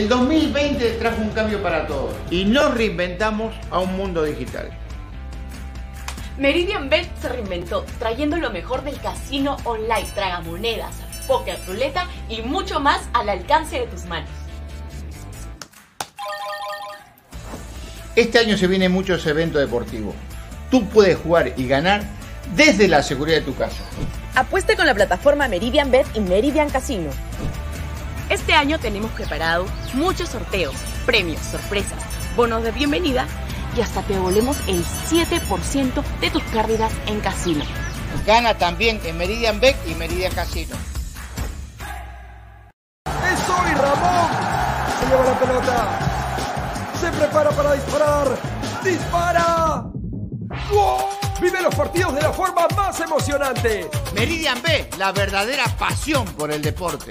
El 2020 trajo un cambio para todos y nos reinventamos a un mundo digital. Meridian Bet se reinventó trayendo lo mejor del casino online, tragamonedas, póker, ruleta y mucho más al alcance de tus manos. Este año se vienen muchos eventos deportivos. Tú puedes jugar y ganar desde la seguridad de tu casa. Apueste con la plataforma Meridian Bet y Meridian Casino. Este año tenemos preparado muchos sorteos, premios, sorpresas, bonos de bienvenida y hasta te devolvemos el 7% de tus pérdidas en casino. Gana también en Meridian Bet y Meridian Casino. ¡Es hoy, Ramón! Se lleva la pelota. Se prepara para disparar. ¡Dispara! ¡Wow! Vive los partidos de la forma más emocionante. Meridian B, la verdadera pasión por el deporte.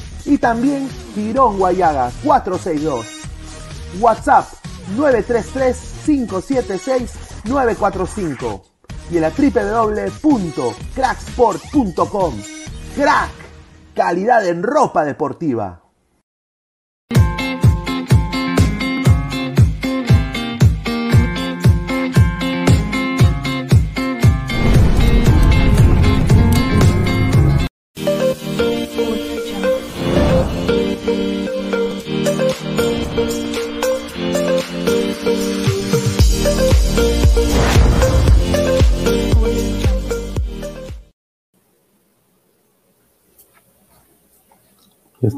y también Girón Guayaga 462. WhatsApp 933-576-945 y en la. Crack, calidad en ropa deportiva.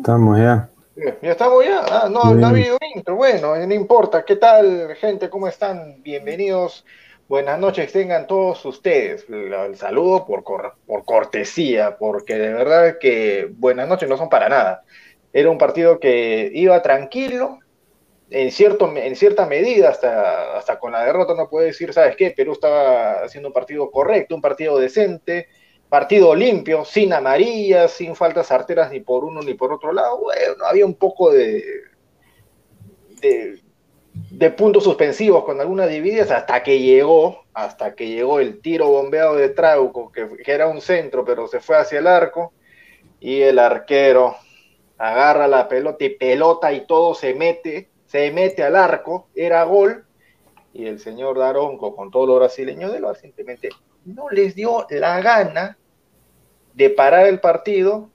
Estamos ya. Ya estamos ya. Ah, no, no ha habido intro. Bueno, no importa. ¿Qué tal, gente? ¿Cómo están? Bienvenidos. Buenas noches tengan todos ustedes. El saludo por, cor por cortesía, porque de verdad que buenas noches no son para nada. Era un partido que iba tranquilo, en, cierto, en cierta medida, hasta, hasta con la derrota no puede decir, ¿sabes qué? Perú estaba haciendo un partido correcto, un partido decente, partido limpio, sin amarillas, sin faltas arteras ni por uno ni por otro lado. Bueno, había un poco de, de, puntos suspensivos con algunas divididas hasta que llegó, hasta que llegó el tiro bombeado de Trauco, que, era un centro, pero se fue hacia el arco, y el arquero agarra la pelota y pelota y todo se mete, se mete al arco, era gol, y el señor Daronco, con todo lo brasileño de lo simplemente no les dio la gana de parar el partido,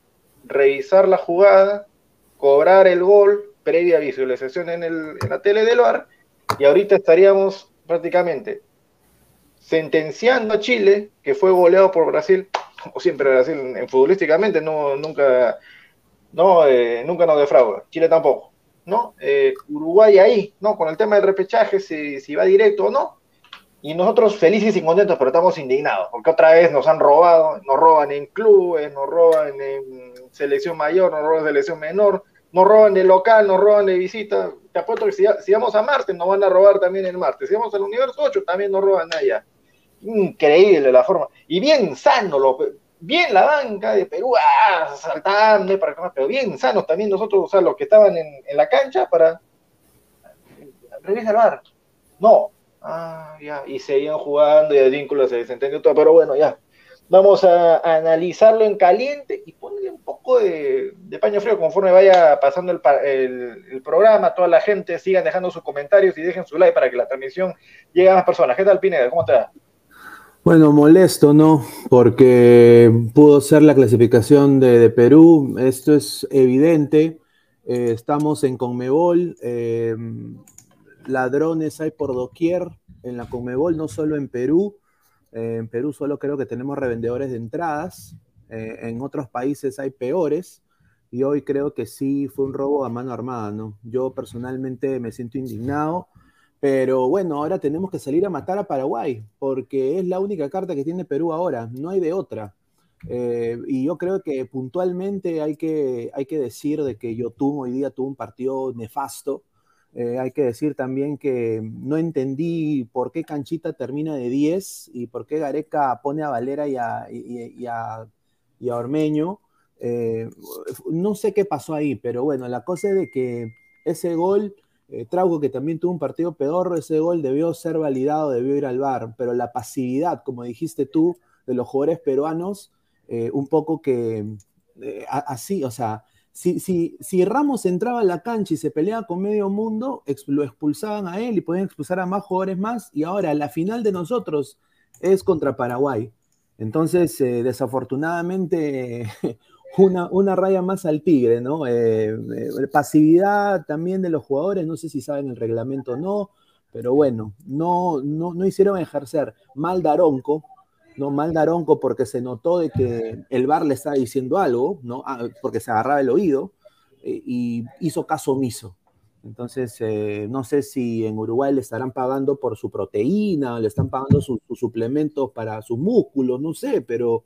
revisar la jugada, cobrar el gol previa visualización en, el, en la tele del VAR, y ahorita estaríamos prácticamente sentenciando a Chile, que fue goleado por Brasil, como siempre Brasil en, futbolísticamente no, nunca ¿no? Eh, nunca nos defrauda, Chile tampoco, ¿no? Eh, Uruguay ahí, ¿no? Con el tema del repechaje, si, si va directo o no. Y nosotros felices y contentos, pero estamos indignados, porque otra vez nos han robado, nos roban en clubes, nos roban en selección mayor, nos roban en selección menor, nos roban de local, nos roban de visita. Te apuesto que si, vamos a Marte, nos van a robar también en Marte. Si vamos al universo 8, también nos roban allá. Increíble la forma. Y bien sano, lo, bien la banca de Perú, ah, saltando, para, pero bien sanos también nosotros, o sea, los que estaban en, la cancha para revisa el bar. No, ah, ya, y seguían jugando y el vínculo se desentendió todo, pero bueno, ya. Vamos a, analizarlo en caliente y ponerle un poco de, paño frío conforme vaya pasando el, el, programa. Toda la gente sigan dejando sus comentarios y dejen su like para que la transmisión llegue a más personas. ¿Qué tal, Pineda? ¿Cómo estás? Bueno, molesto, ¿no? Porque pudo ser la clasificación de, Perú, esto es evidente. Eh, estamos en Conmebol, eh, ladrones hay por doquier en la Conmebol, no solo en Perú. Eh, en Perú solo creo que tenemos revendedores de entradas, en otros países hay peores. Y hoy creo que sí fue un robo a mano armada, ¿no? Yo personalmente me siento indignado pero bueno, ahora tenemos que salir a matar a Paraguay, porque es la única carta que tiene Perú ahora, no hay de otra. Eh, y yo creo que puntualmente hay que, hay que decir de que Yotun hoy día tuvo un partido nefasto. Eh, hay que decir también que no entendí por qué Canchita termina de 10 y por qué Gareca pone a Valera y a, y, a, Ormeño. Eh, no sé qué pasó ahí, pero bueno, la cosa es de que ese gol eh, Trauco, que también tuvo un partido pedorro, ese gol debió ser validado, debió ir al bar, pero la pasividad, como dijiste tú, de los jugadores peruanos, eh, un poco que así, o sea, si, si, si, Ramos entraba a la cancha y se peleaba con medio mundo, lo expulsaban a él y podían expulsar a más jugadores más, y ahora la final de nosotros es contra Paraguay. Entonces, desafortunadamente, una, raya más al tigre, ¿no? Eh, eh, pasividad también de los jugadores, no sé si saben el reglamento o no, pero bueno, no, no, hicieron ejercer mal Daronco, ¿no? Mal Daronco porque se notó de que el bar le estaba diciendo algo, ¿no? Ah, porque se agarraba el oído eh, y hizo caso omiso. Entonces, no sé si en Uruguay le estarán pagando por su proteína, le están pagando sus suplementos para sus músculos, no sé, pero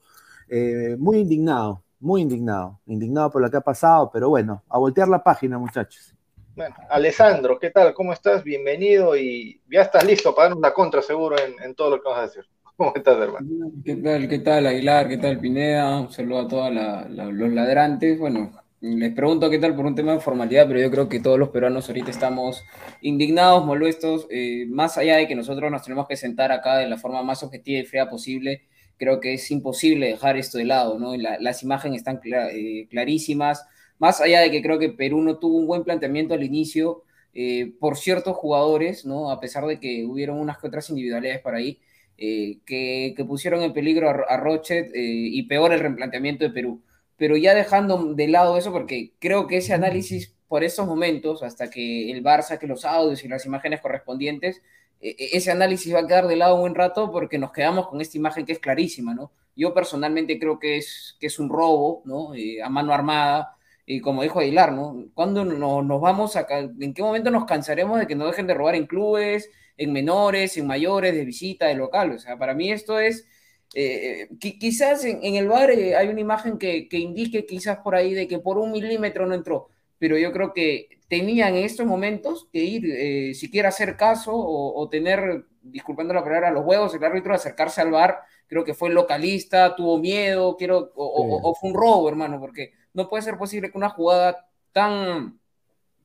muy indignado, muy indignado, indignado por lo que ha pasado, pero bueno, a voltear la página, muchachos. Bueno, Alessandro, ¿qué tal? ¿Cómo estás? Bienvenido y ya estás listo para darnos la contra seguro en, todo lo que vas a decir. ¿Cómo estás, hermano? ¿Qué tal? ¿Qué tal, Aguilar? ¿Qué tal, Pineda? Un saludo a todos los ladrantes. Bueno, les pregunto qué tal por un tema de formalidad, pero yo creo que todos los peruanos ahorita estamos indignados, molestos, eh, más allá de que nosotros nos tenemos que sentar acá de la forma más objetiva y fría posible creo que es imposible dejar esto de lado, ¿no? las imágenes están eh, clarísimas, más allá de que creo que Perú no tuvo un buen planteamiento al inicio eh, por ciertos jugadores, ¿no? A pesar de que hubieron unas que otras individualidades por ahí, eh, que, pusieron en peligro a, Rochet y peor el replanteamiento de Perú. Pero ya dejando de lado eso, porque creo que ese análisis por esos momentos, hasta que el Barça saque los audios y las imágenes correspondientes, e, e, ese análisis va a quedar de lado un buen rato porque nos quedamos con esta imagen que es clarísima, ¿no? Yo personalmente creo que es, que es un robo, ¿no? Eh, a mano armada, y como dijo Aguilar, ¿no? ¿Cuándo nos vamos a... ¿En qué momento nos cansaremos de que nos dejen de robar en clubes, en menores, en mayores, de visita, de local? O sea, para mí esto es... Eh, quizás en, el bar eh, hay una imagen que, que indique quizás por ahí de que por un milímetro no entró, pero yo creo que tenían en estos momentos que ir, eh, siquiera hacer caso o, tener, disculpando la palabra, los huevos, el árbitro acercarse al bar, creo que fue localista, tuvo miedo, quiero, o, fue un robo, hermano, porque no puede ser posible que una jugada tan,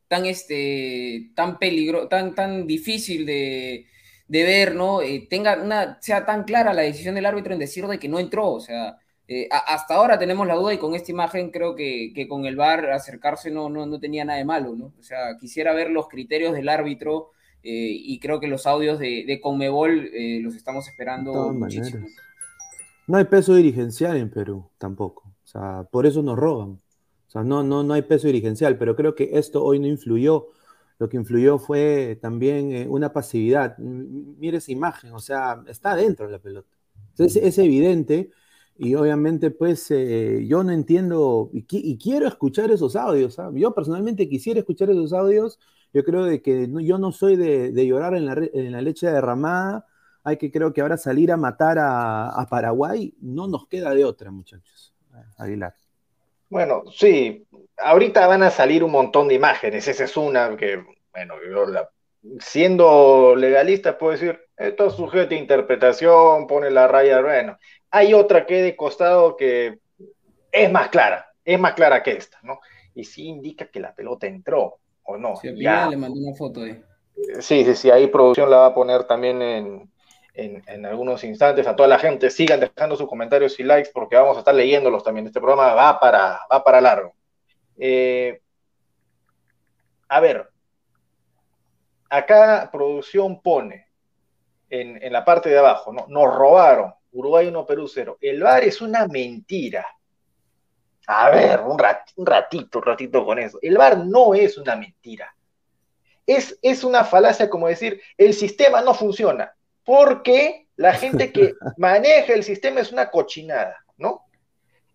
tan, este, tan peligro, tan, tan difícil de, ver, ¿no? Eh, tenga una, sea tan clara la decisión del árbitro en decir de que no entró, o sea, eh, hasta ahora tenemos la duda y con esta imagen creo que, con el VAR acercarse no, no, tenía nada de malo, ¿no? O sea, quisiera ver los criterios del árbitro eh, y creo que los audios de, Conmebol eh, los estamos esperando muchísimo. No hay peso dirigencial en Perú tampoco, o sea, por eso nos roban. O sea, no, no, no hay peso dirigencial, pero creo que esto hoy no influyó. Lo que influyó fue también una pasividad. Mire esa imagen, o sea, está dentro de la pelota. Entonces es evidente Y obviamente, pues, eh, yo no entiendo y, quiero escuchar esos audios. ¿ah? Yo personalmente quisiera escuchar esos audios. Yo creo de que yo no soy de, llorar en la, en la, leche derramada. Hay que, creo que ahora salir a matar a, a Paraguay. No nos queda de otra, muchachos. Aguilar. Bueno, sí, ahorita van a salir un montón de imágenes, esa es una que, bueno, siendo legalista puedo decir, esto es sujeto a interpretación, pone la raya, bueno, hay otra que de costado que es más clara, es más clara que esta, ¿no? Y sí indica que la pelota entró, ¿o no? Sí, ya le mandé una foto ahí. Sí, sí, sí, ahí producción la va a poner también en, en, algunos instantes. A toda la gente, sigan dejando sus comentarios y likes porque vamos a estar leyéndolos también. Este programa va para, va para largo. Eh, a ver, acá producción pone en, la parte de abajo, ¿no? nos robaron, Uruguay 1, Perú 0. El VAR es una mentira. A ver, un, un ratito, un ratito con eso. El VAR no es una mentira. Es, es una falacia como decir, el sistema no funciona porque la gente que maneja el sistema es una cochinada, ¿no?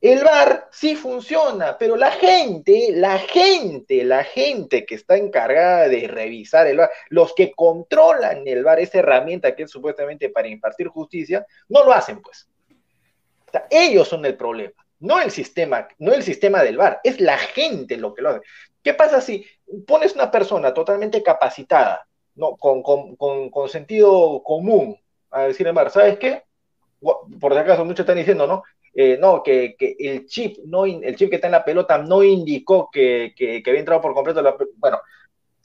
El VAR sí funciona, pero la gente, la gente, la gente que está encargada de revisar el VAR, los que controlan el VAR, esa herramienta que es supuestamente para impartir justicia, no lo hacen, pues. O sea, ellos son el problema, no el sistema, no el sistema del VAR, es la gente lo que lo hace. ¿Qué pasa si pones una persona totalmente capacitada, no, con, con, con, sentido común a decir en mar, ¿sabes qué? Por si acaso muchos están diciendo, ¿no? Eh, no, que, que, el chip, no, el chip que está en la pelota no indicó que, que, había entrado por completo la Bueno,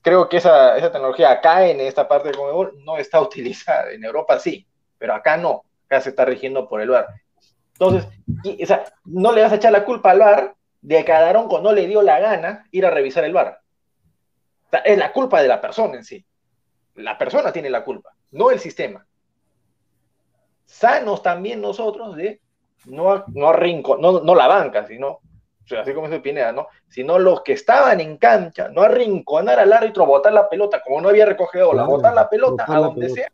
creo que esa, esa tecnología acá en esta parte de Comebol no está utilizada. En Europa sí, pero acá no. Acá se está rigiendo por el VAR. Entonces, o sea, no le vas a echar la culpa al VAR de que a Daronco no le dio la gana ir a revisar el VAR. O sea, es la culpa de la persona en sí la persona tiene la culpa, no el sistema. Sanos también nosotros de no, no, arrinco, no, no la banca, sino, así como dice Pineda, ¿no? Sino los que estaban en cancha, no arrinconar al árbitro, botar la pelota, como no había recogido la botar la pelota a donde sea,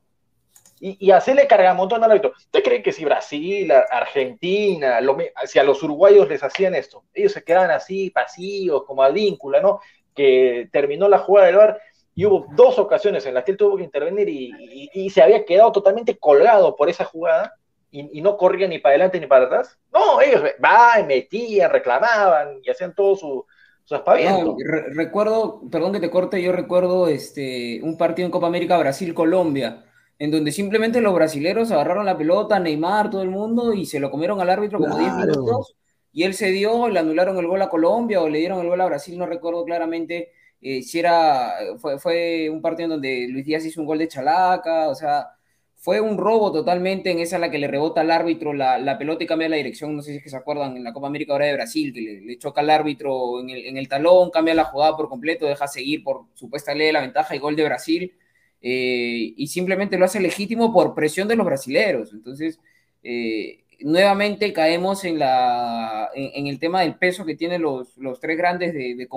y, y, hacerle cargamontón al árbitro. ¿Usted cree que si Brasil, Argentina, si a los uruguayos les hacían esto, ellos se quedaban así, pasivos, como advíncula, ¿no? Que terminó la jugada del bar y hubo dos ocasiones en las que él tuvo que intervenir y, se había quedado totalmente colgado por esa jugada y, no corría ni para adelante ni para atrás. No, ellos van, metían, reclamaban y hacían todo su, su espaviento. recuerdo, perdón que te corte, yo recuerdo este, un partido en Copa América Brasil-Colombia, en donde simplemente los brasileros agarraron la pelota, Neymar, todo el mundo, y se lo comieron al árbitro como 10 minutos, y él se dio, le anularon el gol a Colombia o le dieron el gol a Brasil, no recuerdo claramente eh, si era, fue, fue, un partido en donde Luis Díaz hizo un gol de chalaca, o sea, fue un robo totalmente en esa la que le rebota al árbitro la, la pelota y cambia la dirección, no sé si es que se acuerdan, en la Copa América ahora de Brasil, que le, choca al árbitro en el, en el, talón, cambia la jugada por completo, deja seguir por supuesta ley de la ventaja y gol de Brasil, eh, y simplemente lo hace legítimo por presión de los brasileros, entonces... Eh, nuevamente caemos en, la, en, el tema del peso que tienen los, los tres grandes de, de,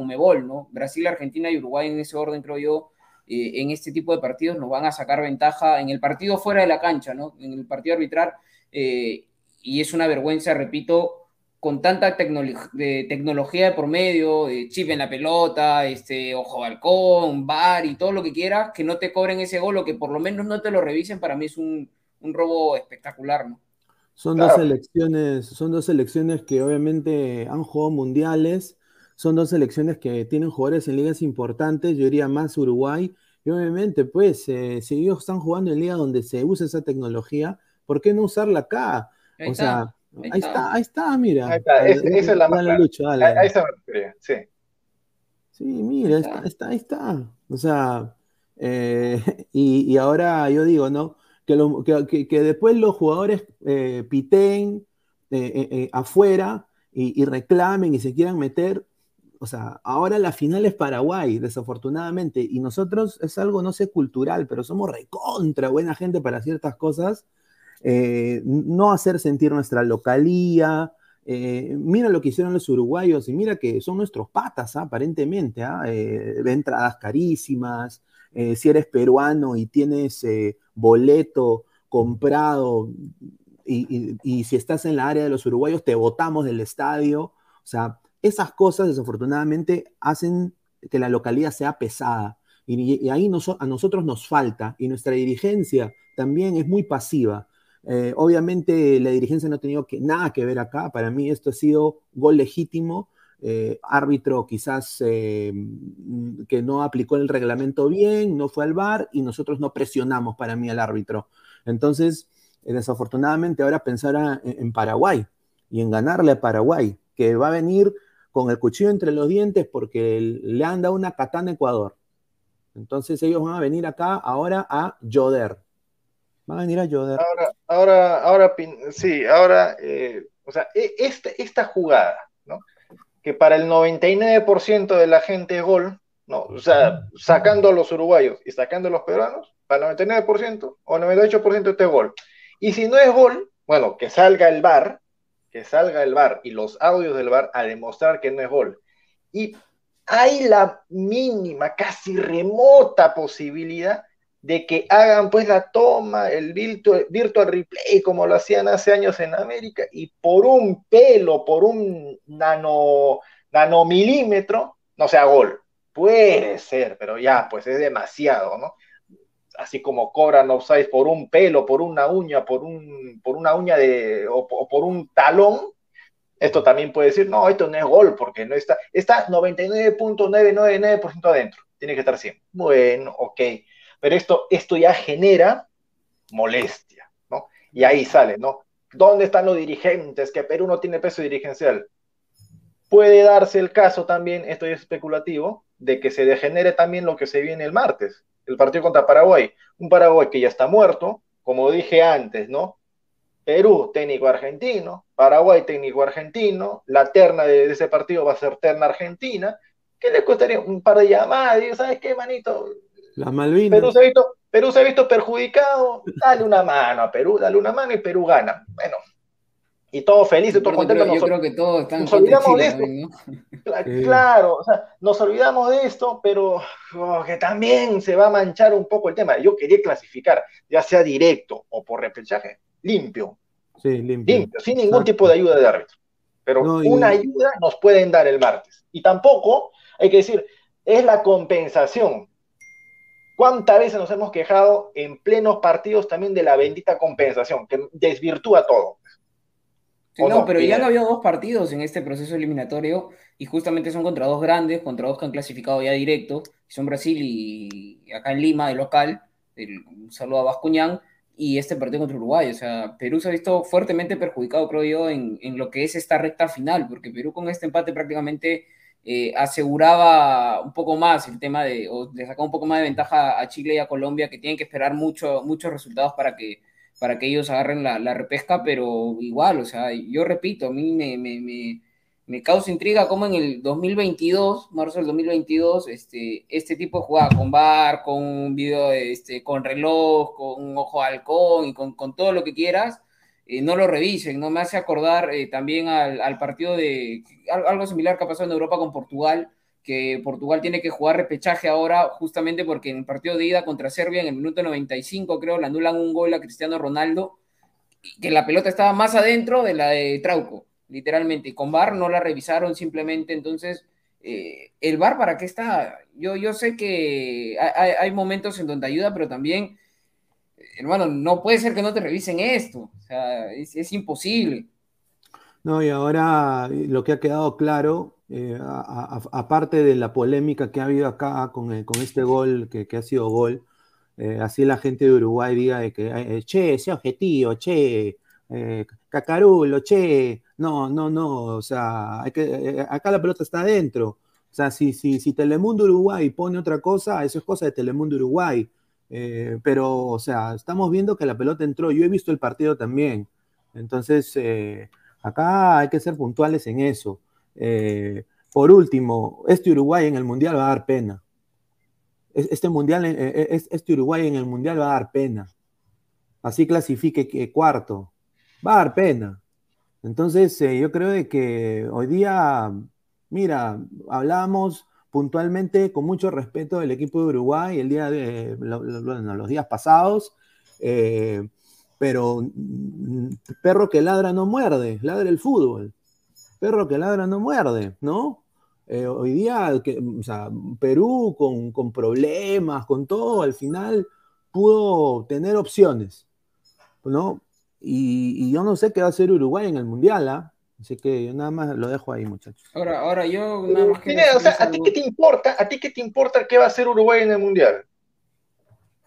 ¿no? Brasil, Argentina y Uruguay en ese orden, creo yo, eh, en este tipo de partidos nos van a sacar ventaja en el partido fuera de la cancha, ¿no? En el partido arbitrar, eh, y es una vergüenza, repito, con tanta de tecnología de por medio, de chip en la pelota, este, ojo balcón, bar y todo lo que quieras, que no te cobren ese gol o que por lo menos no te lo revisen, para mí es un, un robo espectacular, ¿no? Son dos selecciones, son dos selecciones que obviamente han jugado mundiales, son dos selecciones que tienen jugadores en ligas importantes, yo diría más Uruguay, y obviamente, pues, eh, si ellos están jugando en ligas donde se usa esa tecnología, ¿por qué no usarla acá? o sea, ahí está. ahí está, mira. Ahí está, esa es la más Ahí, está, sí. Sí, mira, ahí está, ahí está. O sea, eh, y, y ahora yo digo, ¿no? Que, después los jugadores eh, piten eh, eh, afuera y, reclamen y se quieran meter. O sea, ahora la final es Paraguay, desafortunadamente, y nosotros es algo, no sé, cultural, pero somos recontra buena gente para ciertas cosas. no hacer sentir nuestra localía, mira lo que hicieron los uruguayos y mira que son nuestros patas, ¿ah? aparentemente, ¿ah? entradas carísimas, si eres peruano y tienes boleto comprado, y, si estás en la área de los uruguayos, te votamos del estadio. O sea, esas cosas desafortunadamente hacen que la localidad sea pesada. Y, ahí a nosotros nos falta, y nuestra dirigencia también es muy pasiva. Eh, obviamente la dirigencia no ha tenido nada que ver acá. Para mí esto ha sido gol legítimo. Eh, árbitro quizás eh, que no aplicó el reglamento bien, no fue al bar y nosotros no presionamos para mí al árbitro. Entonces, desafortunadamente ahora pensar en Paraguay y en ganarle a Paraguay, que va a venir con el cuchillo entre los dientes porque le han dado una katana a Ecuador. Entonces ellos van a venir acá ahora a Joder. Van a venir a Joder. Ahora, ahora, ahora sí, ahora, eh, o sea, e, esta, esta jugada. Que para el 99% de la gente es gol, ¿no? O sea, sacando a los uruguayos y sacando a los peruanos, para el 99% o 98% este es gol. Y si no es gol, bueno, que salga el bar, que salga el bar y los audios del bar a demostrar que no es gol. Y hay la mínima, casi remota posibilidad de que hagan pues la toma, el virtual, virtual replay, como lo hacían hace años en América, y por un pelo, por un nano, nanomilímetro, no sea gol. Puede ser, pero ya, pues es demasiado, ¿no? Así como cobran offside por un pelo, por una uña, por, un, por una uña de, o por un talón, esto también puede decir, no, esto no es gol, porque no está, está 99.999% adentro, tiene que estar 100. Bueno, ok, pero esto, esto ya genera molestia, ¿no? Y ahí sale, ¿no? ¿Dónde están los dirigentes? Que Perú no tiene peso dirigencial. Puede darse el caso también, esto es especulativo, de que se degenere también lo que se viene el martes, el partido contra Paraguay. Un Paraguay que ya está muerto, como dije antes, ¿no? Perú, técnico argentino, Paraguay, técnico argentino, la terna de, ese partido va a ser terna argentina, ¿qué le costaría? Un par de llamadas, ¿sabes qué, manito? La Malvinas. Perú se, ha visto, Perú se ha visto perjudicado, dale una mano a Perú, dale una mano y Perú gana. Bueno, y todos felices, todos contentos. Yo creo que todos están nos olvidamos de esto. Claro, o sea, nos olvidamos de esto, pero oh, que también se va a manchar un poco el tema. Yo quería clasificar, ya sea directo o por repechaje, limpio. Sí, limpio. limpio sin ningún tipo de ayuda de árbitro. Pero una ayuda nos pueden dar el martes. Y tampoco, hay que decir, es la compensación. ¿Cuántas veces nos hemos quejado en plenos partidos también de la bendita compensación, que desvirtúa todo? no, pero ya han habido dos partidos en este proceso eliminatorio y justamente son contra dos grandes, contra dos que han clasificado ya directo, son Brasil y acá en Lima, de local. un saludo a Bascuñán y este partido contra Uruguay. O sea, Perú se ha visto fuertemente perjudicado, creo yo, en, en lo que es esta recta final, porque Perú con este empate prácticamente eh, aseguraba un poco más el tema de, o le sacaba un poco más de ventaja a Chile y a Colombia, que tienen que esperar mucho, muchos resultados para que, para que ellos agarren la, la repesca, pero igual, o sea, yo repito, a mí me, me, me causa intriga cómo en el 2022, marzo del 2022, este, este tipo de jugada con bar, con video, este, con reloj, con ojo de halcón y con, con todo lo que quieras, eh, no lo revisen, ¿no? Me hace acordar eh, también al, partido de algo similar que ha pasado en Europa con Portugal, que Portugal tiene que jugar repechaje ahora justamente porque en el partido de ida contra Serbia en el minuto 95 creo le anulan un gol a Cristiano Ronaldo, que la pelota estaba más adentro de la de Trauco literalmente. Y con VAR no la revisaron simplemente, entonces, eh, ¿el VAR para qué está? Yo, yo sé que hay, momentos en donde ayuda, pero también, hermano, no puede ser que no te revisen esto, o sea, es, imposible. No, y ahora lo que ha quedado claro, eh, aparte de la polémica que ha habido acá con, eh, con este gol, que, que ha sido gol, así la gente de Uruguay diga de que, che, ese objetivo, che, Cacarulo, che, no, no, no, o sea, eh, acá la pelota está adentro. O sea, si, si, si Telemundo Uruguay pone otra cosa, eso es cosa de Telemundo Uruguay. Eh, pero, o sea, estamos viendo que la pelota entró. Yo he visto el partido también. Entonces, eh, acá hay que ser puntuales en eso. por último, este Uruguay en el Mundial va a dar pena. Este, mundial, este Uruguay en el Mundial va a dar pena. Así clasifique que cuarto. Va a dar pena. Entonces, eh, yo creo que hoy día, mira, hablábamos puntualmente con mucho respeto del equipo de Uruguay el día de, los días pasados. Eh, pero mm, perro que ladra no muerde, ladra el fútbol. Perro que ladra no muerde, ¿no? Eh, hoy día, o sea, Perú con, con, problemas, con todo, al final pudo tener opciones, ¿no? Y, yo no sé qué va a hacer Uruguay en el Mundial, ¿ah? Así que yo nada más lo dejo ahí, muchachos. Ahora, ahora yo nada más que... O sea, ¿a ti qué te importa? ¿A ti qué te importa qué va a hacer Uruguay en el Mundial?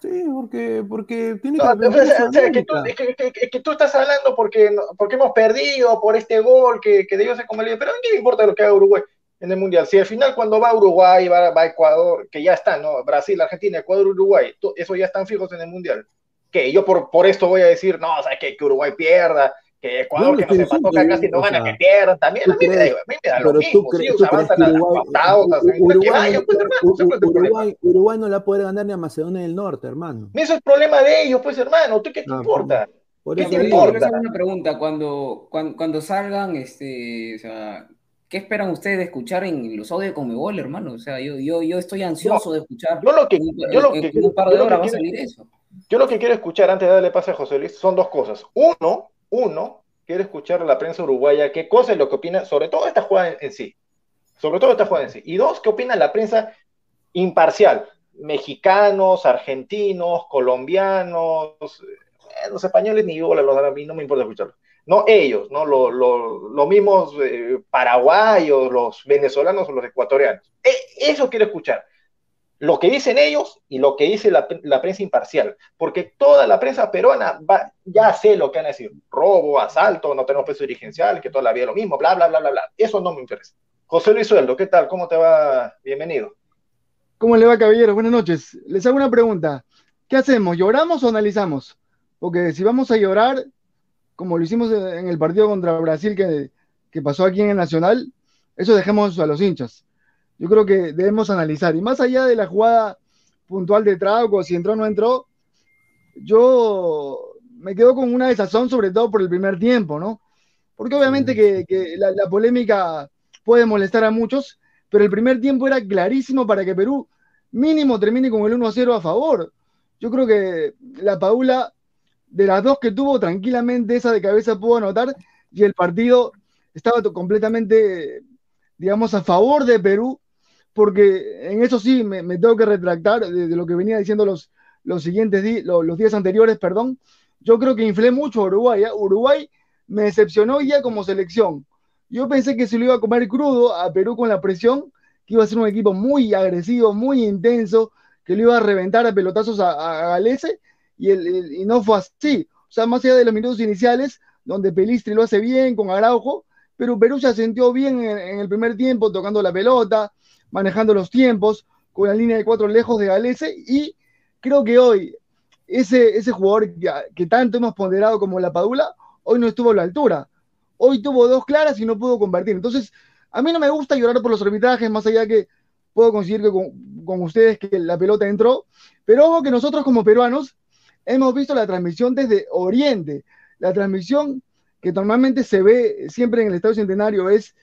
Sí, porque, porque tiene que... No, o sea, que, tú, que, que, que, tú, estás hablando porque, porque hemos perdido por este gol que, que debió ser como el pero ¿qué importa lo que haga Uruguay en el Mundial? Si al final cuando va Uruguay, va, va Ecuador, que ya están, ¿no? Brasil, Argentina, Ecuador, Uruguay, eso ya están fijos en el Mundial. Que yo por, por esto voy a decir, no, o sea, que, que Uruguay pierda, que Ecuador, que nos empató acá casi no gana, que pierdan, también a mí, me da, a mí me da lo mismo, sí, o sea, avanzan a Uruguay, Uruguay no la puede ganar ni a Macedonia del Norte, hermano. Eso es el problema de ellos, pues, hermano, ¿tú qué te importa? ¿Qué te importa? hacer una pregunta, cuando, cuando, cuando salgan, este, o sea, ¿qué esperan ustedes de escuchar en los audios de Comebol, hermano? O sea, yo, yo, yo estoy ansioso de escuchar. Yo lo que, yo lo que, en un par de horas va a salir eso. Yo lo que quiero escuchar antes de darle pase a José Luis son dos cosas. Uno, uno, quiero escuchar a la prensa uruguaya qué cosa es lo que opina sobre todo esta jugada en, sí. Sobre todo esta jugada en sí. Y dos, qué opina la prensa imparcial. Mexicanos, argentinos, colombianos, eh, los españoles ni yo, los a mí no me importa escucharlos. No ellos, ¿no? Los, los, mismos eh, paraguayos, los venezolanos o los ecuatorianos. E, eso quiero escuchar lo que dicen ellos y lo que dice la, prensa imparcial, porque toda la prensa peruana va, ya sé lo que van a decir, robo, asalto, no tenemos peso dirigencial, que toda la vida lo mismo, bla, bla, bla, bla, bla. Eso no me interesa. José Luis Sueldo, ¿qué tal? ¿Cómo te va? Bienvenido. ¿Cómo le va, caballero? Buenas noches. Les hago una pregunta. ¿Qué hacemos? ¿Lloramos o analizamos? Porque si vamos a llorar, como lo hicimos en el partido contra Brasil que, que pasó aquí en el Nacional, eso dejemos a los hinchas yo creo que debemos analizar. Y más allá de la jugada puntual de Trauco, si entró o no entró, yo me quedo con una desazón, sobre todo por el primer tiempo, ¿no? Porque obviamente que, la, polémica puede molestar a muchos, pero el primer tiempo era clarísimo para que Perú mínimo termine con el 1-0 a favor. Yo creo que la Paula, de las dos que tuvo, tranquilamente esa de cabeza pudo anotar y el partido estaba completamente, digamos, a favor de Perú porque en eso sí me, tengo que retractar de, lo que venía diciendo los, los siguientes días, los, días anteriores, perdón. Yo creo que inflé mucho a Uruguay. ¿eh? Uruguay me decepcionó ya como selección. Yo pensé que se lo iba a comer crudo a Perú con la presión, que iba a ser un equipo muy agresivo, muy intenso, que lo iba a reventar a pelotazos a, Galese, y, el, y no fue así. O sea, más allá de los minutos iniciales, donde Pelistri lo hace bien con Araujo, pero Perú se sintió bien en, en, el primer tiempo tocando la pelota, manejando los tiempos, con la línea de cuatro lejos de Galese, y creo que hoy ese, ese jugador que, tanto hemos ponderado como la Padula, hoy no estuvo a la altura. Hoy tuvo dos claras y no pudo convertir. Entonces, a mí no me gusta llorar por los arbitrajes, más allá que puedo conseguir con, con ustedes que la pelota entró, pero ojo que nosotros como peruanos hemos visto la transmisión desde Oriente. La transmisión que normalmente se ve siempre en el Estadio Centenario es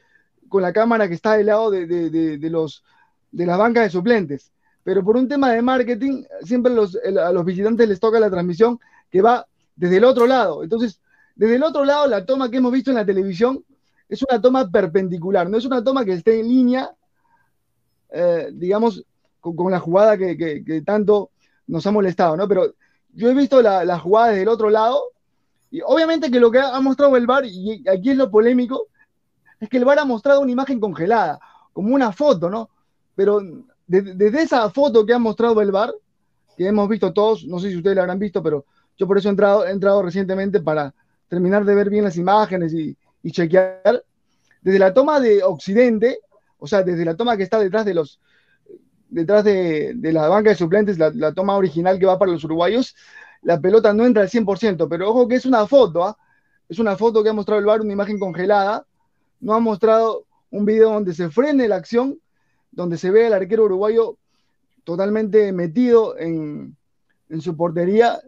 con la cámara que está del lado de, los, de las bancas de suplentes. Pero por un tema de marketing, siempre a los visitantes les toca la transmisión que va desde el otro lado. Entonces, desde el otro lado, la toma que hemos visto en la televisión es una toma perpendicular, no es una toma que esté en línea, eh, digamos, con, la jugada que, tanto nos ha molestado, ¿no? Pero yo he visto la, la jugada desde el otro lado, y obviamente que lo que ha mostrado el VAR, y aquí es lo polémico, es que el VAR ha mostrado una imagen congelada, como una foto, ¿no? Pero desde esa foto que ha mostrado el VAR, que hemos visto todos, no sé si ustedes la habrán visto, pero yo por eso he entrado, he entrado recientemente para terminar de ver bien las imágenes y, chequear. Desde la toma de Occidente, o sea, desde la toma que está detrás de los detrás de, la banca de suplentes, la, toma original que va para los uruguayos, la pelota no entra al 100%, pero ojo que es una foto, ¿ah? es una foto que ha mostrado el VAR, una imagen congelada, no ha mostrado un video donde se frene la acción, donde se ve al arquero uruguayo totalmente metido en, su portería,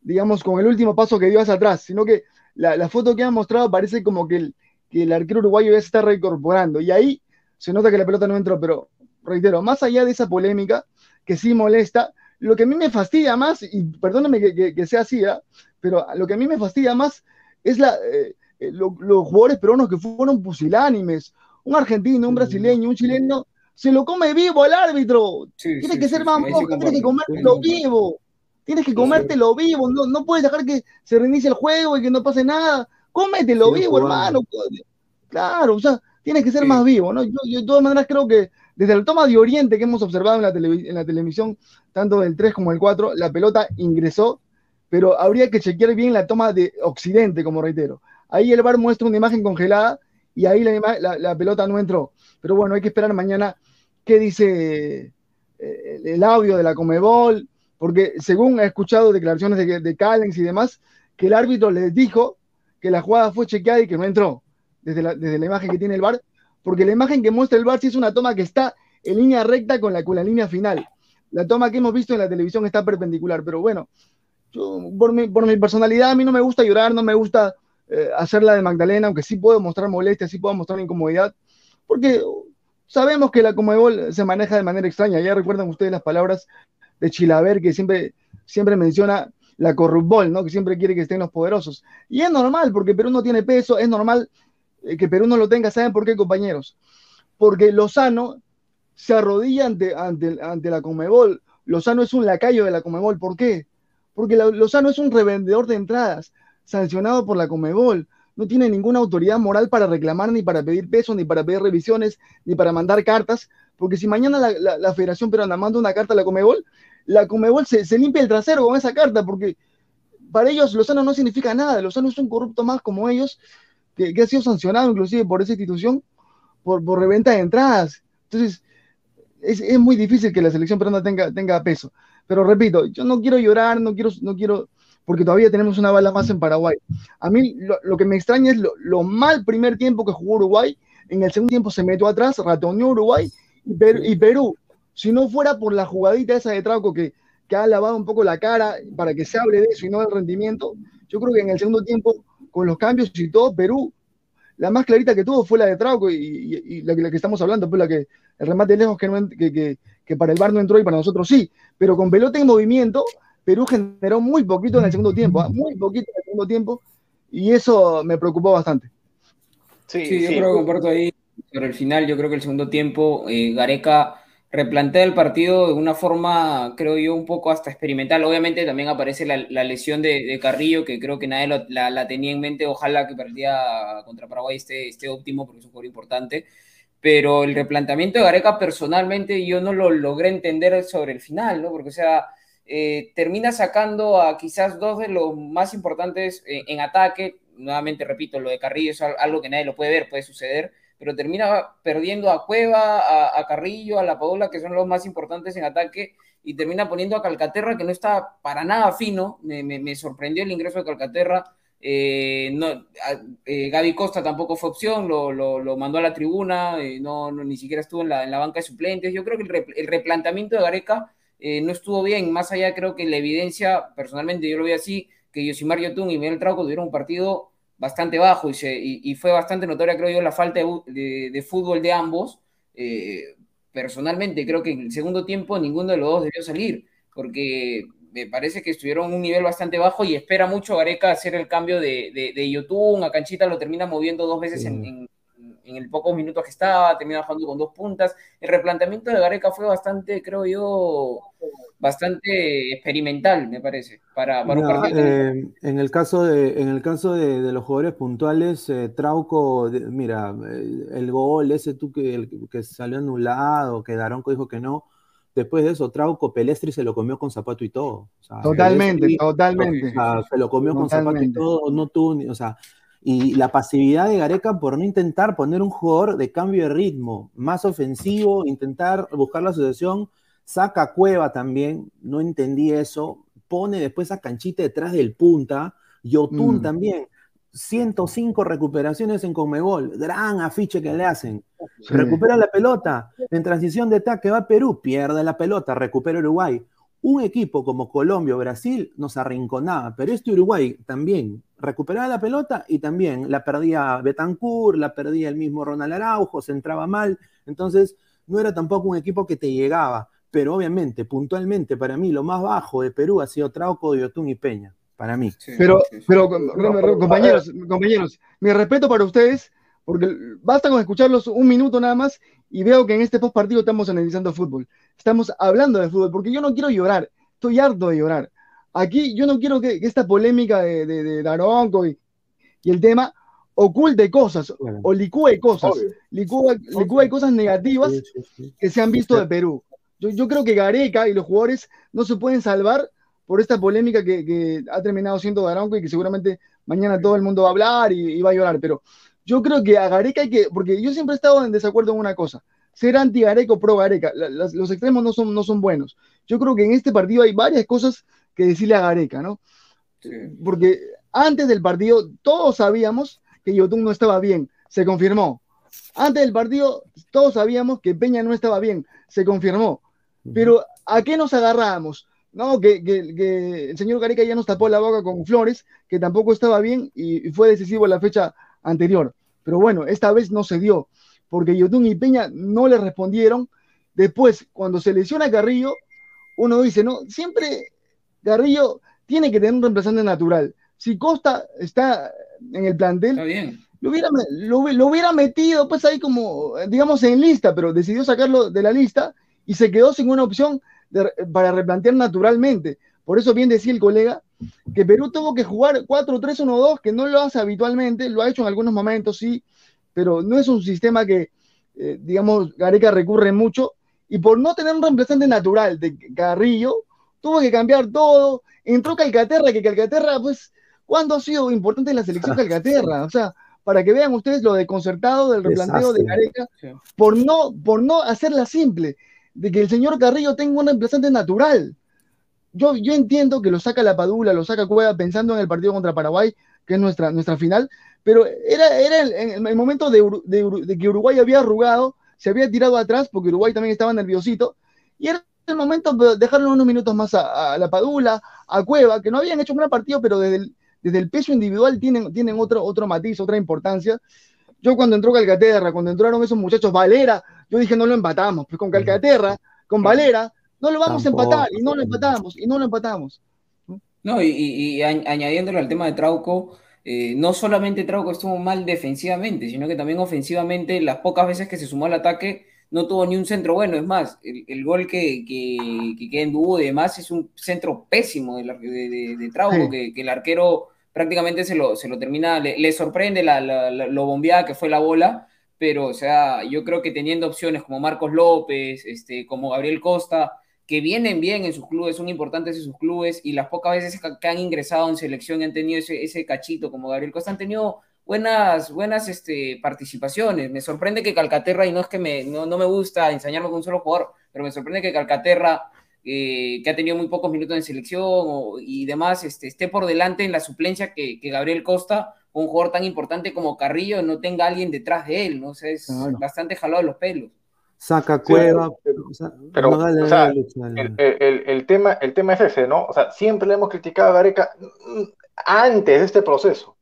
digamos, con el último paso que dio hacia atrás, sino que la, foto que han mostrado parece como que el, que el arquero uruguayo ya se está reincorporando. Y ahí se nota que la pelota no entró, pero reitero, más allá de esa polémica que sí molesta, lo que a mí me fastidia más, y perdóname que, sea así, ¿ah? pero lo que a mí me fastidia más es la, eh, eh, los jugadores peruanos que fueron pusilánimes. Un argentino, un brasileño, un chileno, se lo come vivo el árbitro. tienes que ser más tienes que comértelo vivo. Tienes que comértelo vivo. No, no puedes dejar que se reinicie el juego y que no pase nada. Cómetelo vivo, hermano. Claro, o sea, tienes que ser más vivo, ¿no? Yo, de todas maneras creo que desde el toma de Oriente que hemos observado en la, en la televisión, tanto del 3 como el 4, la pelota ingresó, pero habría que chequear bien la toma de Occidente, como reitero. Ahí el bar muestra una imagen congelada y ahí la, pelota no entró. Pero bueno, hay que esperar mañana qué dice eh, el audio de la Comebol, porque según he escuchado declaraciones de, de y demás, que el árbitro les dijo que la jugada fue chequeada y que no entró, desde la, desde la imagen que tiene el bar, porque la imagen que muestra el bar sí es una toma que está en línea recta con la, con la línea final. La toma que hemos visto en la televisión está perpendicular, pero bueno, por, mi, por mi personalidad a mí no me gusta llorar, no me gusta eh, hacerla de Magdalena, aunque sí puedo mostrar molestia, sí puedo mostrar incomodidad, porque sabemos que la Comebol se maneja de manera extraña. Ya recuerdan ustedes las palabras de Chilaver, que siempre, siempre menciona la corrupbol, ¿no? Que siempre quiere que estén los poderosos. Y es normal, porque Perú no tiene peso, es normal eh, que Perú no lo tenga. ¿Saben por qué, compañeros? Porque Lozano se arrodilla ante, ante, ante la Comebol. Lozano es un lacayo de la Comebol. ¿Por qué? Porque Lozano es un revendedor de entradas sancionado por la Comebol. No tiene ninguna autoridad moral para reclamar, ni para pedir pesos, ni para pedir revisiones, ni para mandar cartas. Porque si mañana la, Federación Peruana manda una carta a la Comebol, la Comebol se, limpia el trasero con esa carta, porque para ellos Lozano no significa nada. Lozano es un corrupto más como ellos, que, ha sido sancionado inclusive por esa institución por, por reventa de entradas. Entonces, es, muy difícil que la selección peruana tenga, tenga peso. Pero repito, yo no quiero llorar, no quiero, no quiero porque todavía tenemos una bala más en Paraguay. A mí lo, que me extraña es lo, mal primer tiempo que jugó Uruguay, en el segundo tiempo se metió atrás, ratoneó Uruguay y Perú, si no fuera por la jugadita esa de Trauco que, que ha lavado un poco la cara para que se hable de eso y no del rendimiento, yo creo que en el segundo tiempo, con los cambios y todo, Perú, la más clarita que tuvo fue la de Trauco y, la, que estamos hablando, pues la que el remate lejos que, no, que, que para el bar no entró y para nosotros sí, pero con pelota en movimiento, Perú generó muy poquito en el segundo tiempo, ¿ah? muy poquito en el segundo tiempo, y eso me preocupó bastante. Sí, yo creo que comparto ahí sobre el final, yo creo que el segundo tiempo eh, Gareca replantea el partido de una forma, creo yo, un poco hasta experimental. Obviamente también aparece la, lesión de, Carrillo, que creo que nadie la, tenía en mente. Ojalá que partía contra Paraguay esté, esté óptimo, porque es un jugador importante. Pero el replanteamiento de Gareca, personalmente, yo no lo logré entender sobre el final, ¿no? Porque, o sea, eh, termina sacando a quizás dos de los más importantes eh, en ataque. Nuevamente repito, lo de Carrillo es algo que nadie lo puede ver, puede suceder, pero termina perdiendo a Cueva, a, Carrillo, a La Padula, que son los más importantes en ataque, y termina poniendo a Calcaterra, que no está para nada fino. Me, sorprendió el ingreso de Calcaterra. Eh, no, Gaby Costa tampoco fue opción, lo, mandó a la tribuna, no, ni siquiera estuvo en la, banca de suplentes. Yo creo que el, el replanteamiento de Gareca eh, no estuvo bien. Más allá, creo que la evidencia, personalmente yo lo veo así, que Yosimar Yotun y Miguel Trauco tuvieron un partido bastante bajo y, se, y, fue bastante notoria, creo yo, la falta de, fútbol de ambos. Eh, personalmente, creo que en el segundo tiempo ninguno de los dos debió salir, porque me parece que estuvieron en un nivel bastante bajo y espera mucho Gareca hacer el cambio de, de, Yotun. A Canchita lo termina moviendo dos veces en en el pocos minutos que estaba, terminó jugando con dos puntas. El replanteamiento de Gareca fue bastante, creo yo, bastante experimental, me parece, para, para un partido. Eh, en el caso de, en el caso de, los jugadores puntuales, eh, Trauco, mira, eh, el gol ese tú que, que salió anulado, que Daronco dijo que no. Después de eso, Trauco Pelestri se lo comió con zapato y todo. totalmente, totalmente. se lo comió con zapato y todo, no tuvo, o sea, y la pasividad de Gareca por no intentar poner un jugador de cambio de ritmo, más ofensivo, intentar buscar la asociación, saca Cueva también, no entendí eso, pone después a Canchita detrás del punta, Yotun mm. también, 105 recuperaciones en Conmebol, gran afiche que le hacen. Recupera la pelota, en transición de ataque va Perú, pierde la pelota, recupera Uruguay un equipo como Colombia o Brasil nos arrinconaba, pero este Uruguay también recuperaba la pelota y también la perdía Betancourt, la perdía el mismo Ronald Araujo, se entraba mal, entonces no era tampoco un equipo que te llegaba, pero obviamente, puntualmente, para mí lo más bajo de Perú ha sido Trauco, Yotun y Peña. Para mí. pero, pero compañeros, compañeros, mi respeto para ustedes, porque basta con escucharlos un minuto nada más y veo que en este post partido estamos analizando fútbol. Estamos hablando de fútbol, porque yo no quiero llorar, estoy harto de llorar. Aquí yo no quiero que, esta polémica de, de, Daronco y, el tema oculte cosas o licúe cosas, licúe, cosas negativas que se han visto de Perú. Yo, creo que Gareca y los jugadores no se pueden salvar por esta polémica que, ha terminado siendo Daronco y que seguramente mañana todo el mundo va a hablar y, va a llorar, pero yo creo que a Gareca hay que, porque yo siempre he estado en desacuerdo en una cosa, ser anti-Gareca o pro-Gareca, los extremos no son, no son buenos. Yo creo que en este partido hay varias cosas que decirle a Gareca, ¿no? Porque antes del partido todos sabíamos que Yotun no estaba bien, se confirmó. Antes del partido todos sabíamos que Peña no estaba bien, se confirmó. Pero ¿a qué nos agarrábamos? No, que, el señor Gareca ya nos tapó la boca con Flores, que tampoco estaba bien y, fue decisivo la fecha anterior. Pero bueno, esta vez no se dio, porque Yotun y Peña no le respondieron. Después, cuando se lesiona Carrillo, uno dice, no, siempre Garrillo tiene que tener un reemplazante natural. Si Costa está en el plantel, Lo, hubiera, lo, hubiera metido pues ahí como, digamos, en lista, pero decidió sacarlo de la lista y se quedó sin una opción para replantear naturalmente. Por eso bien decía el colega que Perú tuvo que jugar 4-3-1-2, que no lo hace habitualmente, lo ha hecho en algunos momentos, sí, pero no es un sistema que, eh, digamos, Gareca recurre mucho. Y por no tener un reemplazante natural de Carrillo, tuvo que cambiar todo, entró Calcaterra, que Calcaterra, pues, ¿cuándo ha sido importante en la selección Calcaterra? O sea, para que vean ustedes lo desconcertado del replanteo de Gareca, por no, por no hacerla simple, de que el señor Carrillo tenga un reemplazante natural. Yo, yo entiendo que lo saca la Padula, lo saca Cueva pensando en el partido contra Paraguay, que es nuestra, nuestra final, pero era, era el, el, momento de, de, que Uruguay había arrugado, se había tirado atrás, porque Uruguay también estaba nerviosito, y era el momento de dejarle unos minutos más a, la Padula, a Cueva, que no habían hecho un gran partido, pero desde el, desde el peso individual tienen, tienen otro, otro matiz, otra importancia. Yo cuando entró Calcaterra, cuando entraron esos muchachos, Valera, yo dije no lo empatamos, pues con Calcaterra, con Valera, no lo vamos a empatar, y no lo empatamos, y no lo empatamos. No, y, añadiéndolo al tema de Trauco, eh, no solamente Trauco estuvo mal defensivamente, sino que también ofensivamente, las pocas veces que se sumó al ataque, no tuvo ni un centro bueno. Es más, el, gol que, que, queda en dúo y demás es un centro pésimo de, de, de, Trauco, que, el arquero prácticamente se lo, se lo termina, le, sorprende la, lo bombeada que fue la bola, pero o sea, yo creo que teniendo opciones como Marcos López, este, como Gabriel Costa, que vienen bien en sus clubes, son importantes en sus clubes, y las pocas veces que han ingresado en selección y han tenido ese, ese cachito como Gabriel Costa, han tenido buenas, buenas este, participaciones. Me sorprende que Calcaterra, y no es que me, no, me gusta enseñarme con un solo jugador, pero me sorprende que Calcaterra, eh, que ha tenido muy pocos minutos en selección y demás, este, esté por delante en la suplencia que, Gabriel Costa, un jugador tan importante como Carrillo, no tenga alguien detrás de él, ¿no? O es bastante jalado de los pelos. Saca cueva, pero, el, tema, el tema es ese, ¿no? O sea, siempre le hemos criticado a Gareca mm, antes de este proceso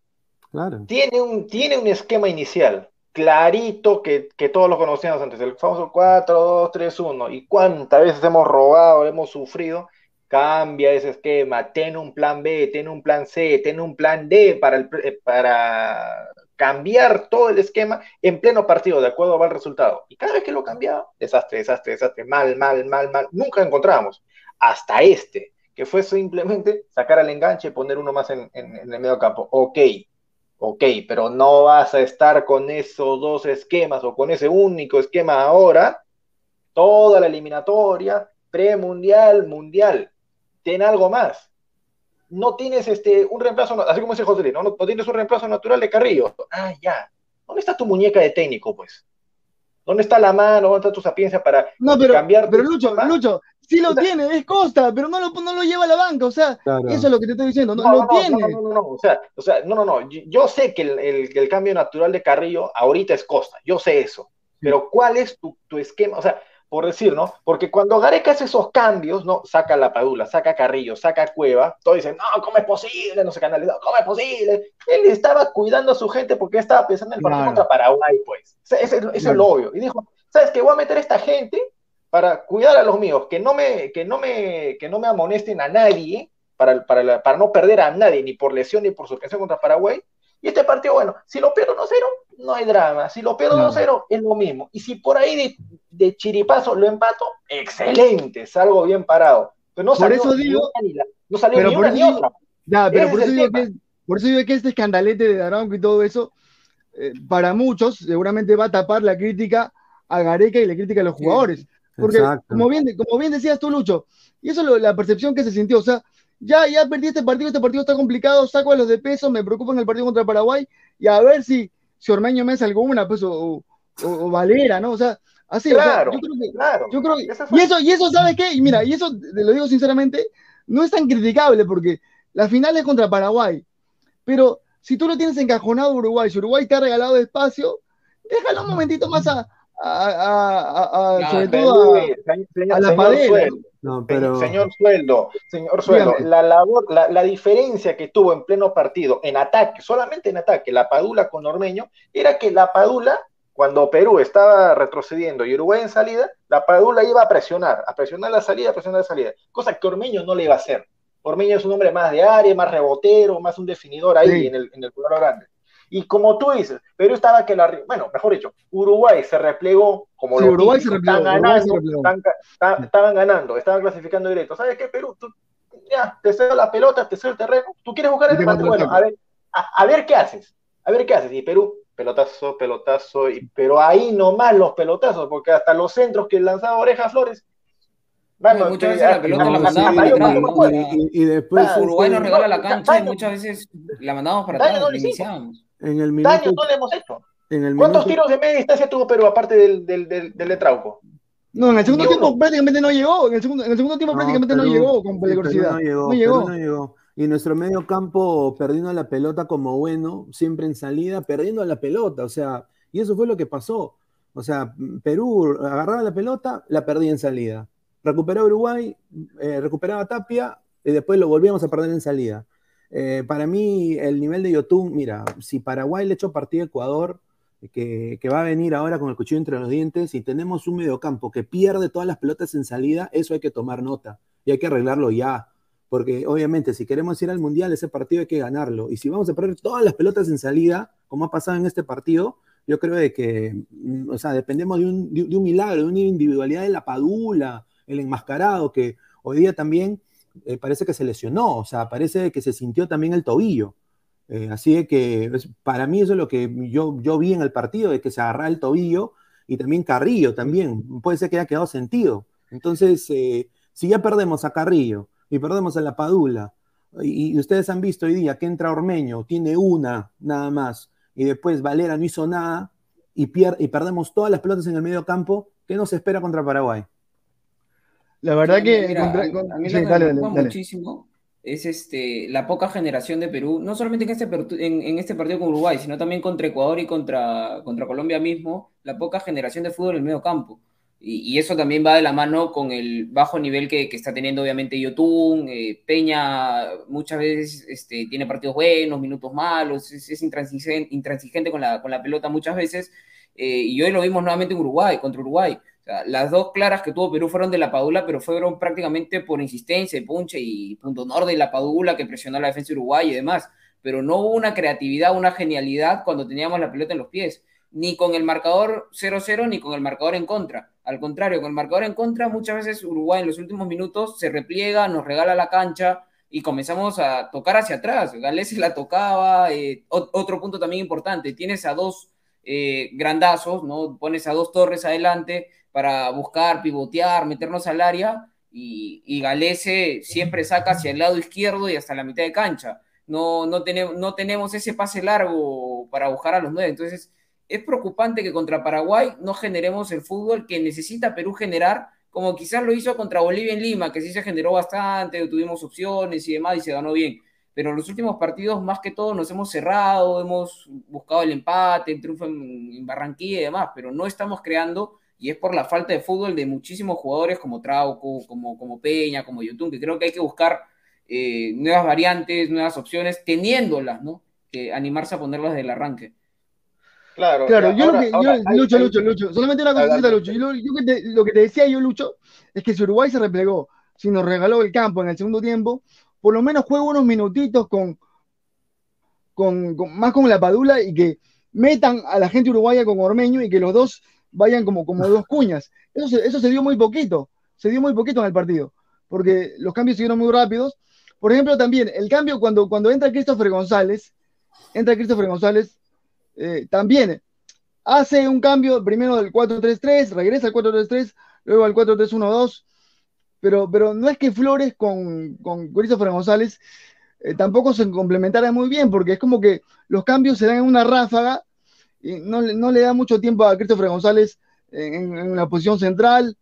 tiene, un, tiene un esquema inicial clarito que, todos lo conocíamos antes, el famoso 4, 2, 3, 1. Y cuántas veces hemos robado, hemos sufrido. Cambia ese esquema, tiene un plan B, tiene un plan C, tiene un plan D para, el, eh, para cambiar todo el esquema en pleno partido, de acuerdo al resultado. Y cada vez que lo cambiaba, desastre, desastre, desastre, mal, mal, mal, mal, nunca encontramos. Hasta este, que fue simplemente sacar al enganche y poner uno más en, en el medio campo. Ok, Ok, pero no vas a estar con esos dos esquemas o con ese único esquema ahora, toda la eliminatoria, premundial, mundial. Ten algo más. No tienes este, un reemplazo, así como dice José, ¿no? no, tienes un reemplazo natural de Carrillo. Ah, ya. ¿Dónde está tu muñeca de técnico, pues? ¿Dónde está la mano? ¿Dónde está tu sapiencia para no, pero, cambiar? Pero Lucho, Lucho, sí lo tiene, es Costa, pero no lo, no lo lleva a la banca, o sea, eso es lo que te estoy diciendo, no, lo tiene. No, no, no, o sea, o sea, no, no, no, yo, sé que el, el, cambio natural de Carrillo ahorita es Costa, yo sé eso, pero ¿cuál es tu, tu esquema? O sea, por decir, ¿no? Porque cuando Gareca hace esos cambios, ¿no? Saca la Padula, saca Carrillo, saca Cueva, todos dicen, no, ¿cómo es posible? No se canalizó, ¿cómo es posible? Él estaba cuidando a su gente porque estaba pensando en el partido contra Paraguay, pues. Eso, es lo obvio. Y dijo, ¿sabes qué? Voy a meter a esta gente para cuidar a los míos, que no me, que no me, que no me amonesten a nadie, para, para, para no perder a nadie, ni por lesión ni por suspensión contra Paraguay. Y este partido, bueno, si lo pierdo 1-0, no hay drama. Si lo pierdo 1-0, es lo mismo. Y si por ahí de, de, chiripazo lo empato, excelente, salgo bien parado. Pero no salió, por eso digo, ni, la, no salió ni una ni otra. Ya, pero por eso, digo que, por eso, digo que, este escandalete de Daronco y todo eso, eh, para muchos seguramente va a tapar la crítica a Gareca y la crítica a los jugadores. Porque, como bien, como bien decías tú, Lucho, y eso es la percepción que se sintió, o sea, ya, ya perdí este partido, este partido está complicado, saco a los de peso, me preocupa en el partido contra Paraguay, y a ver si, si Ormeño me hace alguna, pues, o, o, Valera, ¿no? O sea, así, claro, yo creo que, claro. Yo creo y eso, y eso, ¿sabe qué? Y mira, y eso, te lo digo sinceramente, no es tan criticable, porque la final es contra Paraguay, pero si tú lo tienes encajonado Uruguay, si Uruguay te ha regalado espacio, déjalo un momentito más a, a, a, sobre todo a, la padera. No, pero... Señor Sueldo, señor Sueldo, la, labor, la, la, diferencia que tuvo en pleno partido, en ataque, solamente en ataque, la Padula con Ormeño, era que la Padula, cuando Perú estaba retrocediendo y Uruguay en salida, la Padula iba a presionar, a presionar la salida, a presionar la salida, cosa que Ormeño no le iba a hacer. Ormeño es un hombre más de área, más rebotero, más un definidor ahí en el, en el cuadro grande. Y como tú dices, Perú estaba que la. Bueno, mejor dicho, Uruguay se replegó como sí, Uruguay se replegó, estaban ganando, estaban, ganando, estaban clasificando directo. ¿Sabes qué, Perú? Tú, ya, te cedo la pelota, te cedo el terreno. ¿Tú quieres jugar el empate? Bueno, a ver, a, ver qué haces. A ver qué haces. Y Perú, pelotazo, pelotazo, y, pero ahí nomás los pelotazos, porque hasta los centros que lanzaba Oreja Flores bueno, muchas veces la pelota la mandamos para atrás. Y, después Uruguay nos regala la cancha y muchas veces la mandamos para atrás, iniciamos. En el minuto, daño no le hemos hecho. ¿Cuántos tiros de media distancia tuvo Perú aparte del, del, del, del de Trauco? No, en el segundo tiempo prácticamente no llegó. En el segundo, en el segundo tiempo prácticamente no llegó con peligrosidad. No llegó, no llegó. no llegó. Y nuestro medio campo perdiendo la pelota como bueno, siempre en salida, perdiendo la pelota. O sea, y eso fue lo que pasó. O sea, Perú agarraba la pelota, la perdía en salida. Recuperaba Uruguay, eh, recuperaba Tapia y después lo volvíamos a perder en salida. Eh, para mí, el nivel de Yotun, mira, si Paraguay le echó partido a Ecuador, que, va a venir ahora con el cuchillo entre los dientes, y tenemos un mediocampo que pierde todas las pelotas en salida, eso hay que tomar nota y hay que arreglarlo ya. Porque obviamente, si queremos ir al mundial, ese partido hay que ganarlo. Y si vamos a perder todas las pelotas en salida, como ha pasado en este partido, yo creo de que, mm, o sea, dependemos de un, de un milagro, de una individualidad de la Padula, el enmascarado, que hoy día también eh, parece que se lesionó, o sea, parece que se sintió también el tobillo. Eh, así que para mí eso es lo que yo, yo vi en el partido, de que se agarra el tobillo y también Carrillo también, puede ser que haya quedado sentido. Entonces, eh, si ya perdemos a Carrillo y perdemos a la Padula, y, ustedes han visto hoy día que entra Ormeño, tiene una nada más, y después Valera no hizo nada, y, y perdemos todas las pelotas en el medio campo, ¿qué nos espera contra Paraguay? La verdad que a mí me preocupa muchísimo es este, la poca generación de Perú, no solamente en este, en, este partido con Uruguay, sino también contra Ecuador y contra, contra Colombia mismo, la poca generación de fútbol en el medio campo. Y, eso también va de la mano con el bajo nivel que, está teniendo obviamente Yotun, eh, Peña muchas veces este, tiene partidos buenos, minutos malos, es, intransigente, intransigente con, la, con la pelota muchas veces, eh, y hoy lo vimos nuevamente en Uruguay, contra Uruguay las dos claras que tuvo Perú fueron de la Padula, pero fueron prácticamente por insistencia, punche y punto norte de la Padula que presionó a la defensa uruguaya y demás. Pero no hubo una creatividad, una genialidad cuando teníamos la pelota en los pies, ni con el marcador 0-0 ni con el marcador en contra. Al contrario, con el marcador en contra, muchas veces Uruguay en los últimos minutos se repliega, nos regala la cancha y comenzamos a tocar hacia atrás. Gales se la tocaba. Eh, otro punto también importante: tienes a dos eh, grandazos, ¿no? Pones a dos torres adelante para buscar, pivotear, meternos al área y, y Galese siempre saca hacia el lado izquierdo y hasta la mitad de cancha. No, no, tenemos, no tenemos ese pase largo para buscar a los nueve. Entonces, es preocupante que contra Paraguay no generemos el fútbol que necesita Perú generar, como quizás lo hizo contra Bolivia en Lima, que sí se generó bastante, tuvimos opciones y demás y se ganó bien. Pero en los últimos partidos, más que todo, nos hemos cerrado, hemos buscado el empate, el triunfo en, en Barranquilla y demás, pero no estamos creando y es por la falta de fútbol de muchísimos jugadores como Trauco, como, como Peña, como Yotun, que creo que hay que buscar eh, nuevas variantes, nuevas opciones, teniéndolas, ¿no? Que animarse a ponerlas del arranque. Claro, claro, yo, lo que, Lucho, Lucho, Lucho, solamente una cosa, Lucho, yo, lo que te decía yo, Lucho, es que si Uruguay se replegó, si nos regaló el campo en el segundo tiempo, por lo menos juegue unos minutitos con, con, más con la Padula y que metan a la gente uruguaya con Ormeño y que los dos vayan como, como dos cuñas. Eso se, eso se dio muy poquito, se dio muy poquito en el partido, porque los cambios siguieron muy rápidos. Por ejemplo, también el cambio cuando, cuando entra Christopher González, entra Christopher González, eh, también hace un cambio primero del 4-3-3, regresa al 4-3-3, luego al 4-3-1-2, pero, pero no es que Flores con, con Christopher González eh, tampoco se complementaran muy bien, porque es como que los cambios se dan en una ráfaga y no, le da mucho tiempo a Christopher González en, en una posición central,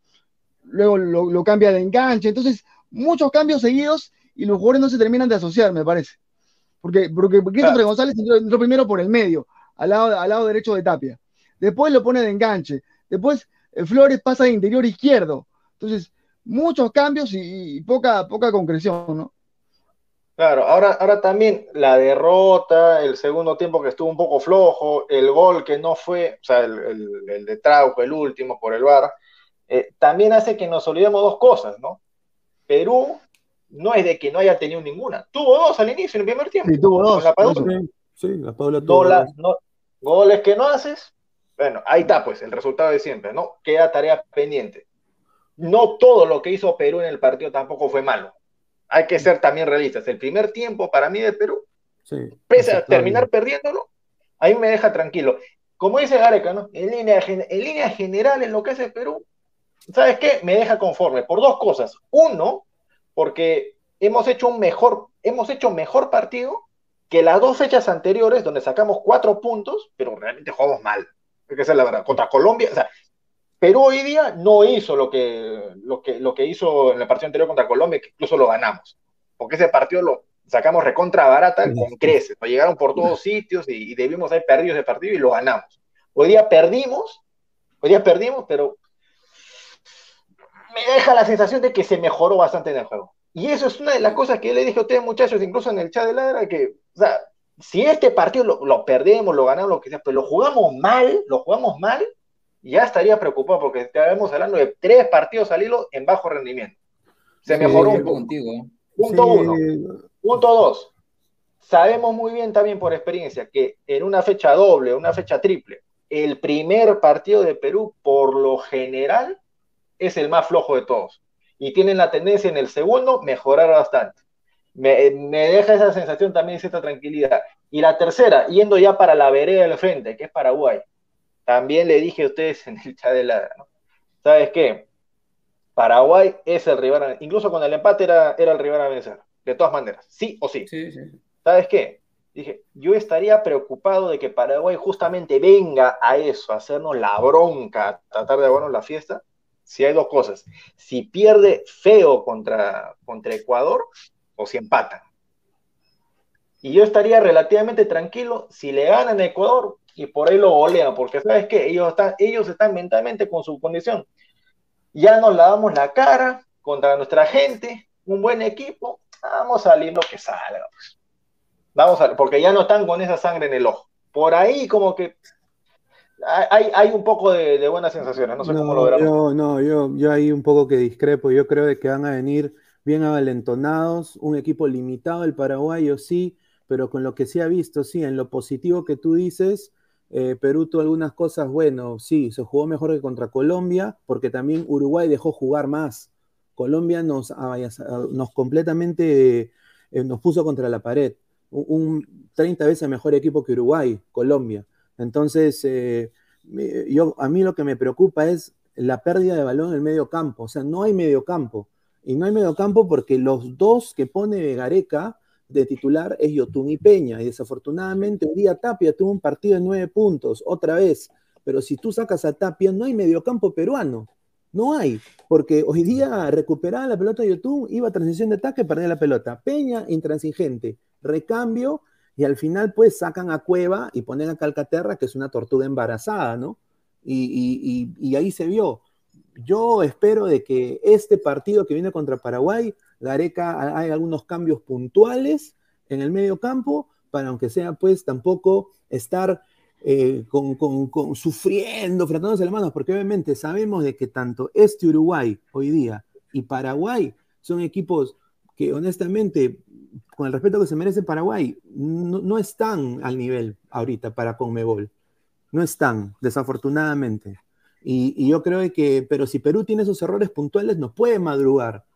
luego lo, cambia de enganche, entonces muchos cambios seguidos y los jugadores no se terminan de asociar, me parece. Porque, porque Christopher González entró, primero por el medio, al lado, al lado derecho de Tapia. Después lo pone de enganche. Después eh, Flores pasa de interior izquierdo. Entonces, muchos cambios y, poca, poca concreción, ¿no? Claro, ahora, ahora también la derrota, el segundo tiempo que estuvo un poco flojo, el gol que no fue, o sea, el, de Trauco, el último por el VAR, eh, también hace que nos olvidemos dos cosas, ¿no? Perú no es de que no haya tenido ninguna, tuvo dos al inicio en el primer tiempo. Sí, tuvo dos. La Sí, la Paula tuvo dos. goles que no haces, bueno, ahí está pues el resultado de siempre, ¿no? Queda tarea pendiente. No todo lo que hizo Perú en el partido tampoco fue malo hay que ser también realistas. El primer tiempo para mí de Perú, pese a terminar perdiéndolo, ahí me deja tranquilo. Como dice Gareca, ¿no? En línea, en línea general, en lo que hace Perú, ¿sabes qué? Me deja conforme por dos cosas. Uno, porque hemos hecho un mejor, hemos hecho mejor partido que las dos fechas anteriores, donde sacamos cuatro puntos, pero realmente jugamos mal. Hay que ser la verdad. Contra Colombia, o sea, Perú hoy día no hizo lo que, lo que, lo que hizo en el partido anterior contra Colombia, que incluso lo ganamos. Porque ese partido lo sacamos recontra barata con creces. Nos llegaron por todos sitios y, debimos haber perdido ese partido y lo ganamos. Hoy día perdimos, hoy día perdimos, pero me deja la sensación de que se mejoró bastante en el juego. Y eso es una de las cosas que yo le dije a ustedes, muchachos, incluso en el chat de Ladra, que, o sea, si este partido lo, lo perdemos, lo ganamos, lo que sea, pero lo jugamos mal, lo jugamos mal, ya estaría preocupado porque estábamos hablando de tres partidos al hilo en bajo rendimiento. Se mejoró un poco. Punto uno. Punto dos. Sabemos muy bien también por experiencia que en una fecha doble, una fecha triple, el primer partido de Perú, por lo general, es el más flojo de todos. Y tienen la tendencia en el segundo mejorar bastante. Me, me deja esa sensación también, cierta tranquilidad. Y la tercera, yendo ya para la vereda del frente, que es Paraguay también le dije a ustedes en el chat de la, ¿sabes qué? Paraguay es el rival, incluso con el empate era, era el rival a vencer, de todas maneras, sí o sí. ¿Sabes qué? Dije, yo estaría preocupado de que Paraguay justamente venga a eso, a hacernos la bronca, a tratar de aguarnos la fiesta, si hay dos cosas. Si pierde feo contra, contra Ecuador o si empatan. Y yo estaría relativamente tranquilo si le ganan a Ecuador, y por ahí lo golean, porque sabes que ellos están, ellos están mentalmente con su condición. Ya nos lavamos la cara contra nuestra gente, un buen equipo, vamos a salir lo que salga. Pues. Vamos a, porque ya no están con esa sangre en el ojo. Por ahí como que hay, hay un poco de, buenas sensaciones, no sé cómo lo verán. No, no, yo, yo ahí un poco que discrepo, yo creo que van a venir bien avalentonados, un equipo limitado, el paraguayo sí, pero con lo que se ha visto, sí, en lo positivo que tú dices, eh, Perú tuvo algunas cosas, bueno, sí, se jugó mejor que contra Colombia, porque también Uruguay dejó jugar más. Colombia nos, ah, nos completamente eh, nos puso contra la pared. Un, 30 veces mejor equipo que Uruguay, Colombia. Entonces, eh, yo, a mí lo que me preocupa es la pérdida de balón en el medio campo. O sea, no hay medio campo. Y no hay medio campo porque los dos que pone Gareca de titular es Yotun y Peña. Y desafortunadamente hoy día Tapia tuvo un partido de nueve puntos, otra vez. Pero si tú sacas a Tapia, no hay mediocampo peruano. No hay, porque hoy día recuperaba la pelota Yotun, iba a transición de ataque, perdía la pelota. Peña, intransigente, recambio, y al final pues sacan a Cueva y ponen a Calcaterra, que es una tortuga embarazada, ¿no? Y, y ahí se vio. Yo espero de que este partido que viene contra Paraguay Gareca hay algunos cambios puntuales en el medio campo, para aunque sea pues tampoco estar eh, con, sufriendo, fratándose las manos, porque obviamente sabemos de que tanto este Uruguay hoy día y Paraguay son equipos que honestamente con el respeto que se merece Paraguay, no, están al nivel ahorita para Conmebol. No están, desafortunadamente. Y, yo creo que, pero si Perú tiene esos errores puntuales, nos puede madrugar.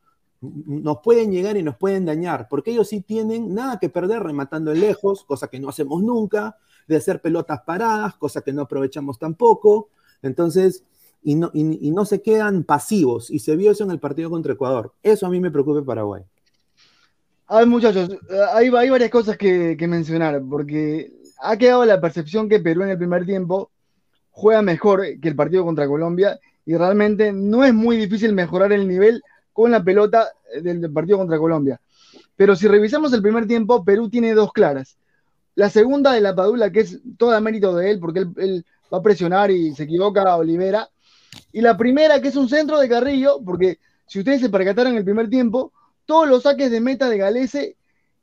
Nos pueden llegar y nos pueden dañar, porque ellos sí tienen nada que perder rematando lejos, cosa que no hacemos nunca, de hacer pelotas paradas, cosa que no aprovechamos tampoco. Entonces, y no, y, no se quedan pasivos. Y se vio eso en el partido contra Ecuador. Eso a mí me preocupa Paraguay. A ver, muchachos, hay, hay varias cosas que, mencionar, porque ha quedado la percepción que Perú en el primer tiempo juega mejor que el partido contra Colombia y realmente no es muy difícil mejorar el nivel con la pelota del, partido contra Colombia. Pero si revisamos el primer tiempo, Perú tiene dos claras. La segunda de la Padula, que es toda mérito de él, porque él, él va a presionar y se equivoca a Olivera, y la primera, que es un centro de Carrillo, porque si ustedes se percataron el primer tiempo, todos los saques de meta de Galese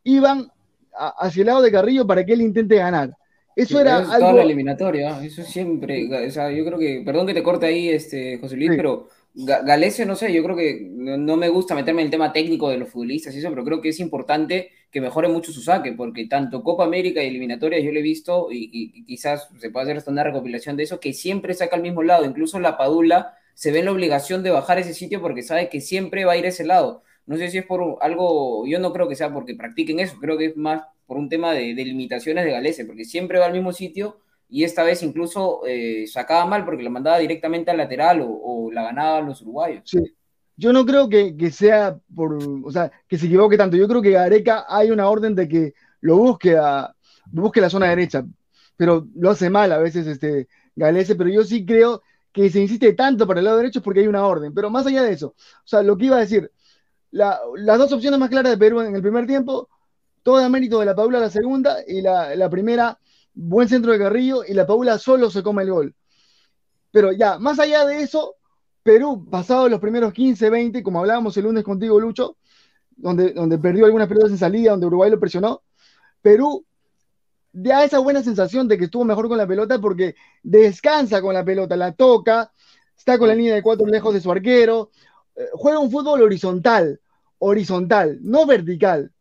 iban hacia el lado de Carrillo para que él intente ganar. Eso era algo... Toda la eliminatoria, eso siempre, o sea, yo creo que, perdón que te corte ahí, este, José Luis, pero Galese, no sé, yo creo que no me gusta meterme en el tema técnico de los futbolistas y eso, pero creo que es importante que mejore mucho su saque, porque tanto Copa América y eliminatoria yo lo he visto y, quizás se pueda hacer hasta una recopilación de eso, que siempre saca al mismo lado, incluso la Padula se ve en la obligación de bajar ese sitio porque sabe que siempre va a ir ese lado. No sé si es por algo, yo no creo que sea porque practiquen eso, creo que es más por un tema de, limitaciones de Galese, porque siempre va al mismo sitio y esta vez incluso eh, sacaba mal porque la mandaba directamente al lateral o, la ganaban los uruguayos. Sí. Yo no creo que, sea por, o sea, que se equivoque tanto. Yo creo que Gareca hay una orden de que lo busque a, busque la zona derecha, pero lo hace mal a veces este Galese, pero yo sí creo que se insiste tanto para el lado derecho porque hay una orden. Pero más allá de eso, o sea, lo que iba a decir, las dos opciones más claras de Perú en el primer tiempo, todo a mérito de la Paula la segunda, y la, primera, buen centro de Carrillo, y la Paula solo se come el gol. Pero ya, más allá de eso, Perú, pasado los primeros 15, 20, como hablábamos el lunes contigo, Lucho, donde, donde perdió algunas pelotas en salida, donde Uruguay lo presionó, Perú da esa buena sensación de que estuvo mejor con la pelota porque descansa con la pelota, la toca, está con la línea de cuatro lejos de su arquero, eh, juega un fútbol horizontal, horizontal, no vertical.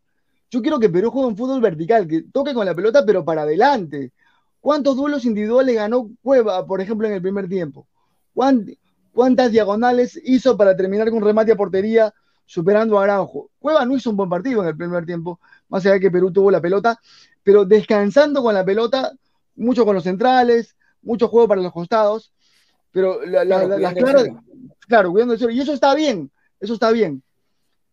Yo quiero que Perú juegue un fútbol vertical, que toque con la pelota, pero para adelante. ¿Cuántos duelos individuales ganó Cueva, por ejemplo, en el primer tiempo? ¿Cuántas diagonales hizo para terminar con remate a portería superando a Araujo? Cueva no hizo un buen partido en el primer tiempo, más allá de que Perú tuvo la pelota, pero descansando con la pelota, mucho con los centrales, mucho juego para los costados, pero las claras, claro, cuidando el y eso está bien, eso está bien,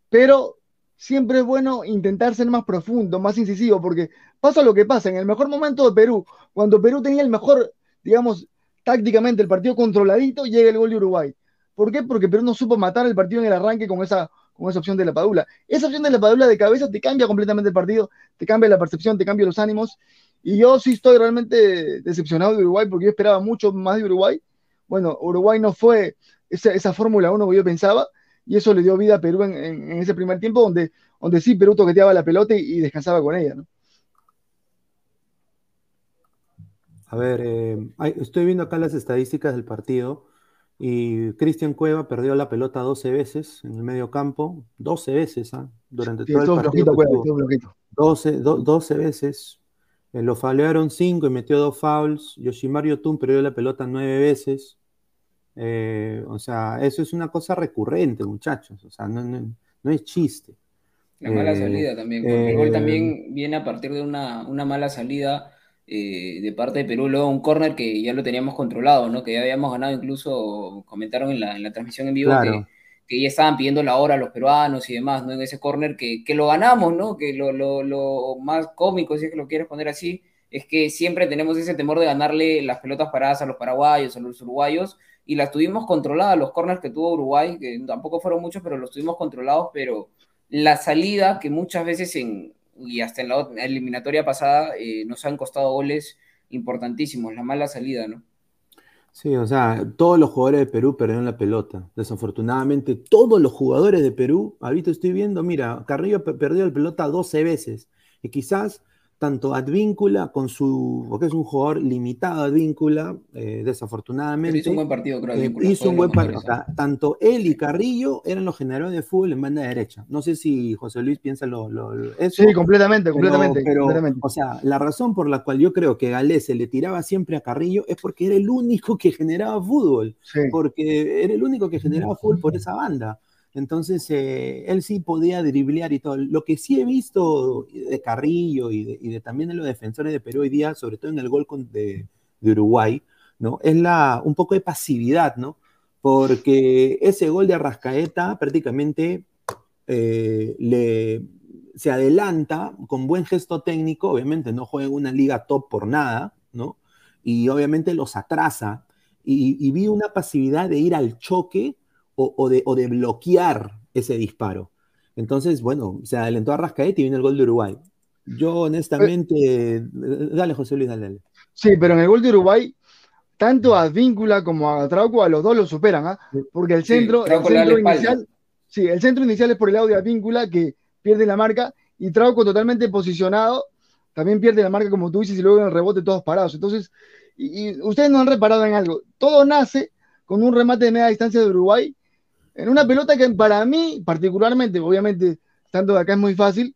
pero siempre es bueno intentar ser más profundo, más incisivo, porque pasa lo que pasa, en el mejor momento de Perú, cuando Perú tenía el mejor, digamos, tácticamente el partido controladito, llega el gol de Uruguay. ¿Por qué? Porque Perú no supo matar el partido en el arranque con esa, con esa opción de la Padula. Esa opción de la Padula de cabeza te cambia completamente el partido, te cambia la percepción, te cambia los ánimos. Y yo sí estoy realmente decepcionado de Uruguay porque yo esperaba mucho más de Uruguay. Bueno, Uruguay no fue esa, esa Fórmula 1 que yo pensaba y eso le dio vida a Perú en, ese primer tiempo donde, donde sí Perú toqueteaba la pelota y, descansaba con ella. ¿no? A ver, eh, estoy viendo acá las estadísticas del partido y Cristian Cueva perdió la pelota 12 veces en el medio campo, 12 veces ¿ah? durante todo el partido. 12, 12 veces. Eh, lo falearon 5 y metió dos fouls. Yoshimaru Tun perdió la pelota 9 veces. Eh, o sea, eso es una cosa recurrente, muchachos. O sea, no, es chiste. La mala eh, salida también, porque el gol también viene a partir de una, mala salida eh, de parte de Perú, luego un córner que ya lo teníamos controlado, ¿no? Que ya habíamos ganado, incluso comentaron en la, transmisión en vivo que, ya estaban pidiendo la hora a los peruanos y demás, ¿no? En ese córner que, lo ganamos, ¿no? Que lo, lo, más cómico, si es que lo quieres poner así, es que siempre tenemos ese temor de ganarle las pelotas paradas a los paraguayos, a los uruguayos, y las tuvimos controladas, los corners que tuvo Uruguay, que tampoco fueron muchos, pero los tuvimos controlados, pero la salida que muchas veces en, y hasta en la eliminatoria pasada eh, nos han costado goles importantísimos, la mala salida, ¿no? Sí, o sea, todos los jugadores de Perú perdieron la pelota. Desafortunadamente, todos los jugadores de Perú, ahorita estoy viendo, mira, Carrillo perdió la pelota 12 veces. Y quizás tanto Advíncula con su, porque es un jugador limitado Advíncula, eh, desafortunadamente. hizo un buen partido, creo. Eh, hizo un buen partido. tanto él y Carrillo eran los generadores de fútbol en banda derecha. No sé si José Luis piensa lo, eso. Sí, completamente, completamente, completamente. O sea, la razón por la cual yo creo que Galés se le tiraba siempre a Carrillo es porque era el único que generaba fútbol. Porque era el único que generaba fútbol por esa banda. Entonces, eh, él sí podía driblear y todo. Lo que sí he visto de Carrillo y de, también de los defensores de Perú hoy día, sobre todo en el gol de, Uruguay, ¿no? Es la, un poco de pasividad, ¿no? Porque ese gol de Arrascaeta prácticamente eh, le, se adelanta con buen gesto técnico, obviamente no juega en una liga top por nada, ¿no? Y obviamente los atrasa. y vi una pasividad de ir al choque o, de, bloquear ese disparo. Entonces, bueno, se adelantó a Rascaete y viene el gol de Uruguay. Yo honestamente, dale José Luis, dale, Sí, pero en el gol de Uruguay, tanto a Víncula como a Trauco, a los dos lo superan, ¿ah? Porque el centro, el centro inicial, sí, el centro inicial es por el lado de Advíncula que pierde la marca y Trauco totalmente posicionado también pierde la marca como tú dices y luego en el rebote todos parados. Entonces, y ustedes no han reparado en algo, todo nace con un remate de media distancia de Uruguay en una pelota que para mí, particularmente, obviamente, tanto de acá es muy fácil,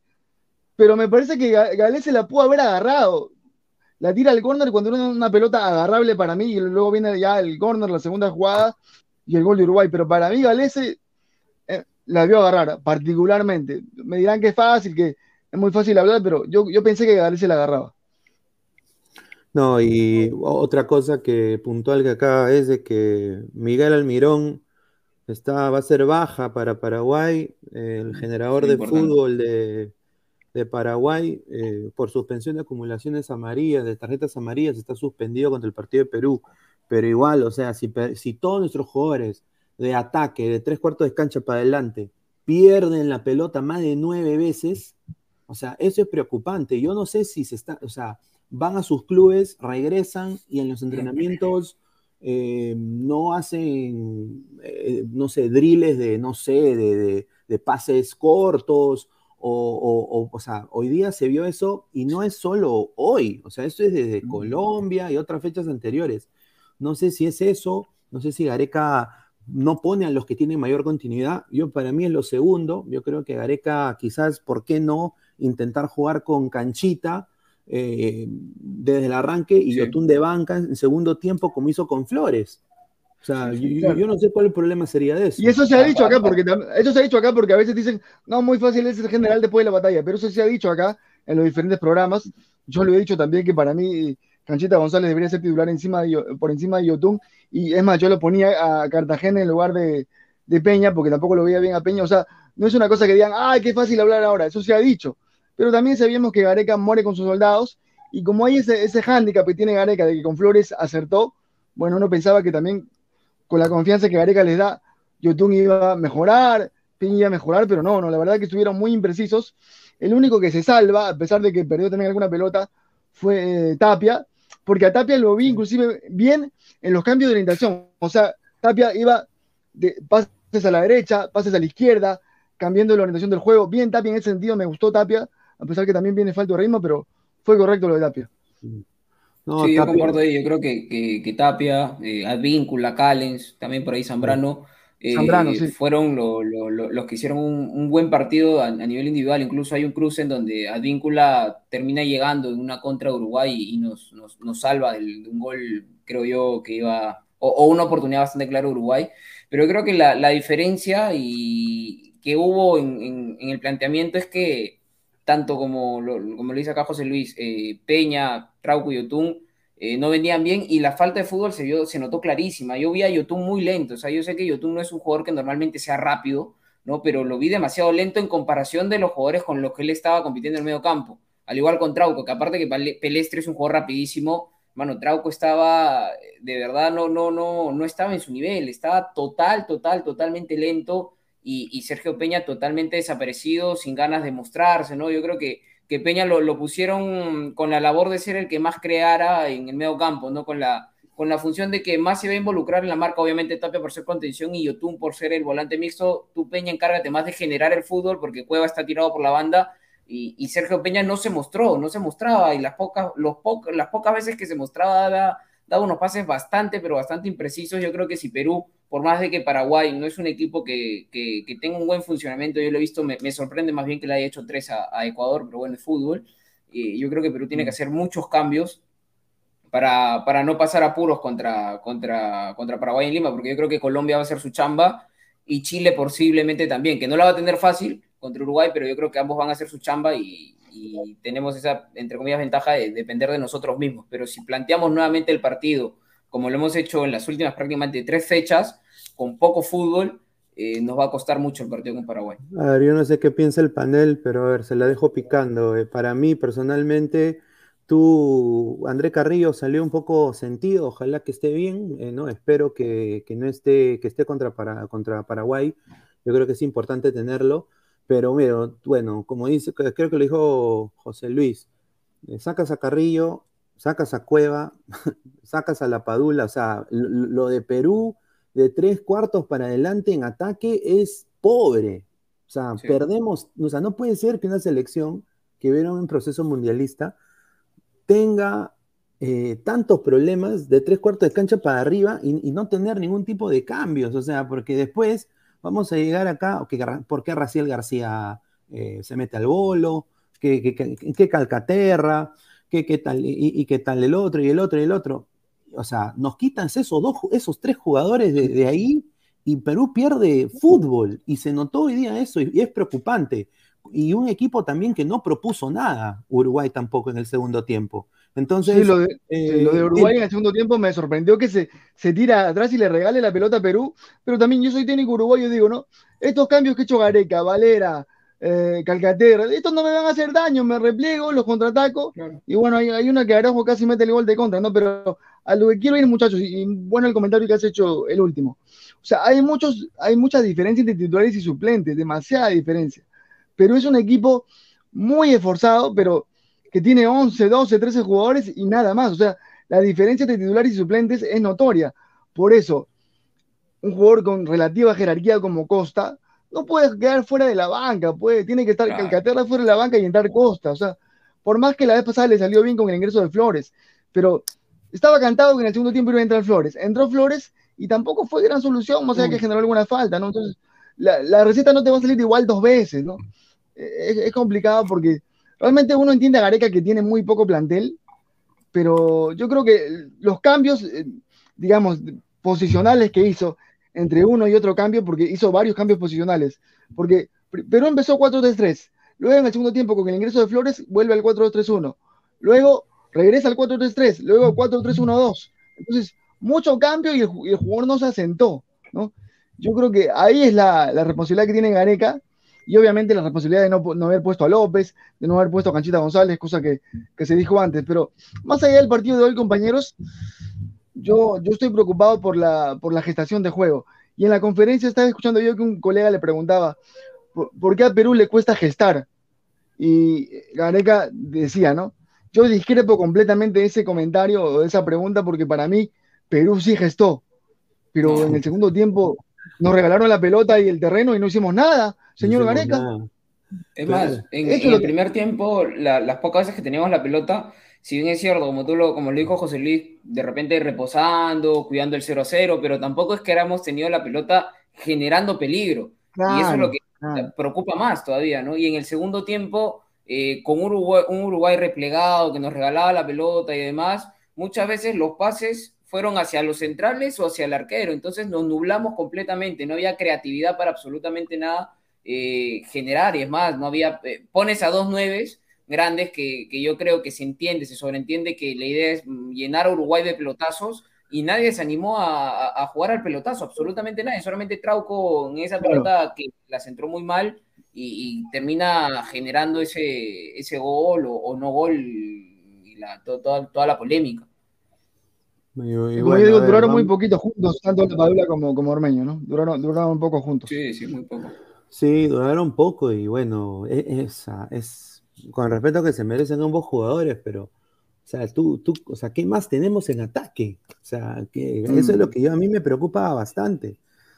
pero me parece que Galés se la pudo haber agarrado. La tira al córner cuando era una pelota agarrable para mí, y luego viene ya el córner, la segunda jugada y el gol de Uruguay. Pero para mí, Galés eh, la vio agarrar, particularmente. Me dirán que es fácil, que es muy fácil hablar, pero yo, yo pensé que Galés la agarraba. No, y otra cosa que puntual que acá es de que Miguel Almirón Está, va a ser baja para Paraguay, el generador de fútbol de, Paraguay, eh, por suspensión de acumulaciones amarillas, de tarjetas amarillas, está suspendido contra el partido de Perú. Pero igual, o sea, si, si todos nuestros jugadores de ataque, de tres cuartos de cancha para adelante, pierden la pelota más de nueve veces, o sea, eso es preocupante. Yo no sé si se está, o sea, van a sus clubes, regresan y en los entrenamientos eh, no hacen, eh, no sé, driles de, no sé, de, pases cortos, o, o, sea, hoy día se vio eso y no es solo hoy, o sea, eso es desde Colombia y otras fechas anteriores. No sé si es eso, no sé si Gareca no pone a los que tienen mayor continuidad. Yo para mí es lo segundo, yo creo que Gareca quizás, ¿por qué no intentar jugar con canchita? Eh, desde el arranque y Yotun de banca en segundo tiempo como hizo con Flores. O sea, yo, no sé cuál el problema sería de eso. Y eso se ha dicho acá porque eso se ha dicho acá porque a veces dicen, no, muy fácil es el general después de la batalla, pero eso se ha dicho acá en los diferentes programas. Yo lo he dicho también que para mí Canchita González debería ser titular encima por encima de Yotun y es más, yo lo ponía a Cartagena en lugar de, de Peña porque tampoco lo veía bien a Peña. O sea, no es una cosa que digan, ay, qué fácil hablar ahora, eso se ha dicho pero también sabíamos que Gareca muere con sus soldados, y como hay ese, ese hándicap que tiene Gareca de que con Flores acertó, bueno, uno pensaba que también con la confianza que Gareca les da, Yotun iba a mejorar, Pin iba a mejorar, pero no, no, la verdad que estuvieron muy imprecisos. El único que se salva, a pesar de que perdió también alguna pelota, fue eh, Tapia, porque a Tapia lo vi inclusive bien en los cambios de orientación. O sea, Tapia iba de pases a la derecha, pases a la izquierda, cambiando la orientación del juego. Bien Tapia en ese sentido, me gustó Tapia, a pesar que también viene falta de ritmo, pero fue correcto lo de Tapia. sí, yo concuerdo ahí, yo creo que, Tapia, eh, Advíncula, Callens, también por ahí Zambrano, eh, fueron los que hicieron un, buen partido a, nivel individual. Incluso hay un cruce en donde Advíncula termina llegando en una contra de Uruguay y, nos, salva de, un gol, creo yo, que iba, o, una oportunidad bastante clara de Uruguay. Pero creo que la, diferencia y que hubo en el planteamiento es que tanto como lo, como lo dice acá José Luis, eh, Peña, Trauco y Yotun, eh, no venían bien y la falta de fútbol se, vio, se notó clarísima. Yo vi a Yotun muy lento, o sea, yo sé que Yotun no es un jugador que normalmente sea rápido, ¿no? Pero lo vi demasiado lento en comparación de los jugadores con los que él estaba compitiendo en el medio campo. Al igual con Trauco, que aparte que Pelestre es un jugador rapidísimo, bueno, Trauco estaba, de verdad, no, no, no, no estaba en su nivel, estaba total, total, totalmente lento y, Sergio Peña totalmente desaparecido, sin ganas de mostrarse, ¿no? Yo creo que, que Peña lo, pusieron con la labor de ser el que más creara en el medio campo, ¿no? Con la, con la función de que más se va a involucrar en la marca, obviamente Tapia por ser contención y Yotun por ser el volante mixto, tú Peña encárgate más de generar el fútbol porque Cueva está tirado por la banda Y, Sergio Peña no se mostró, no se mostraba, y las pocas, los las pocas veces que se mostraba daba, daba, unos pases bastante, pero bastante imprecisos. Yo creo que si Perú, por más de que Paraguay no es un equipo que, que, tenga un buen funcionamiento, yo lo he visto, me, sorprende más bien que le haya hecho tres a, Ecuador, pero bueno, es fútbol. Y yo creo que Perú tiene que mm. hacer muchos cambios para, para no pasar apuros contra, contra, contra Paraguay en Lima, porque yo creo que Colombia va a hacer su chamba y Chile posiblemente también, que no la va a tener fácil contra Uruguay, pero yo creo que ambos van a hacer su chamba y, tenemos esa, entre comillas, ventaja de depender de nosotros mismos. Pero si planteamos nuevamente el partido, como lo hemos hecho en las últimas prácticamente tres fechas, con poco fútbol, eh, nos va a costar mucho el partido con Paraguay. A ver, yo no sé qué piensa el panel, pero a ver, se la dejo picando. Eh, para mí, personalmente, tú, André Carrillo, salió un poco sentido, ojalá que esté bien, eh, ¿no? Espero que, no esté, que esté contra, para, contra Paraguay. Yo creo que es importante tenerlo. Pero mira, bueno, como dice, creo que lo dijo José Luis, eh, sacas a Carrillo, sacas a Cueva, sacas a La Padula, o sea, lo de Perú de tres cuartos para adelante en ataque es pobre. O sea, perdemos, o sea, no puede ser que una selección que viene un proceso mundialista tenga eh, tantos problemas de tres cuartos de cancha para arriba y, y, no tener ningún tipo de cambios. O sea, porque después vamos a llegar acá, ¿por qué Raciel García eh, se mete al bolo? ¿Qué, qué, Calcaterra? ¿Qué, qué tal, y, qué tal el otro, y el otro, y el otro? O sea, nos quitan esos, dos, esos tres jugadores de, ahí y Perú pierde fútbol. Y se notó hoy día eso y, es preocupante. Y un equipo también que no propuso nada, Uruguay tampoco en el segundo tiempo. Entonces, lo, de, eh, Uruguay en el segundo tiempo me sorprendió que se, se tira atrás y le regale la pelota a Perú, pero también yo soy técnico uruguayo y digo, ¿no? Estos cambios que ha hecho Gareca, Valera, eh, Calcaterra, estos no me van a hacer daño, me repliego, los contraataco, y bueno, hay, hay, una que Araujo casi mete el gol de contra, ¿no? Pero a lo que quiero ir, muchachos, y, bueno el comentario que has hecho el último. O sea, hay, muchos, hay muchas diferencias entre titulares y suplentes, demasiada diferencia. Perú es un equipo muy esforzado, pero que tiene 11, 12, 13 jugadores y nada más. O sea, la diferencia entre titulares y suplentes es notoria. Por eso, un jugador con relativa jerarquía como Costa no puede quedar fuera de la banca, puede, tiene que estar Calcaterra fuera de la banca y entrar Costa. O sea, por más que la vez pasada le salió bien con el ingreso de Flores, pero estaba cantado que en el segundo tiempo iba a entrar Flores. Entró Flores y tampoco fue gran solución, o sea, que mm. generó alguna falta, ¿no? Entonces, la, receta no te va a salir igual dos veces, ¿no? es complicado porque Realmente uno entiende a Gareca que tiene muy poco plantel, pero yo creo que los cambios, eh, digamos, posicionales que hizo entre uno y otro cambio, porque hizo varios cambios posicionales, porque Perú empezó 4-3-3, luego en el segundo tiempo con el ingreso de Flores vuelve al 4-2-3-1, luego regresa al 4-3-3, luego 4-3-1-2, entonces mucho cambio y el, jugador no se asentó, ¿no? Yo creo que ahí es la, la responsabilidad que tiene Gareca, y obviamente la responsabilidad de no, haber puesto a López, de no haber puesto a Canchita González, cosa que, se dijo antes. Pero más allá del partido de hoy, compañeros, yo, yo estoy preocupado por la, por la gestación de juego. Y en la conferencia estaba escuchando yo que un colega le preguntaba, ¿por, qué a Perú le cuesta gestar? Y Gareca decía, ¿no? Yo discrepo completamente de ese comentario o de esa pregunta porque para mí Perú sí gestó, pero en el segundo tiempo nos regalaron la pelota y el terreno y no hicimos nada, señor Gareca. Es más, en, el primer tiempo, las pocas veces que teníamos la pelota, si bien es cierto, como tú lo, como lo dijo José Luis, de repente reposando, cuidando el 0 a 0, pero tampoco es que éramos tenido la pelota generando peligro. y eso es lo que preocupa más todavía, ¿no? Y en el segundo tiempo, eh, con Uruguay, un Uruguay replegado que nos regalaba la pelota y demás, muchas veces los pases fueron hacia los centrales o hacia el arquero. Entonces nos nublamos completamente, no había creatividad para absolutamente nada eh, generar. Y es más, no había. Eh, pones a dos nueves grandes que, yo creo que se entiende, se sobreentiende que la idea es llenar a Uruguay de pelotazos y nadie se animó a, jugar al pelotazo, absolutamente nadie. Solamente Trauco en esa pelota que la centró muy mal y, termina generando ese, ese gol o, no gol y la, toda la polémica duraron muy poquito juntos, tanto Padula como, como Ormeño, ¿no? Duraron, duraron un poco juntos. Sí, sí, muy poco. Sí, duraron poco y bueno, e, es, es, con el respeto que se merecen ambos jugadores, pero, o sea, tú, tú, o sea, ¿qué más tenemos en ataque? O sea, que eso es lo mm. que yo, a mí me preocupa bastante.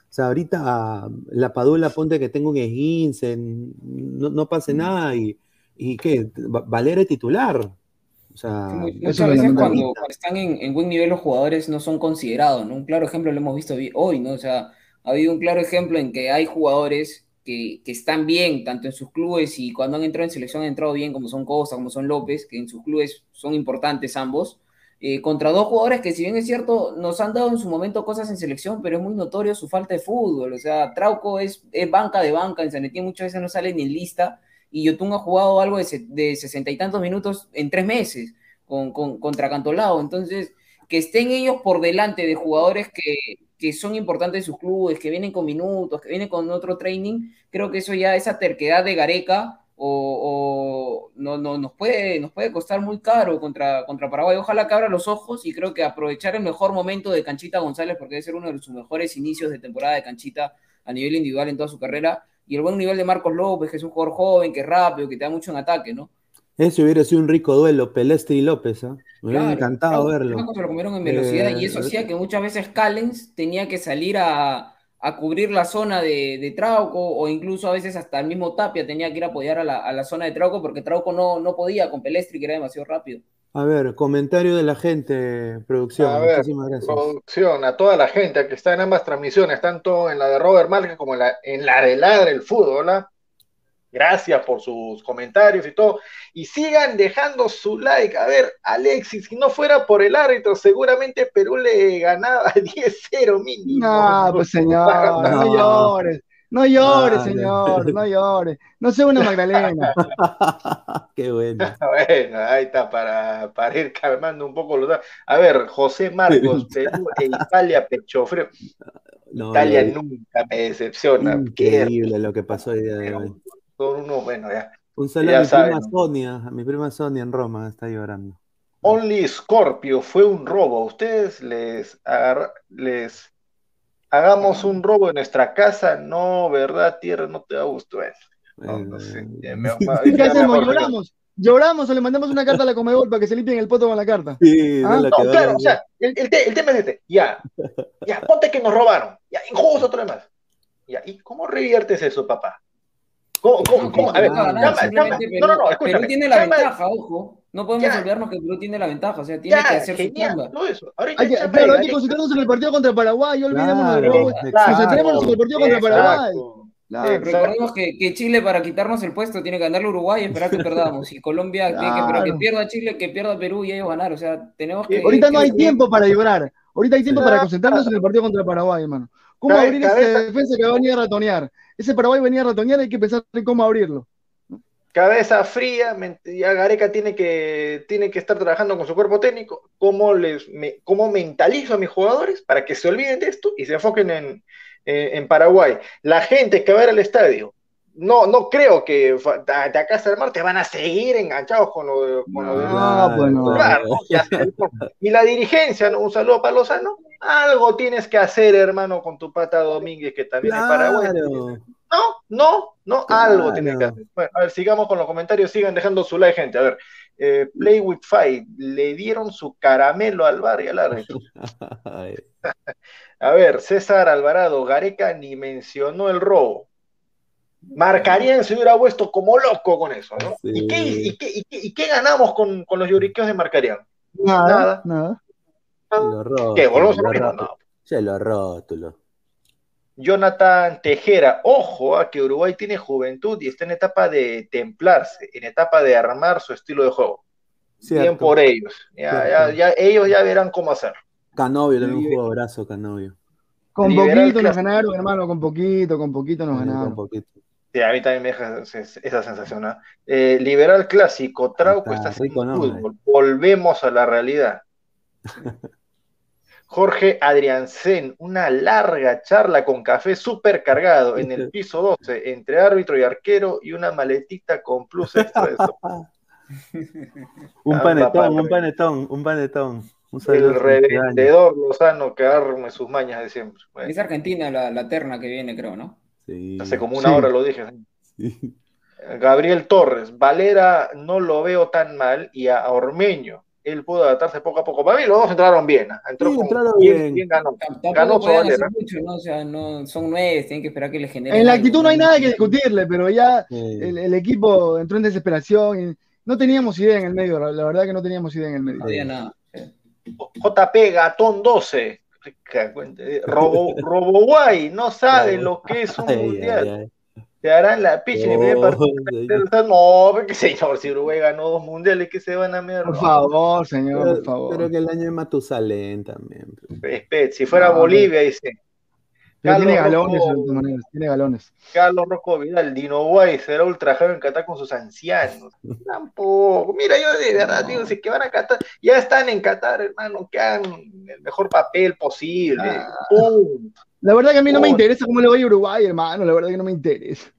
O sea, ahorita la Padula ponte que tengo un esguince, no, no pase mm. nada y ¿Y qué? Valera titular. O sea, muchas veces cuando, están en, buen nivel los jugadores no son considerados, ¿no? Un claro ejemplo lo hemos visto hoy, ¿no? O sea, ha habido un claro ejemplo en que hay jugadores que, están bien, tanto en sus clubes y cuando han entrado en selección han entrado bien, como son Costa, como son López, que en sus clubes son importantes ambos, eh, contra dos jugadores que si bien es cierto, nos han dado en su momento cosas en selección, pero es muy notorio su falta de fútbol. O sea, Trauco es, es banca de banca, en Sanetín muchas veces no sale ni en lista, y Yotun ha jugado algo de, sesenta y tantos minutos en tres meses con, contra Cantolao. Entonces, que estén ellos por delante de jugadores que, que son importantes en sus clubes, que vienen con minutos, que vienen con otro training, creo que eso ya, esa terquedad de Gareca, o, no, no, nos, puede, nos puede costar muy caro contra, contra Paraguay. Ojalá que abra los ojos y creo que aprovechar el mejor momento de Canchita González, porque debe ser uno de sus mejores inicios de temporada de Canchita a nivel individual en toda su carrera, y el buen nivel de Marcos López, que es un jugador joven, que es rápido, que te da mucho en ataque, ¿no? Ese hubiera sido un rico duelo, Pelestre y López, ¿eh? Me hubiera encantado verlo. Se lo comieron en velocidad y eso eh, hacía que muchas veces Callens tenía que salir a, a cubrir la zona de, Trauco o incluso a veces hasta el mismo Tapia tenía que ir a apoyar a la, zona de Trauco porque Trauco no, no podía con Pelestri que era demasiado rápido. A ver, comentario de la gente, producción. A ver, producción, a toda la gente que está en ambas transmisiones, tanto en la de Robert Marque como en la, en la de Ladre el Fútbol, ¿no? Gracias por sus comentarios y todo. Y sigan dejando su like. A ver, Alexis, si no fuera por el árbitro, seguramente Perú le ganaba 10-0 mínimo. No, pues señor, no, llores. No llores, señor, no llores. No sea una Magdalena. Qué bueno. bueno, ahí está, para, para ir calmando un poco los A ver, José Marcos, Perú e Italia pecho frío. Italia nunca me decepciona. Increíble lo que pasó el día de hoy uno, bueno, ya. Un saludo a mi prima Sonia, a mi prima Sonia en Roma, está llorando. Only Scorpio fue un robo. Ustedes les, les hagamos un robo en nuestra casa, no, ¿verdad? Tierra, no te da gusto. no, no sé. ¿Qué hacemos? ¿Lloramos? ¿Lloramos o le mandamos una carta a la Comebol para que se limpien el poto con la carta? Sí, ¿Ah? no, claro, o sea, el, el, tema es este. Ya, ya, ponte que nos robaron. Ya, injusto otro más. Ya, ¿y cómo reviertes eso, papá? ¿Cómo, cómo, A ver, no, no, no, escúchame. Perú tiene la ventaja, ojo. No podemos olvidarnos que Perú tiene la ventaja, o sea, tiene que hacer su chamba. Todo eso. hay que, claro, hay que concentrarnos en el partido contra Paraguay, olvidémonos de Perú. Concentrémonos en el partido contra Paraguay. Claro, recordemos que, que, Chile para quitarnos el puesto tiene que ganarle Uruguay y esperar que perdamos. Y Colombia tiene que, pero que pierda Chile, que pierda Perú y ellos ganar. O sea, tenemos que. Ahorita no hay tiempo para llorar. Ahorita hay tiempo para concentrarnos en el partido contra Paraguay, hermano. ¿Cómo abrir esa defensa que va a venir a ratonear? Ese Paraguay venía a ratonear, hay que pensar en cómo abrirlo. Cabeza fría, ya Gareca tiene que, tiene que estar trabajando con su cuerpo técnico. ¿Cómo, les, cómo mentalizo a mis jugadores para que se olviden de esto y se enfoquen en, en Paraguay? La gente que va a ir al estadio, no, no creo que de acá hasta el mar te van a seguir enganchados con lo de. Con lo de ah, bueno. y la dirigencia, un saludo para Lozano. Algo tienes que hacer, hermano, con tu pata Domínguez, que también es Paraguay. No, no, no, algo tienes que hacer. Bueno, a ver, sigamos con los comentarios, sigan dejando su like, gente. A ver, eh, Play with Fight, le dieron su caramelo al bar y al árbitro. a ver, César Alvarado, Gareca ni mencionó el robo. Marcarían se hubiera puesto como loco con eso, ¿no? ¿Y, qué, ganamos con, los lloriqueos de Marcarían? Nada, nada. ¿Qué? Volvemos Se lo rótulo. Jonathan Tejera, ojo a que Uruguay tiene juventud y está en etapa de templarse, en etapa de armar su estilo de juego. Bien por ellos. Ya, ellos ya verán cómo hacer. Canovio también un jugadorazo, Canovio. Con poquito nos ganaron, hermano, con poquito, con poquito nos ganaron. Sí, a mí también me deja esa sensación. Eh, liberal clásico, Trauco está, está fútbol. Volvemos a la realidad. Jorge Adriansen, una larga charla con café súper cargado en el piso 12 entre árbitro y arquero y una maletita con plus extra de un panetón, un panetón, un panetón. el revendedor Lozano que arme sus mañas de siempre. Es Argentina la, la terna que viene, creo, ¿no? Hace como una hora lo dije. Gabriel Torres, Valera no lo veo tan mal y a Ormeño él pudo adaptarse poco a poco. Para mí los dos entraron bien. Entró Sí, con- entraron bien, bien. bien ganó. Tampoco Ganó su bandera. mucho, ¿no? O sea, no, son nueve, tienen que esperar que le generen. En la algo, actitud no hay nada que discutirle, pero ya Sí. el, el equipo entró en desesperación y no teníamos idea en el medio, la, la verdad que no teníamos idea en el medio. No había nada. JP Gatón 12. Eh, Robo, Roboguay no sabe lo que es un Ay, ay, mundial. Te harán la picha en el primer Oh, partido. No, que señor, si Uruguay ganó dos mundiales, que se van a meter. Por favor, señor, Pero, por favor. pero que el año de Matusalén también. Espera, si fuera No, Bolivia, dice Pero tiene galones, Rojo. de todas maneras, tiene galones. Carlos Rocco Vidal, Dino Guay será ultrajado en Qatar con sus ancianos. Tampoco. Mira, yo de verdad digo, si que van a Qatar, ya están en Qatar, hermano, que hagan el mejor papel posible. Ah. Punto. La verdad que a mí no me interesa cómo le va a Uruguay, hermano, la verdad que no me interesa.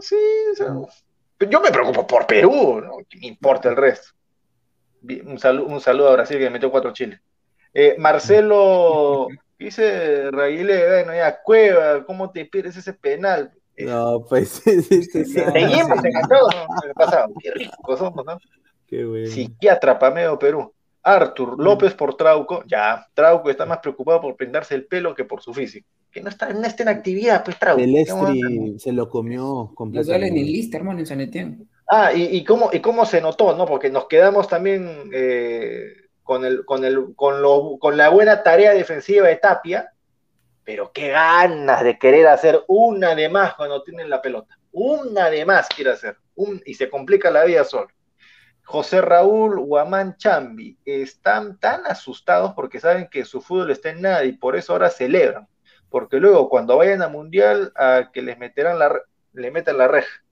Sí, o sea, yo me preocupo por Perú, ¿no? ¿Qué me importa el resto? Un saludo, un saludo a Brasil que metió cuatro chiles. Eh, Marcelo, dice Raguile, bueno, ya, Cueva, ¿cómo te pierdes ese penal? No, pues sí, sí, sí, sí. Seguimos enganchados, ¿no? ¿Qué ricos somos, ¿no? Qué bueno. Psiquiatra Pameo Perú. Arthur López por Trauco. Ya, Trauco está más preocupado por pintarse el pelo que por su físico. Que no está, no está en actividad, pues Trauco. El. Estri se lo comió No salen ni completamente. lista, hermano, en San Etienne. Ah, y, y cómo, y cómo se notó, ¿no? Porque nos quedamos también eh, con, el, con, el, con, lo, con la buena tarea defensiva de Tapia, pero qué ganas de querer hacer una de más cuando tienen la pelota. Una de más quiere hacer. Un, y se complica la vida solo. José Raúl Guamán Chambi están tan asustados porque saben que su fútbol está en nada y por eso ahora celebran. Porque luego cuando vayan a Mundial a que les meterán la, le metan la reja.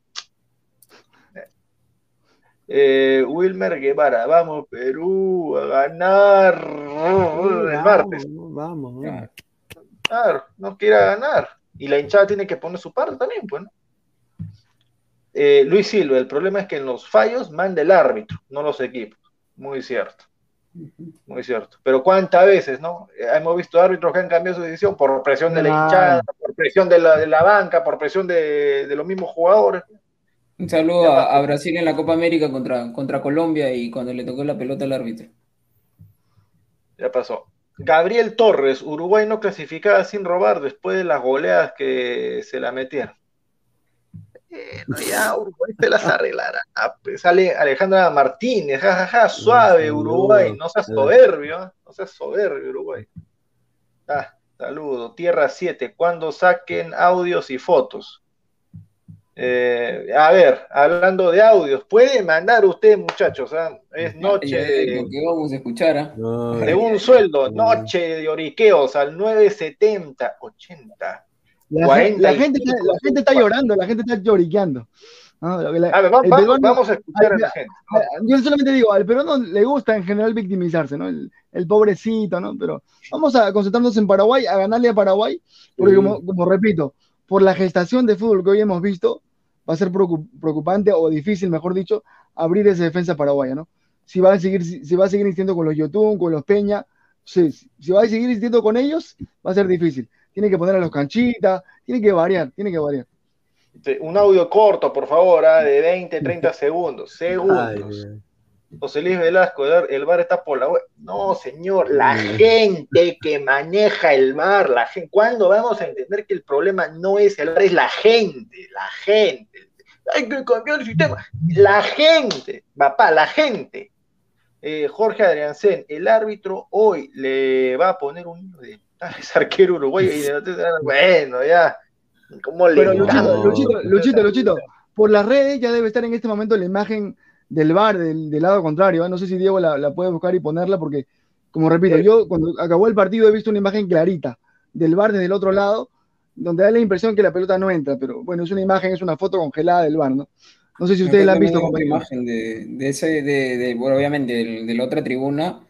Eh, Wilmer Guevara, vamos Perú a ganar el martes. Vamos, vamos, vamos. Claro, no quiera ganar. Y la hinchada tiene que poner su parte también, pues, ¿no? Eh, Luis Silva, el problema es que en los fallos manda el árbitro, no los equipos. Muy cierto. Muy cierto. Pero cuántas veces, ¿no? Eh, hemos visto árbitros que han cambiado su decisión por presión de la hinchada, por presión de la, de la banca, por presión de, de los mismos jugadores. Un saludo a, a Brasil en la Copa América contra, contra Colombia y cuando le tocó la pelota al árbitro. Ya pasó. Gabriel Torres, Uruguay no clasificaba sin robar después de las goleadas que se la metieron. Eh, no, ya Uruguay se las arreglará. Ah, pues sale Alejandra Martínez, jajaja, suave saludo. Uruguay, no seas soberbio, ¿eh? no seas soberbio Uruguay. Ah, saludo. Tierra 7, cuando saquen audios y fotos. Eh, a ver, hablando de audios, puede mandar usted, muchachos, ¿ah? es noche de, Lo que vamos a escuchar. No, de un sueldo, noche de oriqueos al 970, 80. La, 40 la gente, está, la gente está llorando, la gente está lloriqueando. ¿no? La- A ver, va- va- peruano- vamos a escuchar a Ay, la gente. Yo solamente digo, al peruano le gusta en general victimizarse, ¿no? El, el pobrecito, ¿no? Pero vamos a concentrarnos en Paraguay, a ganarle a Paraguay, porque Sí. como, como repito, por la gestación de fútbol que hoy hemos visto, va a ser preocup- preocupante o difícil, mejor dicho, abrir esa defensa paraguaya, ¿no? Si va a seguir, si, si va a seguir insistiendo con los Yotun, con los Peña, si, si va a seguir insistiendo con ellos, va a ser difícil. Tiene que poner a los canchitas, tiene que variar, tiene que variar. Sí, Un audio corto, por favor, ah, de 20, 30 segundos. Segundos. José Luis Velasco, el bar- está por la web. No, señor, la gente que maneja el bar, la gente. ¿Cuándo vamos a entender que el problema no es el bar, es la gente? La gente. Hay que cambiar el sistema. La gente, papá, la gente. Eh, Jorge Adriancén, el árbitro hoy le va a poner un de ah, es arquero uruguayo. y de- bueno, ya. ¿Cómo le Pero? Luchito, Luchito, Luchito, Luchito, por las redes ya debe estar en este momento la imagen del bar del, del lado contrario. ¿eh? No sé si Diego la, la puede buscar y ponerla porque, como repito, yo cuando acabó el partido he visto una imagen clarita del bar desde el otro lado, donde da la impresión que la pelota no entra, pero bueno, es una imagen, es una foto congelada del bar, ¿no? No sé si ustedes la han visto, compañeros. imagen de, de ese, de, de- bueno, obviamente, del- de la otra tribuna,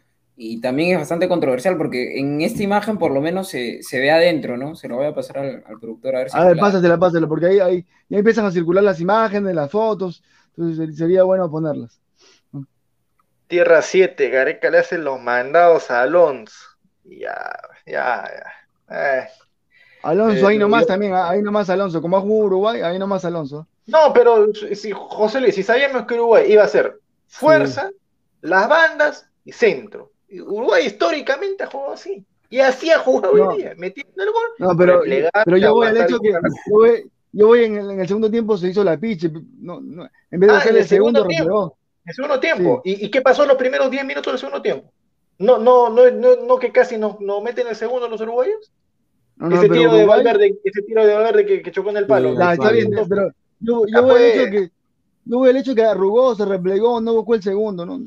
y también es bastante controversial, porque en esta imagen por lo menos se, se ve adentro, ¿no? Se lo voy a pasar al, al productor a ver si A ver, la- pásatela, pásatela, porque ahí, ahí ya empiezan a circular las imágenes, las fotos, entonces sería bueno ponerlas. Tierra 7, Gareca le hace los mandados a Alonso. Ya, ya, ya. Eh. Alonso, Eh, ahí nomás yo- también, ahí nomás Alonso, como ha jugado Uruguay, ahí nomás Alonso. No, pero si, José Luis, si sabíamos que Uruguay iba a ser fuerza, las bandas y centro. Uruguay históricamente ha jugado así. Y así ha jugado hoy día, metiendo el gol. No, pero, pero yo voy al hecho que yo voy, yo voy en, el, en, el, segundo tiempo se hizo la piche. No, no, en vez de ah, hacer el segundo, tiempo. El segundo tiempo. Sí. ¿Y, ¿Y, qué pasó en los primeros 10 minutos del segundo tiempo? No, no, no, no, no que casi no, no meten el segundo los uruguayos. No, ese, tiro Uruguay... de Valverde, ese tiro de Valverde que, que chocó en el palo. Está bien, pero yo, yo voy al hecho que yo voy al hecho que arrugó, se replegó, no buscó el segundo, ¿no?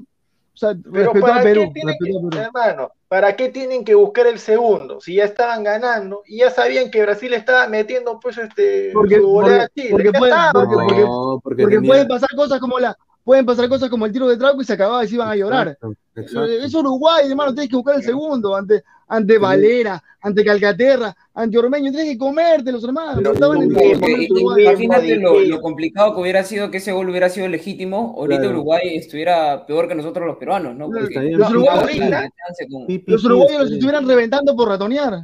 O sea, pero ¿para a Perú. Qué tienen que, hermano, ¿para qué tienen que buscar el segundo? Si ya estaban ganando y ya sabían que Brasil estaba metiendo pues este porque, su porque, a Chile. Porque, puede, estaba, porque, no, pueden pasar cosas como la pueden pasar cosas como el tiro de Trauco y se acababa y se iban a llorar. Exacto, exacto. Es Uruguay, hermano, tienes que buscar el segundo ante, ante Valera, ante Calcaterra, ante Ormeño, tienes que comerte los hermanos. Pero, en el porque, imagínate lo, lo, complicado que hubiera sido que ese gol hubiera sido legítimo, ahorita claro. Uruguay estuviera peor que nosotros los peruanos, ¿no? Porque los, uruguayos, con... los uruguayos los estuvieran reventando por ratonear.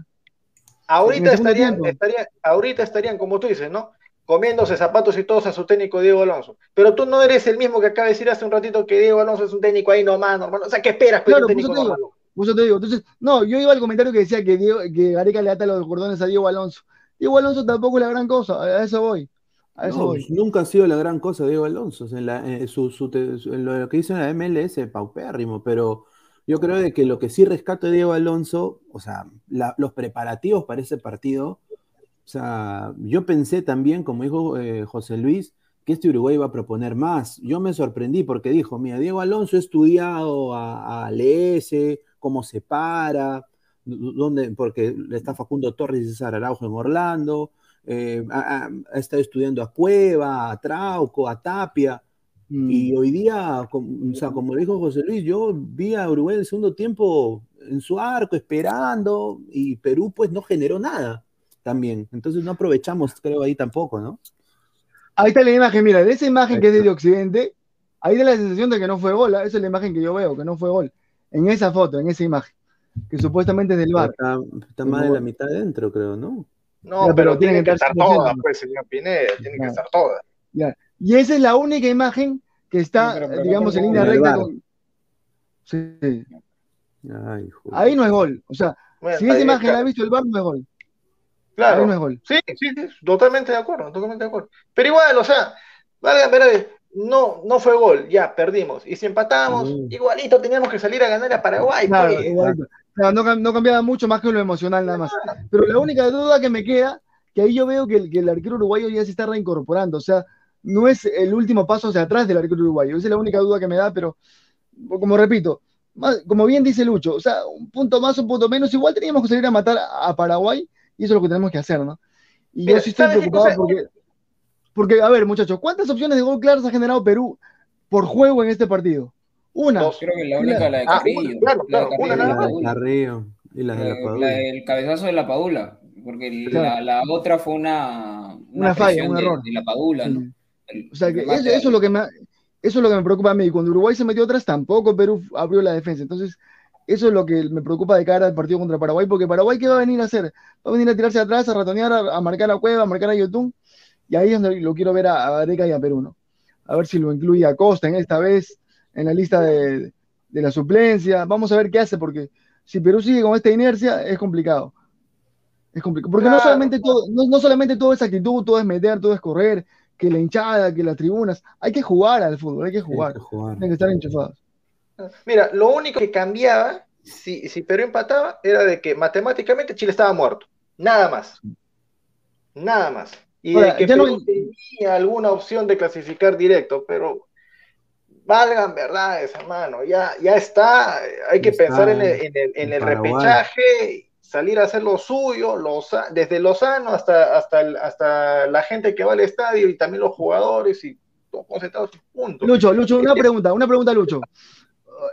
Ahorita estarían, estarían, ahorita estarían, como tú dices, ¿no? comiéndose zapatos y todos a su técnico Diego Alonso. Pero tú no eres el mismo que acaba de decir hace un ratito que Diego Alonso es un técnico ahí nomás, normal. O sea, ¿qué esperas? Claro, un técnico normal? Por eso te digo. Entonces, no, yo iba al comentario que decía que, Diego, que Gareca le ata los cordones a Diego Alonso. Diego Alonso tampoco es la gran cosa, a eso voy. A eso no, voy. Nunca ha sido la gran cosa Diego Alonso. En, la, en, su, su, en, lo que dice en la MLS, paupérrimo, pero yo creo de que lo que sí rescato de Diego Alonso, o sea, la, los preparativos para ese partido, o sea, yo pensé también, como dijo eh, José Luis, que este Uruguay iba a proponer más. Yo me sorprendí porque dijo, mira, Diego Alonso ha estudiado a, a LS, cómo se para, dónde, porque está Facundo Torres y César Araujo en Orlando, eh, ha, ha, estado estudiando a Cueva, a Trauco, a Tapia. Mm. Y hoy día, o sea, como dijo José Luis, yo vi a Uruguay en el segundo tiempo en su arco, esperando, y Perú pues no generó nada también. Entonces no aprovechamos, creo, ahí tampoco, ¿no? Ahí está la imagen, mira, de esa imagen que es de Occidente, ahí da la sensación de que no fue gol, esa es la imagen que yo veo, que no fue gol, en esa foto, en esa imagen, que supuestamente es del bar. Está, está más de la mitad dentro, creo, ¿no? No, ya, pero, pero tiene que estar toda, pues, señor Pineda, tiene que estar toda. Ya. Y esa es la única imagen que está, pero, pero, digamos, en línea recta con... Sí. Ay, ahí no es gol, o sea, bueno, si esa imagen la ha visto el bar, no es gol. Claro. No es gol. Sí, sí, sí, totalmente de acuerdo, totalmente de acuerdo. Pero igual, o sea, valga, no, no fue gol, ya perdimos. Y si empatamos, sí. igualito teníamos que salir a ganar a Paraguay. Claro, claro no, no, cambiaba mucho más que lo emocional nada más. Pero la única duda que me queda, que ahí yo veo que el, que el arquero uruguayo ya se está reincorporando, o sea, no es el último paso hacia atrás del arquero uruguayo. Esa es la única duda que me da, pero como repito, como bien dice Lucho, o sea, un punto más, un punto menos, igual teníamos que salir a matar a Paraguay y eso es lo que tenemos que hacer, ¿no? Y Mira, yo sí estoy preocupado porque, porque, a ver, muchachos, ¿cuántas opciones de gol claras ha generado Perú por juego en este partido? Una. Dos, creo que la única, la de Carrillo. Ah, una, claro, claro, la una, Carrillo. Y la de la Padula. La del cabezazo de la Padula. Porque claro. la, la, otra fue una, una, una falla, un de, error. De la Padula, ¿no? El, o sea, que eso, eso, es lo que me, eso es lo que me preocupa a mí. Cuando Uruguay se metió atrás, tampoco Perú abrió la defensa. Entonces, eso es lo que me preocupa de cara al partido contra Paraguay, porque Paraguay, ¿qué va a venir a hacer? Va a venir a tirarse atrás, a ratonear, a, a marcar a Cueva, a marcar a Yotun, y ahí es donde lo quiero ver a, a Areca y a Perú, ¿no? A ver si lo incluye a Costa en esta vez, en la lista de, de la suplencia. Vamos a ver qué hace, porque si Perú sigue con esta inercia, es complicado. Es complicado. Porque claro. no, solamente todo, no, no solamente todo es actitud, todo es meter, todo es correr, que la hinchada, que las tribunas. Hay que jugar al fútbol, hay que jugar. Hay que, jugar. Hay que estar enchufados. Mira, lo único que cambiaba, si, si Perú empataba, era de que matemáticamente Chile estaba muerto. Nada más. Nada más. Y Ahora, de que Perú no... tenía alguna opción de clasificar directo, pero valgan verdades, hermano. Ya, ya está. Hay que está pensar en el, en el, en el repechaje, salir a hacer lo suyo, los, desde Lozano hasta, hasta, el, hasta la gente que va al estadio y también los jugadores y todos concentrados. Punto. Lucho, Lucho, una pregunta, una pregunta, Lucho.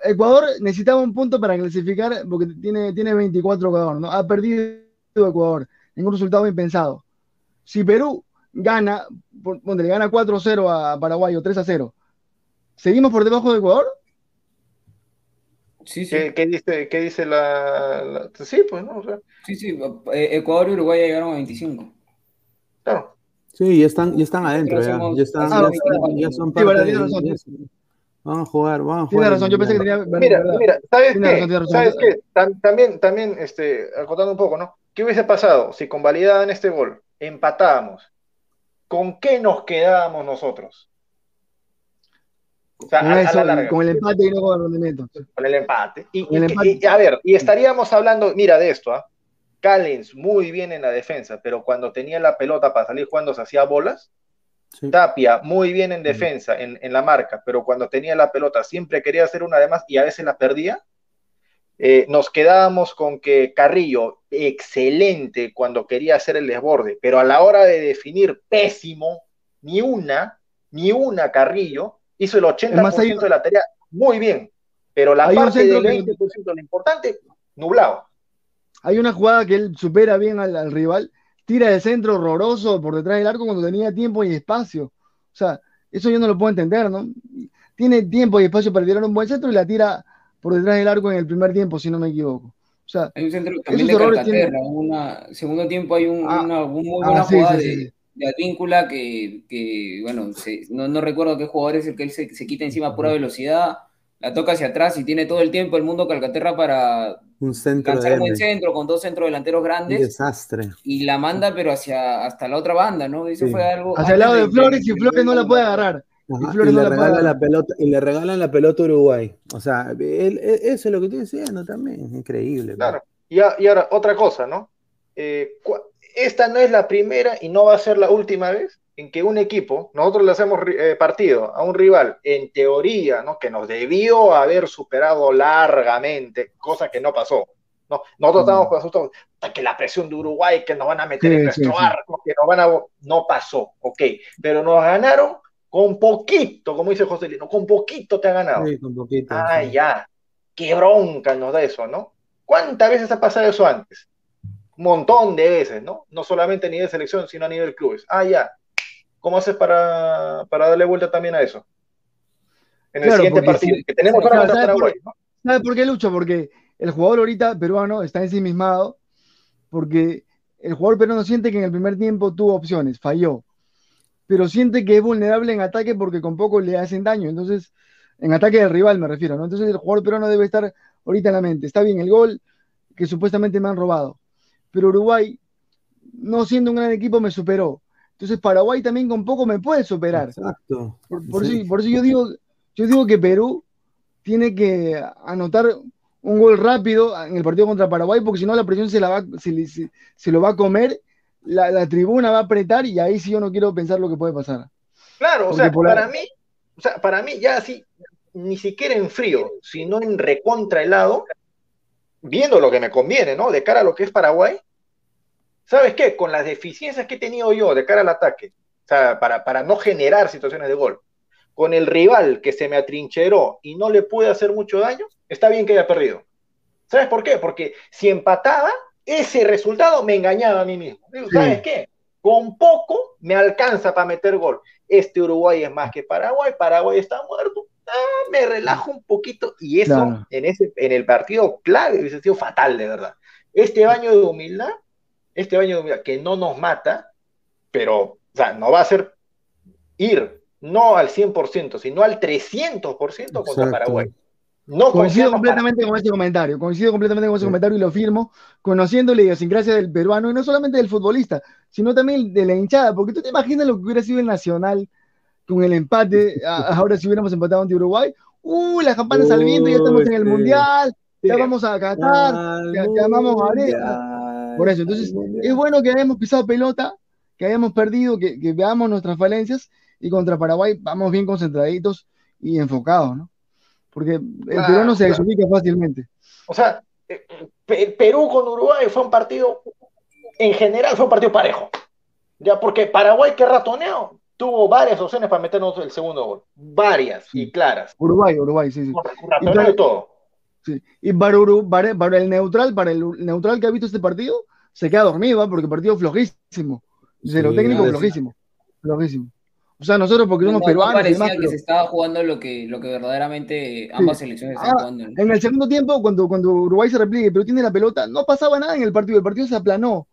Ecuador necesitaba un punto para clasificar porque tiene, tiene 24 Ecuador, ¿no? Ha perdido Ecuador en un resultado impensado. Si Perú gana, donde le gana 4-0 a Paraguay o 3-0, ¿seguimos por debajo de Ecuador? Sí, sí. ¿Qué, qué dice, qué dice la, la, Sí, pues, ¿no? O sea... Sí, sí. Ecuador y Uruguay ya llegaron a 25. Claro. Sí, ya están, ya están adentro, ya, ya, están, ah, ya, ya, son parte sí, de, Vamos a jugar, vamos a jugar. Tienes razón, yo pensé que tenía. Mira, mira, ¿sabes qué? razón, tiene razón. ¿Sabes qué? Tam- también, también, este, acotando un poco, ¿no? ¿Qué hubiese pasado si convalidaban este gol, empatábamos? ¿Con qué nos quedábamos nosotros? O sea, Con, a, a eso, la larga, con el empate y no con el rendimiento. con el empate. Y, el empate. y- a ver, y estaríamos hablando, mira de esto, ¿ah? Callens muy bien en la defensa, pero cuando tenía la pelota para salir jugando se hacía bolas. Sí. Tapia muy bien en defensa, en, en la marca, pero cuando tenía la pelota siempre quería hacer una de más y a veces la perdía. Eh, nos quedábamos con que Carrillo, excelente cuando quería hacer el desborde, pero a la hora de definir, pésimo, ni una, ni una Carrillo, hizo el 80% más, hay- de la tarea muy bien, pero la parte del que- 20% de lo importante, nublado. Hay una jugada que él supera bien al, al rival, tira de centro horroroso por detrás del arco cuando tenía tiempo y espacio. O sea, eso yo no lo puedo entender, ¿no? Tiene tiempo y espacio para tirar un buen centro y la tira por detrás del arco en el primer tiempo, si no me equivoco. O sea, Hay un centro también de Calcaterra. tienen- Una, segundo tiempo hay un- Ah, una muy ah, buena sí, jugada sí, de, sí, de Advíncula que, que, bueno, se- no, no recuerdo qué jugador es el que él se, se quita encima a pura velocidad, la toca hacia atrás y tiene todo el tiempo el mundo Calcaterra para Un centro lanzar de un centro con dos centros delanteros Un grandes desastre. y la manda pero hacia hasta la otra banda, ¿no? Eso Sí. fue algo hacia el lado de Flores y Flores no la puede agarrar. Ajá, Flores y, no le regalan la pelota, y le regalan la pelota a Uruguay. O sea, él- él- eso es lo que estoy diciendo también. Es increíble. Claro. Y, a- y ahora, otra cosa, ¿no? Eh, esta no es la primera y no va a ser la última vez en que un equipo, nosotros le hacemos eh, partido a un rival, en teoría, ¿no? Que nos debió haber superado largamente, cosa que no pasó. ¿no? Nosotros estábamos con asustados, "Puta, que la presión de Uruguay, que nos van a meter Sí, en sí, nuestro sí. arco, que nos van a... No pasó, ok. Pero nos ganaron con poquito, como dice José Lino, con poquito te ha ganado. Sí, con poquito. Ah, sí. ya. Qué bronca nos da eso, ¿no? ¿Cuántas veces ha pasado eso antes? Un montón de veces, ¿no? No solamente a nivel selección, sino a nivel clubes. Ah, ya. ¿Cómo haces para, para darle vuelta también a eso? En el Claro, siguiente partido que tenemos ahora contra ¿sabe por- Paraguay, ¿no? ¿Sabe por qué lucho? Porque el jugador ahorita peruano está ensimismado, porque el jugador peruano siente que en el primer tiempo tuvo opciones, falló, pero siente que es vulnerable en ataque porque con poco le hacen daño. Entonces, en ataque del rival me refiero, ¿no? Entonces el jugador peruano debe estar ahorita en la mente. Está bien el gol que supuestamente me han robado, pero Uruguay, no siendo un gran equipo, me superó. Entonces Paraguay también con poco me puede superar. Exacto. Por, por Sí. eso, por eso yo digo, yo digo que Perú tiene que anotar un gol rápido en el partido contra Paraguay, porque si no la presión se la va, se, le- se- se lo va a comer, la, la tribuna va a apretar y ahí sí yo no quiero pensar lo que puede pasar. Claro, o sea, la- para mí, o sea, para mí ya así, ni siquiera en frío, sino en recontra helado, viendo lo que me conviene, ¿no? De cara a lo que es Paraguay, ¿sabes qué? Con las deficiencias que he tenido yo de cara al ataque, o sea, para, para no generar situaciones de gol, con el rival que se me atrincheró y no le pude hacer mucho daño, está bien que haya perdido. ¿Sabes por qué? Porque si empataba, ese resultado me engañaba a mí mismo. Digo, Sí. ¿Sabes qué? Con poco me alcanza para meter gol. Este Uruguay es más que Paraguay, Paraguay está muerto. Ah, me relajo un poquito y eso en, ese, en el partido clave hubiese sido fatal, de verdad. Este baño de humildad, este baño de humildad que no nos mata, pero o sea, no va a ser ir no al 100%, sino al 300% contra Exacto. Paraguay. No Coincido para- completamente con ese comentario, coincido completamente con ese Sí. comentario y lo firmo, conociendo la idiosincrasia del peruano y no solamente del futbolista, sino también de la hinchada, porque tú te imaginas lo que hubiera sido el Nacional con el empate, a- ahora si hubiéramos empatado ante Uruguay, ¡uh! Las campanas al viento, ya estamos en el. Mundial, ya vamos a Qatar, ya- ya vamos a mundial, Por eso, entonces, es bueno que hayamos pisado pelota, que hayamos perdido, que, que veamos nuestras falencias y contra Paraguay vamos bien concentraditos y enfocados, ¿no? Porque el Claro, peruano se claro. desubica fácilmente. O sea, eh, Pe- Perú con Uruguay fue un partido, en general fue un partido parejo. Ya, porque Paraguay que ratoneó, tuvo varias opciones para meternos el segundo gol. Varias y claras. Uruguay, Uruguay, sí, sí. Ratoneó para- de todo. sí. Y para, Uru- para, para el neutral, para el neutral que ha visto este partido, se queda dormido, ¿ah? porque partido flojísimo. De lo Sí, técnico, sí. flojísimo. Flojísimo. O sea, nosotros porque No, somos no peruanos y parecía demás, que pero- se estaba jugando lo que, lo que verdaderamente ambas selecciones están Ah, jugando. ¿no? En el segundo tiempo, cuando, cuando Uruguay se repliegue, pero tiene la pelota, no pasaba nada en el partido, el partido se aplanó.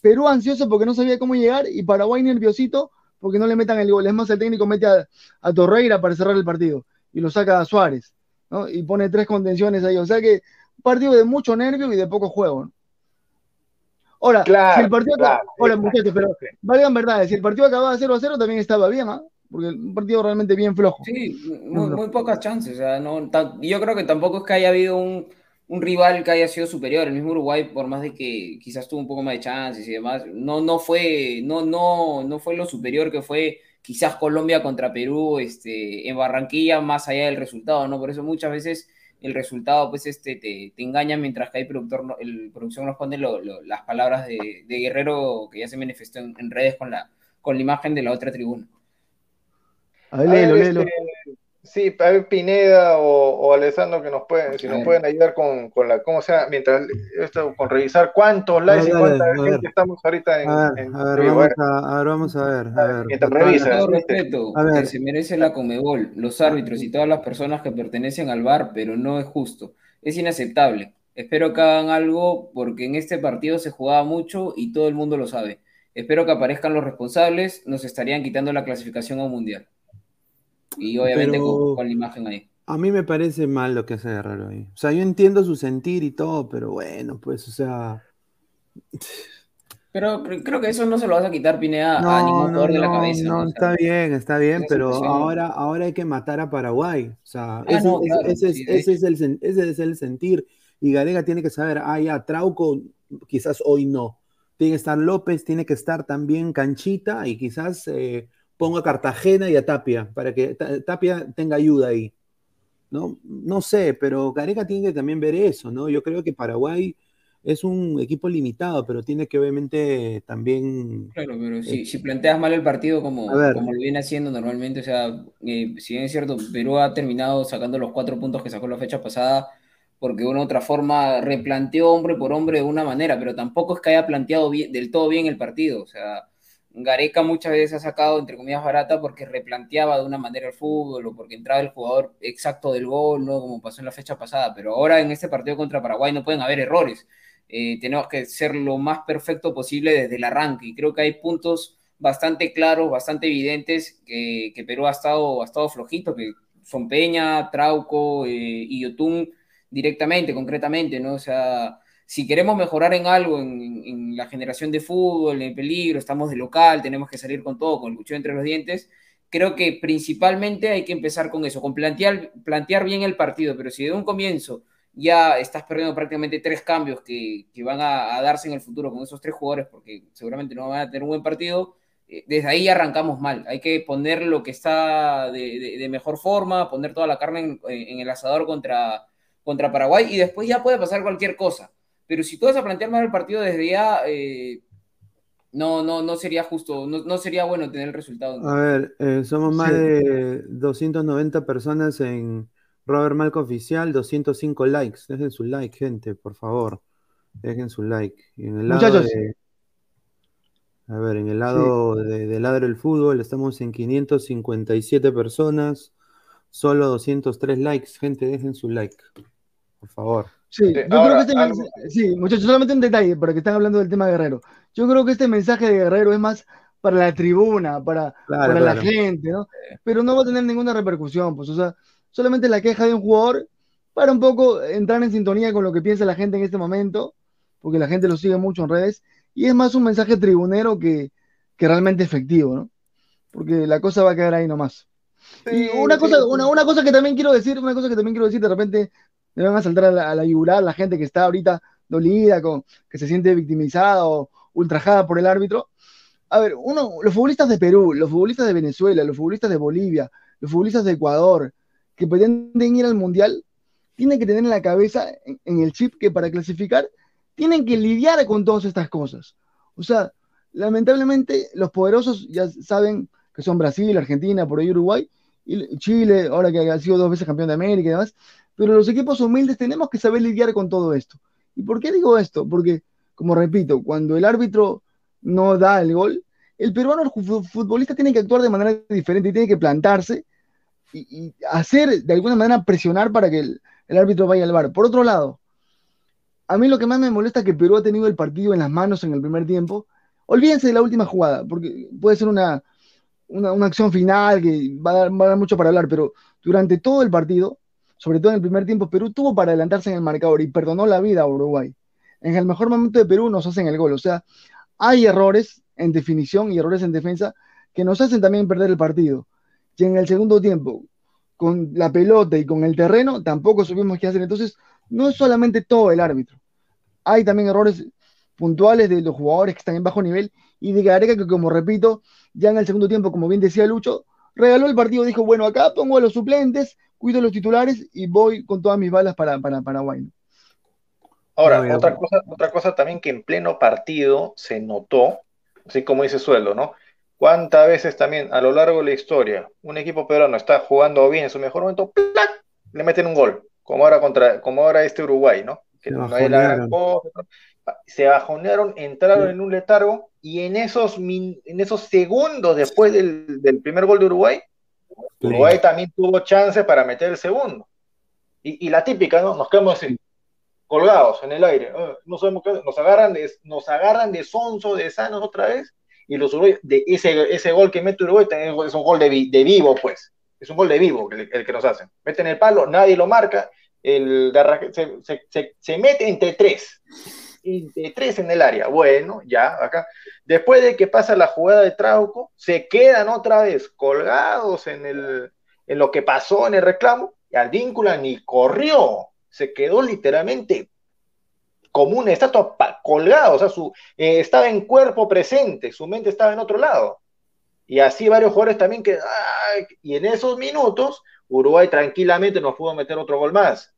Perú ansioso porque no sabía cómo llegar y Paraguay nerviosito porque no le metan el gol. Es más, el técnico mete a, a Torreira para cerrar el partido. y lo saca a Suárez, ¿no? Y pone tres contenciones ahí. O sea que un partido de mucho nervio y de poco juego. ¿no? Ahora, si el partido Hola, muchachos, pero valgan verdad, si el partido acababa 0 a 0 también estaba bien, ¿ah? Porque un partido realmente bien flojo. Sí, muy, pocas chances. O sea, no, yo creo que tampoco es que haya habido un, un, rival que haya sido superior. El mismo Uruguay, por más de que quizás tuvo un poco más de chances y demás, no, no, fue, no, no, no fue lo superior que fue quizás Colombia contra Perú este, en Barranquilla, más allá del resultado, ¿no? Por eso muchas veces el resultado pues este te, te engaña mientras que hay productor el producción nos pone las palabras de, Guerrero que ya se manifestó en, redes con la con la imagen de la otra tribuna. A ver, léelo, Sí, a ver, Pineda o, o, Alessandro que nos pueden, si nos pueden ayudar con, con, la, ¿cómo sea? Mientras esto, con revisar cuántos likes y cuánta gente estamos ahorita en. A ver, a, ver, vamos a, a, ver, vamos a ver. A ver. Mientras revisa. Todo respeto, a ver. que se merece la Comebol, los árbitros y todas las personas que pertenecen al bar, pero no es justo. Es inaceptable. Espero que hagan algo porque en este partido se jugaba mucho y todo el mundo lo sabe. Espero que aparezcan los responsables, nos estarían quitando la clasificación a un mundial. Y obviamente con, la imagen ahí. A mí me parece mal lo que hace Guerrero ahí. O sea, yo entiendo su sentir y todo, pero bueno, pues, o sea. Pero creo que eso no se lo vas a quitar, Pineda, a ningún jugador de la cabeza. No, está bien, está bien, pero ahora, ahora hay que matar a Paraguay. O sea, ese, es, el, ese es el sentir. Y Garega tiene que saber, ah, ya, Trauco, quizás hoy no. Tiene que estar López, tiene que estar también Canchita y quizás eh, pongo a Cartagena y a Tapia, para que Tapia tenga ayuda ahí. ¿no? no sé, pero Gareca tiene que también ver eso, ¿no? Yo creo que Paraguay es un equipo limitado, pero tiene que obviamente también... Claro, pero si, si planteas mal el partido como, como lo viene haciendo normalmente, o sea, eh, si bien es cierto, Perú ha terminado sacando los cuatro puntos que sacó la fecha pasada, porque de una u otra forma replanteó hombre por hombre de una manera, pero tampoco es que haya planteado del todo bien el partido, o sea, Gareca muchas veces ha sacado, entre comillas, barata porque replanteaba de una manera el fútbol o porque entraba el jugador exacto del gol, ¿no? Como pasó en la fecha pasada. Pero ahora en este partido contra Paraguay no pueden haber errores. Eh, tenemos que ser lo más perfecto posible desde el arranque. Y creo que hay puntos bastante claros, bastante evidentes que, Perú ha estado, ha estado flojito, que son Peña, Trauco eh, y Yotun directamente, concretamente, ¿no? O sea si queremos mejorar en algo, en, la generación de fútbol, en peligro, estamos de local, tenemos que salir con todo, con el cuchillo entre los dientes, creo que principalmente hay que empezar con eso, con plantear, plantear bien el partido, pero si de un comienzo ya estás perdiendo prácticamente tres cambios que, van a, darse en el futuro con esos tres jugadores, porque seguramente no van a tener un buen partido, eh, desde ahí arrancamos mal. Hay que poner lo que está de, mejor forma, poner toda la carne en, el asador contra, contra Paraguay y después ya puede pasar cualquier cosa pero si tú vas a plantear mal el partido desde ya, eh, no, no, no sería justo, no, sería bueno tener el resultado. A ver, eh, somos más de 290 personas en Robert Malco Oficial, 205 likes. Dejen su like, gente, por favor. Dejen su like. en el lado Muchachos. De, a ver, en el lado de, de Ladro el Fútbol estamos en 557 personas, solo 203 likes. Gente, dejen su like, por favor. Sí, yo creo que este sí, muchachos, solamente un detalle, porque están hablando del tema de Guerrero. Yo creo que este mensaje de Guerrero es más para la tribuna, para, para la gente, ¿no? Pero no va a tener ninguna repercusión, pues, o sea, solamente la queja de un jugador para un poco entrar en sintonía con lo que piensa la gente en este momento, porque la gente lo sigue mucho en redes, y es más un mensaje tribunero que, que realmente efectivo, ¿no? Porque la cosa va a quedar ahí nomás. y una cosa, una, una, cosa que también quiero decir, una cosa que también quiero decir, de repente le van a saltar a la, a yugular la gente que está ahorita dolida, con, que se siente victimizada o ultrajada por el árbitro. A ver, uno, los futbolistas de Perú, los futbolistas de Venezuela, los futbolistas de Bolivia, los futbolistas de Ecuador, que pretenden ir al Mundial, tienen que tener en la cabeza, en, el chip, que para clasificar tienen que lidiar con todas estas cosas. O sea, lamentablemente los poderosos ya saben que son Brasil, Argentina, por ahí Uruguay, y Chile, ahora que ha sido dos veces campeón de América y demás, pero los equipos humildes tenemos que saber lidiar con todo esto. ¿Y por qué digo esto? Porque, como repito, cuando el árbitro no da el gol, el peruano, el futbolista, tiene que actuar de manera diferente y tiene que plantarse y, hacer, de alguna manera, presionar para que el, árbitro vaya al bar. Por otro lado, a mí lo que más me molesta es que Perú ha tenido el partido en las manos en el primer tiempo. Olvídense de la última jugada, porque puede ser una, una, acción final que va a, dar, va a dar mucho para hablar, pero durante todo el partido, sobre todo en el primer tiempo, Perú tuvo para adelantarse en el marcador y perdonó la vida a Uruguay. En el mejor momento de Perú nos hacen el gol. O sea, hay errores en definición y errores en defensa que nos hacen también perder el partido. Y en el segundo tiempo, con la pelota y con el terreno, tampoco supimos qué hacer. Entonces, no es solamente todo el árbitro. Hay también errores puntuales de los jugadores que están en bajo nivel y de Gareca que, como repito, ya en el segundo tiempo, como bien decía Lucho, regaló el partido, dijo, bueno, acá pongo a los suplentes, cuido los titulares y voy con todas mis balas para, para Paraguay. Ahora, otra cosa, otra cosa también que en pleno partido se notó, así como dice Sueldo, ¿no? ¿Cuántas veces también a lo largo de la historia un equipo peruano está jugando bien en su mejor momento, ¡plac! le meten un gol, como ahora contra, como ahora este Uruguay, ¿no? Que no hay la gran cosa, se bajonearon, entraron en un letargo y en esos, en esos segundos después del, primer gol de Uruguay, Uruguay también tuvo chance para meter el segundo. Y, la típica, ¿no? Nos quedamos así, colgados en el aire. Ah, no sabemos qué, nos agarran de, nos agarran de sonso, de sanos otra vez. Y los Uruguay, de ese, ese gol que mete Uruguay es un gol de, vivo, pues. Es un gol de vivo el, el, que nos hacen. Meten el palo, nadie lo marca. El se, se, se mete entre tres de tres en el área. Bueno, ya acá. Después de que pasa la jugada de Trauco, se quedan otra vez colgados en, el, en lo que pasó en el reclamo. Y Advíncula ni corrió, se quedó literalmente como una estatua colgado, o sea, su, eh, estaba en cuerpo presente, su mente estaba en otro lado. Y así varios jugadores también que, y en esos minutos, Uruguay tranquilamente nos pudo meter otro gol más.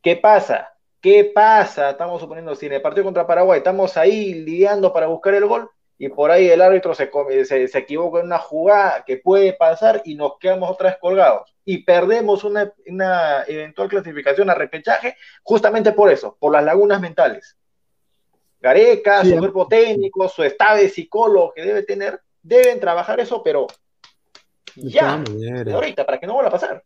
¿Qué pasa? ¿Qué pasa? Estamos suponiendo, si en el partido contra Paraguay estamos ahí lidiando para buscar el gol y por ahí el árbitro se, se, equivoca en una jugada que puede pasar y nos quedamos otra vez colgados y perdemos una, eventual clasificación a repechaje justamente por eso, por las lagunas mentales. Gareca, su cuerpo técnico, su estado de psicólogo que debe tener, deben trabajar eso, pero ya, ahorita, para que no vuelva a pasar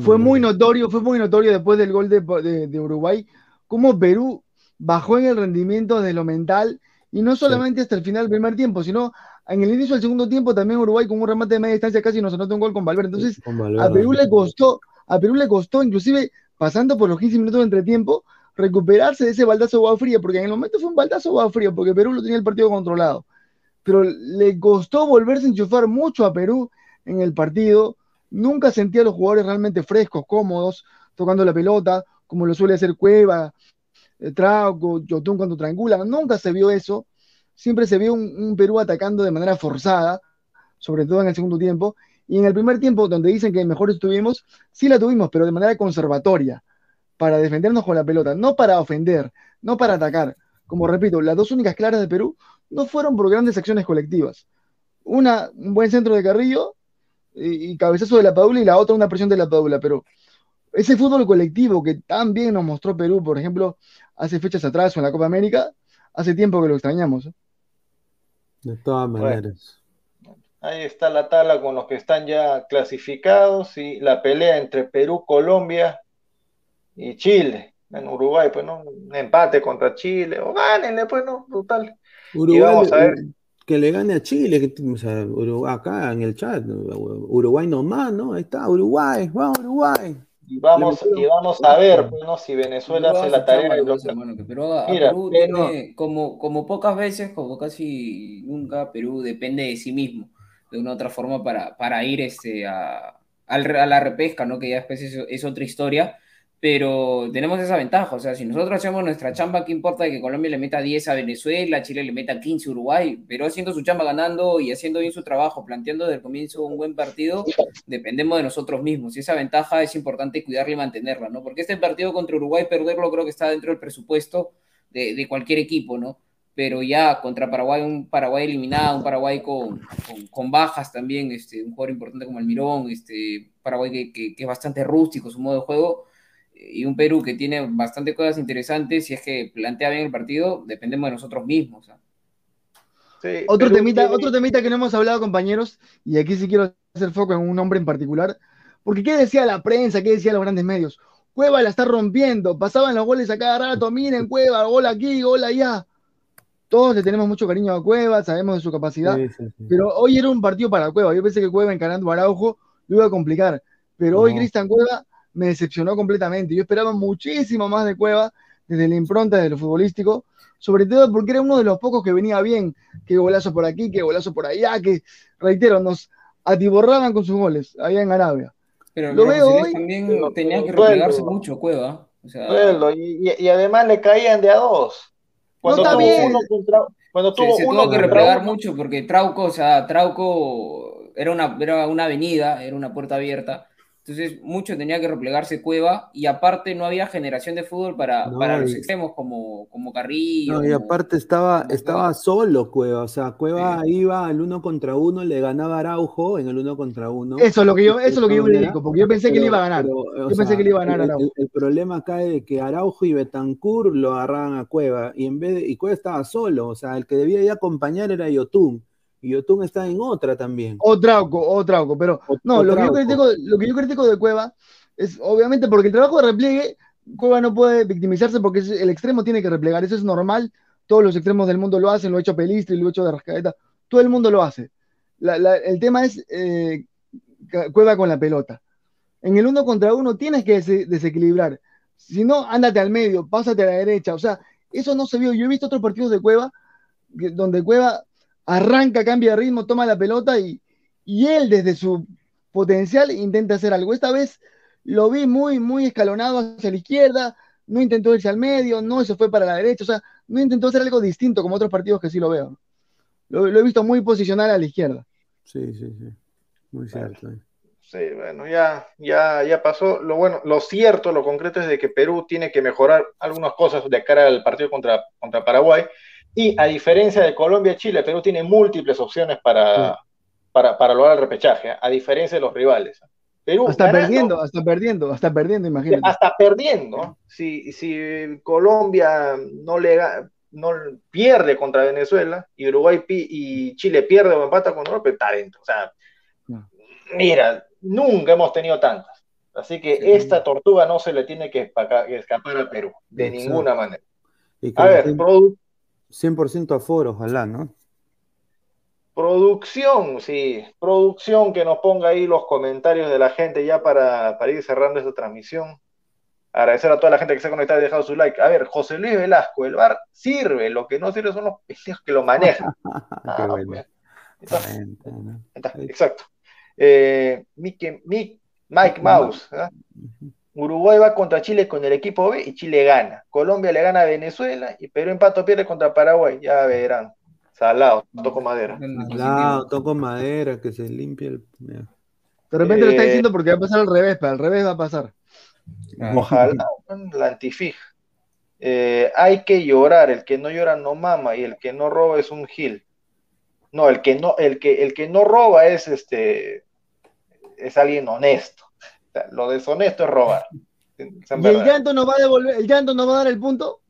fue muy notorio, fue muy notorio después del gol de, Uruguay, cómo Perú bajó en el rendimiento de lo mental, y no solamente hasta el final del primer tiempo, sino en el inicio del segundo tiempo también Uruguay con un remate de media distancia casi nos anotó un gol con Valverde. Entonces, a Perú le costó, a Perú le costó, inclusive pasando por los 15 minutos de entretiempo, recuperarse de ese baldazo agua fría, porque en el momento fue un baldazo agua fría, porque Perú lo tenía el partido controlado. Pero le costó volverse a enchufar mucho a Perú en el partido Nunca sentía a los jugadores realmente frescos, cómodos, tocando la pelota, como lo suele hacer Cueva, eh, Trauco, Yotun cuando triangula. Nunca se vio eso. Siempre se vio un, Perú atacando de manera forzada, sobre todo en el segundo tiempo. Y en el primer tiempo, donde dicen que mejor estuvimos, sí la tuvimos, pero de manera conservatoria, para defendernos con la pelota, no para ofender, no para atacar. Como repito, las dos únicas claras de Perú no fueron por grandes acciones colectivas. Una, un buen centro de Carrillo y, cabezazo de la Padula y la otra una presión de la Padula, pero ese fútbol colectivo que tan bien nos mostró Perú, por ejemplo, hace fechas atrás o en la Copa América, hace tiempo que lo extrañamos. ¿eh? De todas maneras. ahí está la tabla con los que están ya clasificados y la pelea entre Perú, Colombia y Chile. En Uruguay, pues no, un empate contra Chile, o ganen después, no, total. Uruguay, y vamos a ver que le gane a Chile, que, o sea, Uruguay, acá en el chat, Uruguay nomás, ¿no? Ahí está, Uruguay, vamos Uruguay. Y vamos, y vamos a ver, bueno, si Venezuela hace la tarea Pero Perú tiene, como, como pocas veces, como casi nunca, Perú depende de sí mismo, de una u otra forma, para, para ir este, a, a la repesca, ¿no? Que ya después es otra historia pero tenemos esa ventaja, o sea, si nosotros hacemos nuestra chamba, ¿qué importa que Colombia le meta 10 a Venezuela, Chile le meta 15 a Uruguay? Pero haciendo su chamba ganando y haciendo bien su trabajo, planteando desde el comienzo un buen partido, dependemos de nosotros mismos. Y esa ventaja es importante cuidarla y mantenerla, ¿no? Porque este partido contra Uruguay, perderlo creo que está dentro del presupuesto de, cualquier equipo, ¿no? Pero ya contra Paraguay, un Paraguay eliminado, un Paraguay con, con, bajas también, este, un jugador importante como Almirón, este, Paraguay que, que, que es bastante rústico su modo de juego y un Perú que tiene bastante cosas interesantes, si es que plantea bien el partido, dependemos de nosotros mismos. otro, temita, otro temita que no hemos hablado, compañeros, y aquí sí quiero hacer foco en un hombre en particular, porque ¿qué decía la prensa? ¿Qué decían los grandes medios? Cueva la está rompiendo, pasaban los goles a cada rato, miren Cueva, gol aquí, gol allá. todos le tenemos mucho cariño a Cueva, sabemos de su capacidad, pero hoy era un partido para Cueva. Yo pensé que Cueva encarando a Araujo lo iba a complicar, pero hoy Cristian Cueva me decepcionó completamente. Yo esperaba muchísimo más de Cueva desde la impronta de lo futbolístico, sobre todo porque era uno de los pocos que venía bien, que golazo por aquí, que golazo por allá, que, reitero, nos atiborraban con sus goles allá en Arabia. Pero lo veo hoy. También tenía que replegarse mucho Cueva. y, además le caían de a dos. Cuando no, tuvo uno contra, cuando tuvo se, tuvo que replegar mucho porque Trauco, o sea, Trauco era una, era una avenida, era una puerta abierta entonces, mucho tenía que replegarse Cueva y aparte no había generación de fútbol para, para los extremos como, como Carrillo. No, y aparte estaba, estaba solo Cueva, o sea, Cueva iba al uno contra uno, le ganaba Araujo en el uno contra uno. Eso es lo que yo, eso es lo que yo le digo, porque yo pensé que le iba a ganar. yo pensé que le iba a ganar el, Araujo. El, problema acá es de que Araujo y Betancourt lo agarraban a Cueva y en vez de, y Cueva estaba solo, o sea, el que debía ir a acompañar era Yotun y Yotun está en otra también. O Trauco, o Trauco, pero no, lo que, yo critico, lo que yo critico de Cueva es obviamente porque el trabajo de repliegue, Cueva no puede victimizarse porque el extremo tiene que replegar, eso es normal, todos los extremos del mundo lo hacen, lo ha hecho Pelistri, lo ha hecho de Rascaeta, todo el mundo lo hace. el tema es eh, Cueva con la pelota. En el uno contra uno tienes que desequilibrar. Si no, ándate al medio, pásate a la derecha. O sea, eso no se vio. Yo he visto otros partidos de Cueva donde Cueva arranca, cambia de ritmo, toma la pelota y, él desde su potencial intenta hacer algo. Esta vez lo vi muy, muy escalonado hacia la izquierda, no intentó irse al medio, no se fue para la derecha, o sea, no intentó hacer algo distinto como otros partidos que sí lo veo. Lo, he visto muy posicional a la izquierda. Sí, sí, sí. Muy cierto. Sí, bueno, ya, ya, ya pasó. Lo bueno, lo cierto, lo concreto es de que Perú tiene que mejorar algunas cosas de cara al partido contra, contra Paraguay. Y a diferencia de Colombia y Chile, Perú tiene múltiples opciones para, para, lograr el repechaje, ¿eh? a diferencia de los rivales. Perú hasta perdiendo, hasta perdiendo, hasta perdiendo, imagínate. Hasta perdiendo. Si, si Colombia no le no pierde contra Venezuela y Uruguay y Chile pierde o empata con Europa, talento. O sea, mira, nunca hemos tenido tantas. Así que esta tortuga no se le tiene que escapar a Perú, de ninguna manera. A ver, producto 100% aforo, ojalá, ¿no? Producción, sí, producción que nos ponga ahí los comentarios de la gente ya para, ir cerrando esta transmisión. Agradecer a toda la gente que se ha conectado y dejado su like. A ver, José Luis Velasco, el bar sirve, lo que no sirve son los pendejos que lo manejan. Ah. Exacto. Eh, Mike, Mike, Mouse. ¿eh? Uruguay va contra Chile con el equipo B y Chile gana. Colombia le gana a Venezuela y Perú empato pierde contra Paraguay. Ya verán. Salado, toco madera. Salado, toco madera, que se limpie el. De repente lo está eh, diciendo porque va a pasar al revés, pero al revés va a pasar. Ojalá, la antifij. Eh, hay que llorar, el que no llora no mama y el que no roba es un gil. No, el que no, el que, el que no roba es este es alguien honesto lo deshonesto es robar. ¿Y el llanto nos va a devolver, el llanto nos va a dar el punto?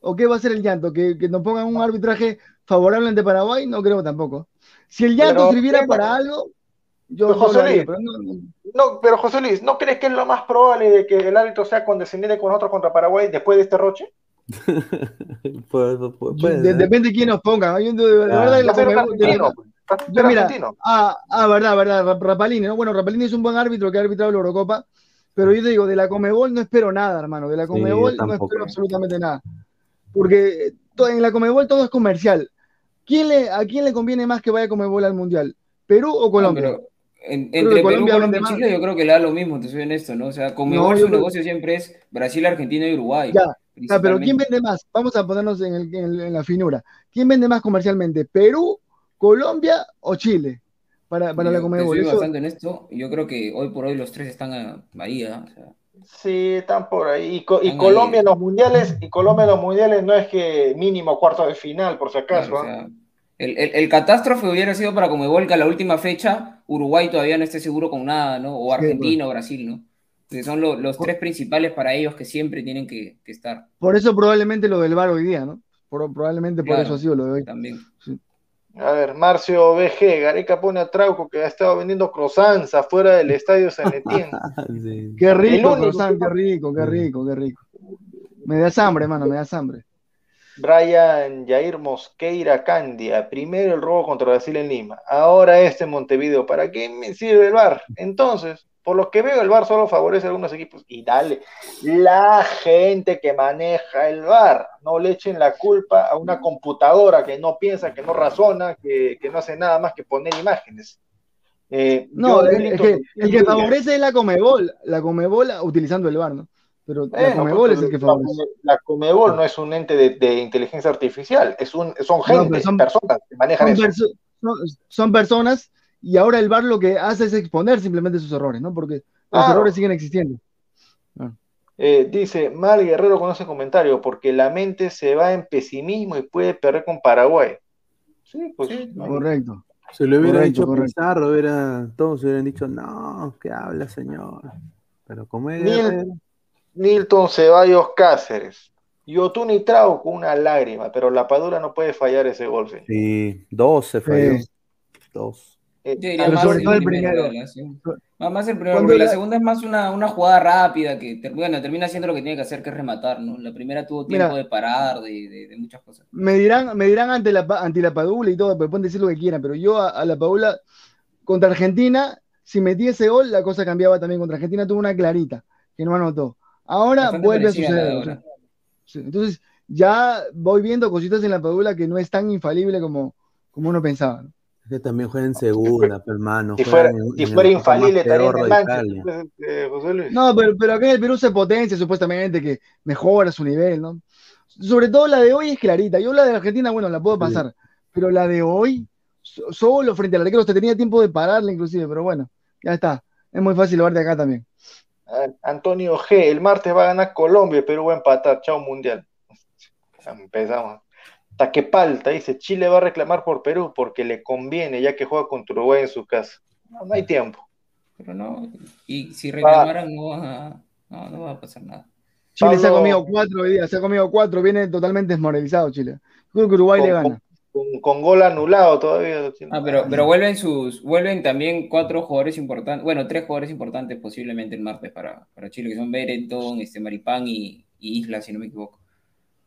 ¿O qué va a ser el llanto? ¿Que, nos pongan un arbitraje favorable ante Paraguay? No creo tampoco. Si el llanto sirviera para algo, yo pero José Luis, pero no, pero José Luis, ¿no crees que es lo más probable de que el árbitro sea condescendiente con otro contra Paraguay después de este roche? pues, depende de quién nos ponga. Yo, de, verdad, la, yo, mira, ah, ah, verdad, verdad, Rapalini, ¿no? Bueno, Rapalini es un buen árbitro que ha arbitrado la Eurocopa, pero yo te digo, de la Comebol no espero nada, hermano, de la Comebol no espero absolutamente nada. Porque en la Comebol todo es comercial. ¿Quién le, ¿A quién le conviene más que vaya Comebol al Mundial? ¿Perú o Colombia? entre Perú, Colombia, y Chile yo creo que le da lo mismo, te soy honesto, ¿no? O sea, Comebol su negocio siempre es Brasil, Argentina y Uruguay. Ya, pero ¿quién vende más? Vamos a ponernos en, en la finura. ¿Quién vende más comercialmente? ¿Perú Colombia o Chile para, para la Comebol. Estoy bastante en esto. Yo creo que hoy por hoy los tres están ahí. ¿eh? Sí, están por ahí. Y, Colombia en los mundiales, y Colombia en los mundiales no es que mínimo cuarto de final, por si acaso. ¿ah? el, catástrofe hubiera sido para Comebol que a la última fecha Uruguay todavía no esté seguro con nada, ¿no? O Argentina o Brasil, ¿no? son los tres principales para ellos que siempre tienen que, estar. Por eso probablemente lo del VAR hoy día, ¿no? probablemente por eso ha sido lo de hoy. También. A ver, Marcio BG, Gareca pone a Trauco que ha estado vendiendo croissants afuera del estadio San Etienne. Qué rico, croissant, qué rico, qué rico, qué rico. Me das hambre, hermano, me das hambre. Brian Jair Mosqueira Candia, primero el robo contra Brasil en Lima, ahora este en Montevideo. ¿Para qué me sirve el VAR? Entonces, por lo que veo, el VAR solo favorece a algunos equipos. Y dale, la gente que maneja el VAR, no le echen la culpa a una computadora que no piensa, que no razona, que, no hace nada más que poner imágenes. Eh, no, el, que, el que favorece es la Comebol, la Comebol utilizando el VAR, ¿no? Pero la Comebol es el que favorece. La Comebol no es un ente de, inteligencia artificial, es un, son gente, son, personas que manejan son eso. son, personas y ahora el VAR lo que hace es exponer simplemente sus errores, ¿no? Porque los errores siguen existiendo. Eh, dice, Mal Guerrero con ese comentario, porque la mente se va en pesimismo y puede perder con Paraguay. Sí, pues. correcto. Se lo hubiera dicho Pizarro, hubiera, todos hubieran dicho, no, ¿qué habla, señor? Pero como es. Nilton Ceballos Cáceres. Yotun y Trau con una lágrima, pero la Padura no puede fallar ese gol. Sí, dos se falló. Dos. Eh, más el, primero. Más el primero, porque la... segunda es más una, una jugada rápida que bueno, termina haciendo lo que tiene que hacer, que es rematar, ¿no? La primera tuvo tiempo de parar, de, de, muchas cosas. Me dirán, me dirán ante la, ante la Padula y todo, pero pueden decir lo que quieran, pero yo a, la Padula contra Argentina, si metí ese gol, la cosa cambiaba también. Contra Argentina tuvo una clarita, que no anotó. Ahora vuelve a suceder. entonces, ya voy viendo cositas en la Padula que no es tan infalible como, como uno pensaba. ¿no? Que también juega en segunda, hermano. Si fuera, si fuera infalible, estaría en el No, pero, pero acá en el Perú se potencia supuestamente, que mejora su nivel, ¿no? Sobre todo la de hoy es clarita. Yo la de Argentina, bueno, la puedo pasar. Pero la de hoy, solo frente al arquero, usted tenía tiempo de pararla inclusive, pero bueno, ya está. Es muy fácil de acá también. Antonio G, el martes va a ganar Colombia, Perú va a empatar. Chao Mundial. Empezamos. Taquepalta dice, Chile va a reclamar por Perú porque le conviene ya que juega contra Uruguay en su casa. No, hay tiempo. Pero no, y si reclamaran no, va a, no, va a pasar nada. Chile se ha comido cuatro hoy día, se ha comido cuatro, viene totalmente desmoralizado Chile. Creo que Uruguay le gana. Con, gol anulado todavía. Ah, pero, pero vuelven sus, vuelven también cuatro jugadores importantes, bueno, tres jugadores importantes posiblemente el martes para, para Chile, que son Berenton, este Maripán y, Isla, si no me equivoco.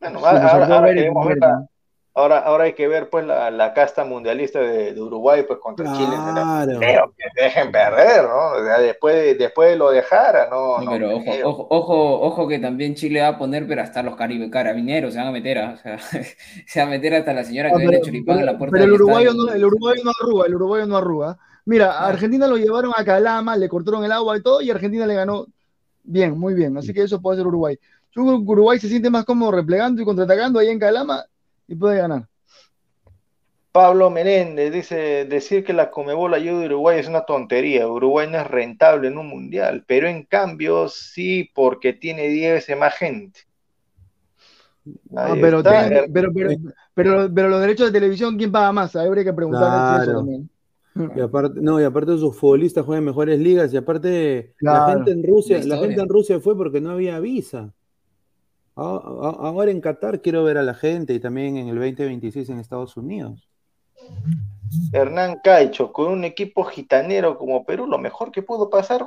Bueno, ahora, ahora, Ahora, ahora hay que ver pues la, casta mundialista de, Uruguay pues contra Chile. Pero que dejen perder, ¿no? después, después lo dejara, ¿no? pero ojo, ojo, ojo, que también Chile va a poner, pero hasta los carabineros se van a meter, o sea, se va a meter hasta la señora que viene a choripán en la puerta. Pero el uruguayo, no, el uruguayo no arruga, el uruguayo no arruga. Mira, a Argentina lo llevaron a Calama, le cortaron el agua y todo, y Argentina le ganó bien, muy bien. Así que eso puede ser Uruguay. Yo creo que Uruguay se siente más cómodo replegando y contraatacando ahí en Calama y puede ganar. Pablo Menéndez dice, decir que la Comebol ayuda a Uruguay es una tontería. Uruguay no es rentable en un mundial, pero en cambio sí porque tiene 10 veces más gente. Ah, pero, pero, pero, pero, los derechos de televisión, ¿quién paga más? Habría que preguntar eso también. Y aparte, no, y aparte sus futbolistas juegan mejores ligas, y aparte la gente en Rusia, la gente en Rusia fue porque no había visa. Ahora en Qatar quiero ver a la gente y también en el 2026 en Estados Unidos. Hernán Caicho, con un equipo gitanero como Perú, lo mejor que pudo pasar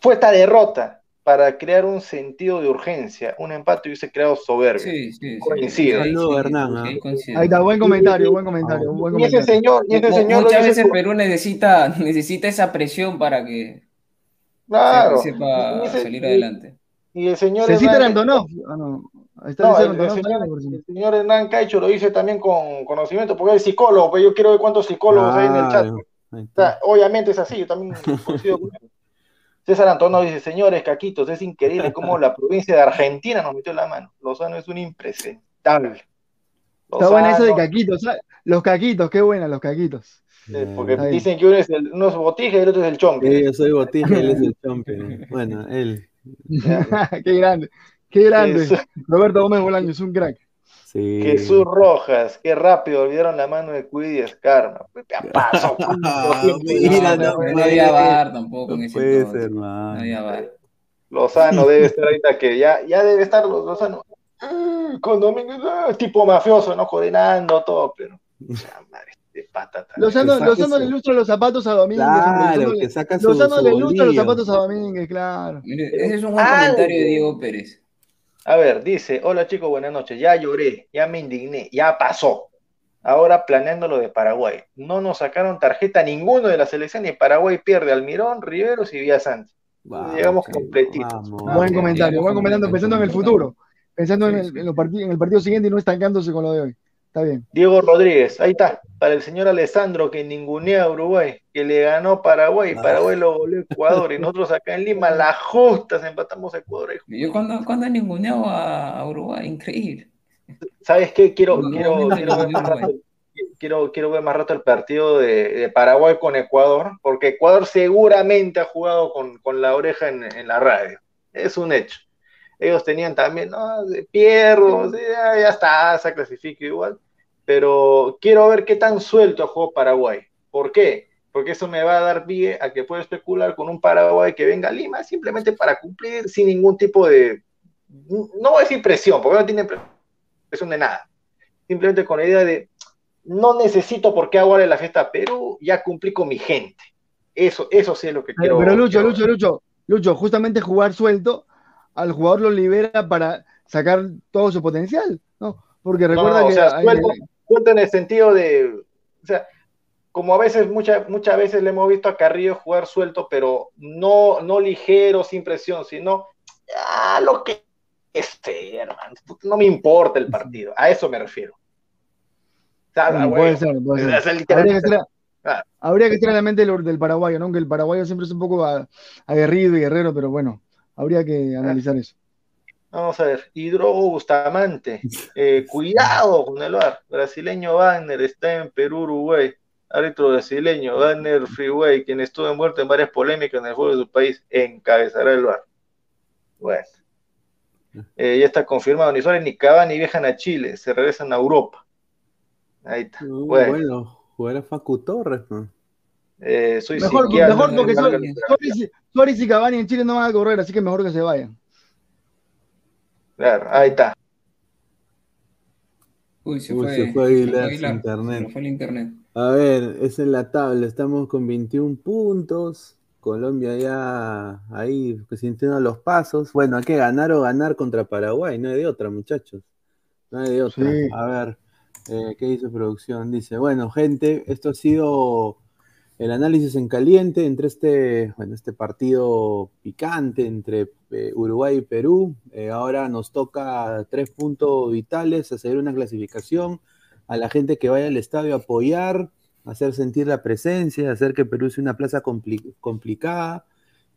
fue esta derrota para crear un sentido de urgencia. Un empate hubiese creado soberbia. Sí, sí, Coincido. Hernán. ¿ah? Ahí está, buen comentario, buen comentario. Buen Y ese señor, y ese señor Muchas veces Perú necesita, necesita esa presión para que, claro. sepa salir adelante. Y el señor. Hernán, Antonov. Ah, no. Está el, señor, Hernán Caicho lo dice también con conocimiento, porque es psicólogo, pero pues yo quiero ver cuántos psicólogos hay en el chat. obviamente es así, yo también coincido con él. César Antonio dice, señores caquitos, es increíble cómo la provincia de Argentina nos metió la mano. Lozano es un impresentable. Está buena eso de caquitos, los caquitos, qué buena los caquitos. porque dicen que uno es, el, uno es botija y el otro es el chompe. Sí, yo soy botija y él es el chompe. Bueno, él. qué grande. Qué grande. Roberto Gómez Bolaño es un crack. Sí. Jesús Rojas, qué rápido olvidaron la mano de Cuidi Escarna. Paso. Mira, no, no, había bar tampoco en ese puede ser, man. No había bar. Lozano debe estar ahorita que ya, ya debe estar Lozano con Domingo, ah, tipo mafioso, ¿no? Coordinando todo, pero. De patata. Lozano, Lozano le ilustra los zapatos a Domínguez. Claro, que saca su, Lozano le ilustra los zapatos a Domínguez, claro. Mire, ese es un buen comentario de Diego Pérez. A ver, dice, hola chicos, buenas noches. Ya lloré, ya me indigné, ya pasó. Ahora planeando lo de Paraguay. No nos sacaron tarjeta ninguno de la selección y Paraguay pierde Almirón, Riveros y Villasante. Llegamos completitos. buen comentario, buen comentario, pensando en el futuro, pensando en el, en el partido siguiente y no estancándose con lo de hoy. Está bien. Diego Rodríguez, ahí está, para el señor Alessandro que ningunea a Uruguay, que le ganó Paraguay, ah. Paraguay lo volvió Ecuador y nosotros acá en Lima, la justas empatamos a Ecuador. Yo cuando, cuando he ninguneado a Uruguay, increíble. ¿Sabes qué? Quiero, quiero, quiero, ver más rato, quiero, ver más rato el partido de, Paraguay con Ecuador, porque Ecuador seguramente ha jugado con, la oreja en, en la radio. Es un hecho ellos tenían también, no, pierdo, ya, ya, está, se clasifica igual pero quiero ver qué tan suelto jugó Paraguay. ¿Por qué? Porque eso me va a dar pie a que pueda especular con un Paraguay que venga a Lima simplemente para cumplir sin ningún tipo de, no voy a decir presión, porque no tiene presión de nada. Simplemente con la idea de, no necesito por qué aguarle la fiesta a Perú, ya cumplí con mi gente. Eso, eso sí es lo que quiero. Pero Lucho, Lucho, Lucho, Lucho, justamente jugar suelto, al jugador lo libera para sacar todo su potencial, ¿no? Porque recuerda que en el sentido de, o sea, como a veces, muchas muchas veces le hemos visto a Carrillo jugar suelto, pero no, no ligero, sin presión, sino a lo que esté, hermano. No me importa el partido, a eso me refiero. ser. Habría que, en la mente del, del paraguayo, ¿no? Que el paraguayo siempre es un poco aguerrido y guerrero, pero bueno, habría que analizar eso. Vamos a ver, Hidrogo Bustamante. Eh, cuidado con el bar. Brasileño Wagner está en Perú, Uruguay. Árbitro brasileño, Wagner Freeway, quien estuvo envuelto en varias polémicas en el juego de su país, encabezará el bar. Bueno. Eh, ya está confirmado, ni Suárez ni Cavani viajan a Chile, se regresan a Europa. Ahí está. Uh, bueno, bueno jugará Facu Torres, ¿no? Eh, soy mejor, mejor porque Suárez y Cavani en Chile no van a correr, así que mejor que se vayan. Claro, ahí está. Uy, se fue, se fue Aguilar, internet. fue el internet. A ver, es en la tabla, estamos con 21 puntos. Colombia ya ahí sintiendo los pasos. Bueno, hay que ganar o ganar contra Paraguay, no hay de otra, muchachos. No hay de otra. A ver, eh, ¿qué dice producción? Dice, bueno, gente, esto ha sido el análisis en caliente entre este, bueno, este partido picante entre eh, Uruguay y Perú. Eh, ahora nos toca tres puntos vitales, hacer una clasificación, a la gente que vaya al estadio a apoyar, hacer sentir la presencia, hacer que Perú sea una plaza complicada.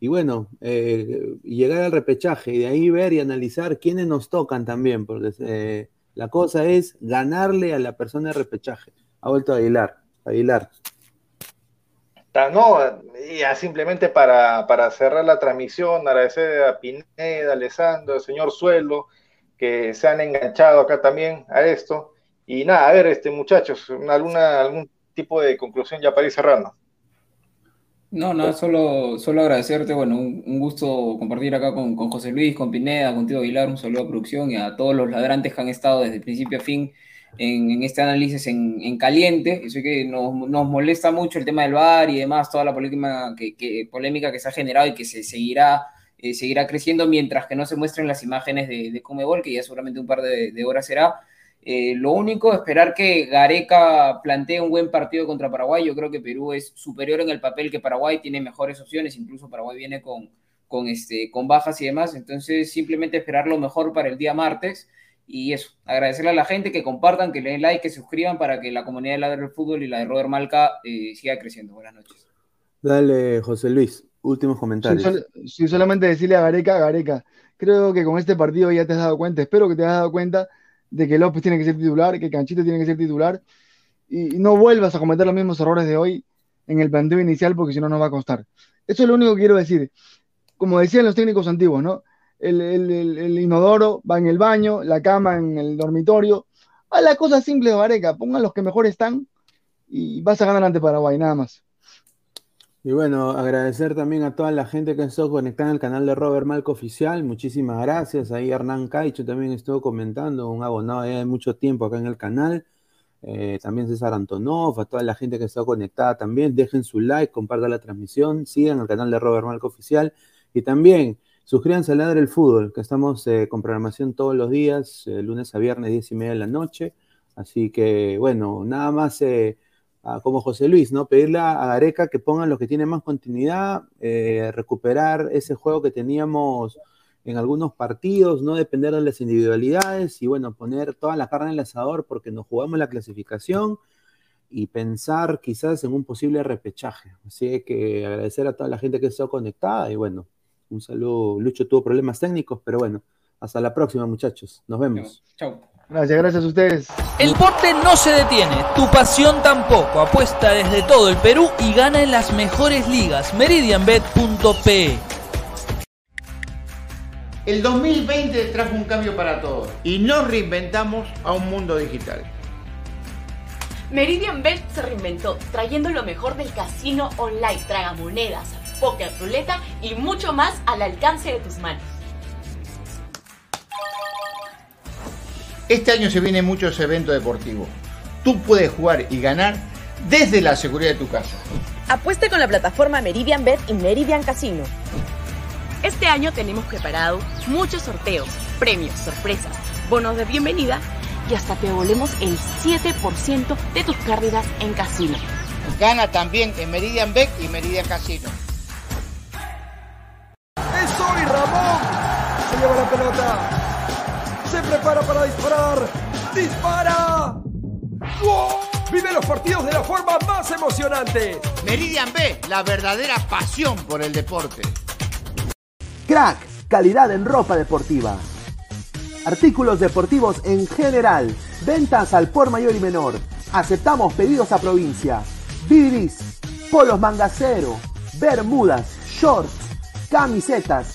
Y bueno, eh, llegar al repechaje y de ahí ver y analizar quiénes nos tocan también, porque la cosa es ganarle a la persona de repechaje. Ha vuelto a Aguilar. Aguilar. No, ya simplemente para, cerrar la transmisión, agradecer a Pineda, a Alessandro, al señor Suelo, que se han enganchado acá también a esto. Y nada, a ver, este muchachos, alguna, algún tipo de conclusión ya para ir cerrando. No, no, solo, solo agradecerte, bueno, un, gusto compartir acá con, con, José Luis, con Pineda, contigo Aguilar, un saludo a producción y a todos los ladrantes que han estado desde principio a fin en, este análisis en, caliente. Eso que nos, molesta mucho el tema del VAR y demás, toda la polémica que, polémica que se ha generado y que se seguirá, eh, seguirá creciendo mientras que no se muestren las imágenes de, de Comebol, que ya seguramente un par de, horas será. Eh, lo único, esperar que Gareca plantee un buen partido contra Paraguay. Yo creo que Perú es superior en el papel que Paraguay, tiene mejores opciones, incluso Paraguay viene con, con, este, con bajas y demás. Entonces, simplemente esperar lo mejor para el día martes. Y eso, agradecerle a la gente que compartan, que le den like, que se suscriban para que la comunidad de Ladre del Fútbol y la de Robert Malca eh, siga creciendo. Buenas noches. Dale, José Luis, últimos comentarios. Sí, solamente decirle a Gareca, Gareca, creo que con este partido ya te has dado cuenta, espero que te hayas dado cuenta de que López tiene que ser titular, que Canchito tiene que ser titular, y no vuelvas a cometer los mismos errores de hoy en el planteo inicial, porque si no, no va a costar. Eso es lo único que quiero decir. Como decían los técnicos antiguos, ¿no? El, inodoro va en el baño, la cama en el dormitorio. A la cosa simple de Vareca, pongan los que mejor están y vas a ganar ante Paraguay, nada más. Y bueno, agradecer también a toda la gente que estuvo conectada al canal de Robert Malco Oficial. Muchísimas gracias. Ahí Hernán Caicho también estuvo comentando, un abonado de mucho tiempo acá en el canal. Eh, también César Antonov, a toda la gente que está conectada también. Dejen su like, compartan la transmisión, sigan el canal de Robert Malco Oficial. Y también Suscríbanse a Ladre el Fútbol, que estamos eh, con programación todos los días, eh, lunes a viernes, 10 y media de la noche. Así que, bueno, nada más eh, como José Luis, ¿no? Pedirle a Gareca que pongan los que tienen más continuidad, recuperar ese juego que teníamos en algunos partidos, no depender de las individualidades y, bueno, poner toda la carne en el asador porque nos jugamos la clasificación y pensar quizás en un posible repechaje. Así que agradecer a toda la gente que está conectada y, bueno, un saludo. Lucho tuvo problemas técnicos, pero bueno, hasta la próxima, muchachos. Nos vemos. Chao. Gracias, gracias a ustedes. El deporte no se detiene, tu pasión tampoco. Apuesta desde todo el Perú y gana en las mejores ligas. Meridianbet.pe El 2020 trajo un cambio para todos y nos reinventamos a un mundo digital. Meridianbet se reinventó trayendo lo mejor del casino online, tragamonedas, poker, ruleta y mucho más al alcance de tus manos. Este año se vienen muchos eventos deportivos. Tú puedes jugar y ganar desde la seguridad de tu casa. Apueste con la plataforma Meridian Bet y Meridian Casino. Este año tenemos preparado muchos sorteos, premios, sorpresas, bonos de bienvenida y hasta te devolvemos el 7% de tus pérdidas en casino. Gana también en Meridian Bet y Meridian Casino. Lleva la pelota. Se prepara para disparar. ¡Dispara! Vive los partidos de la forma más emocionante. Meridian B, la verdadera pasión por el deporte. Crack, calidad en ropa deportiva. Artículos deportivos en general. Ventas al por mayor y menor. Aceptamos pedidos a provincia. Bidris, polos mangacero, bermudas, shorts, camisetas,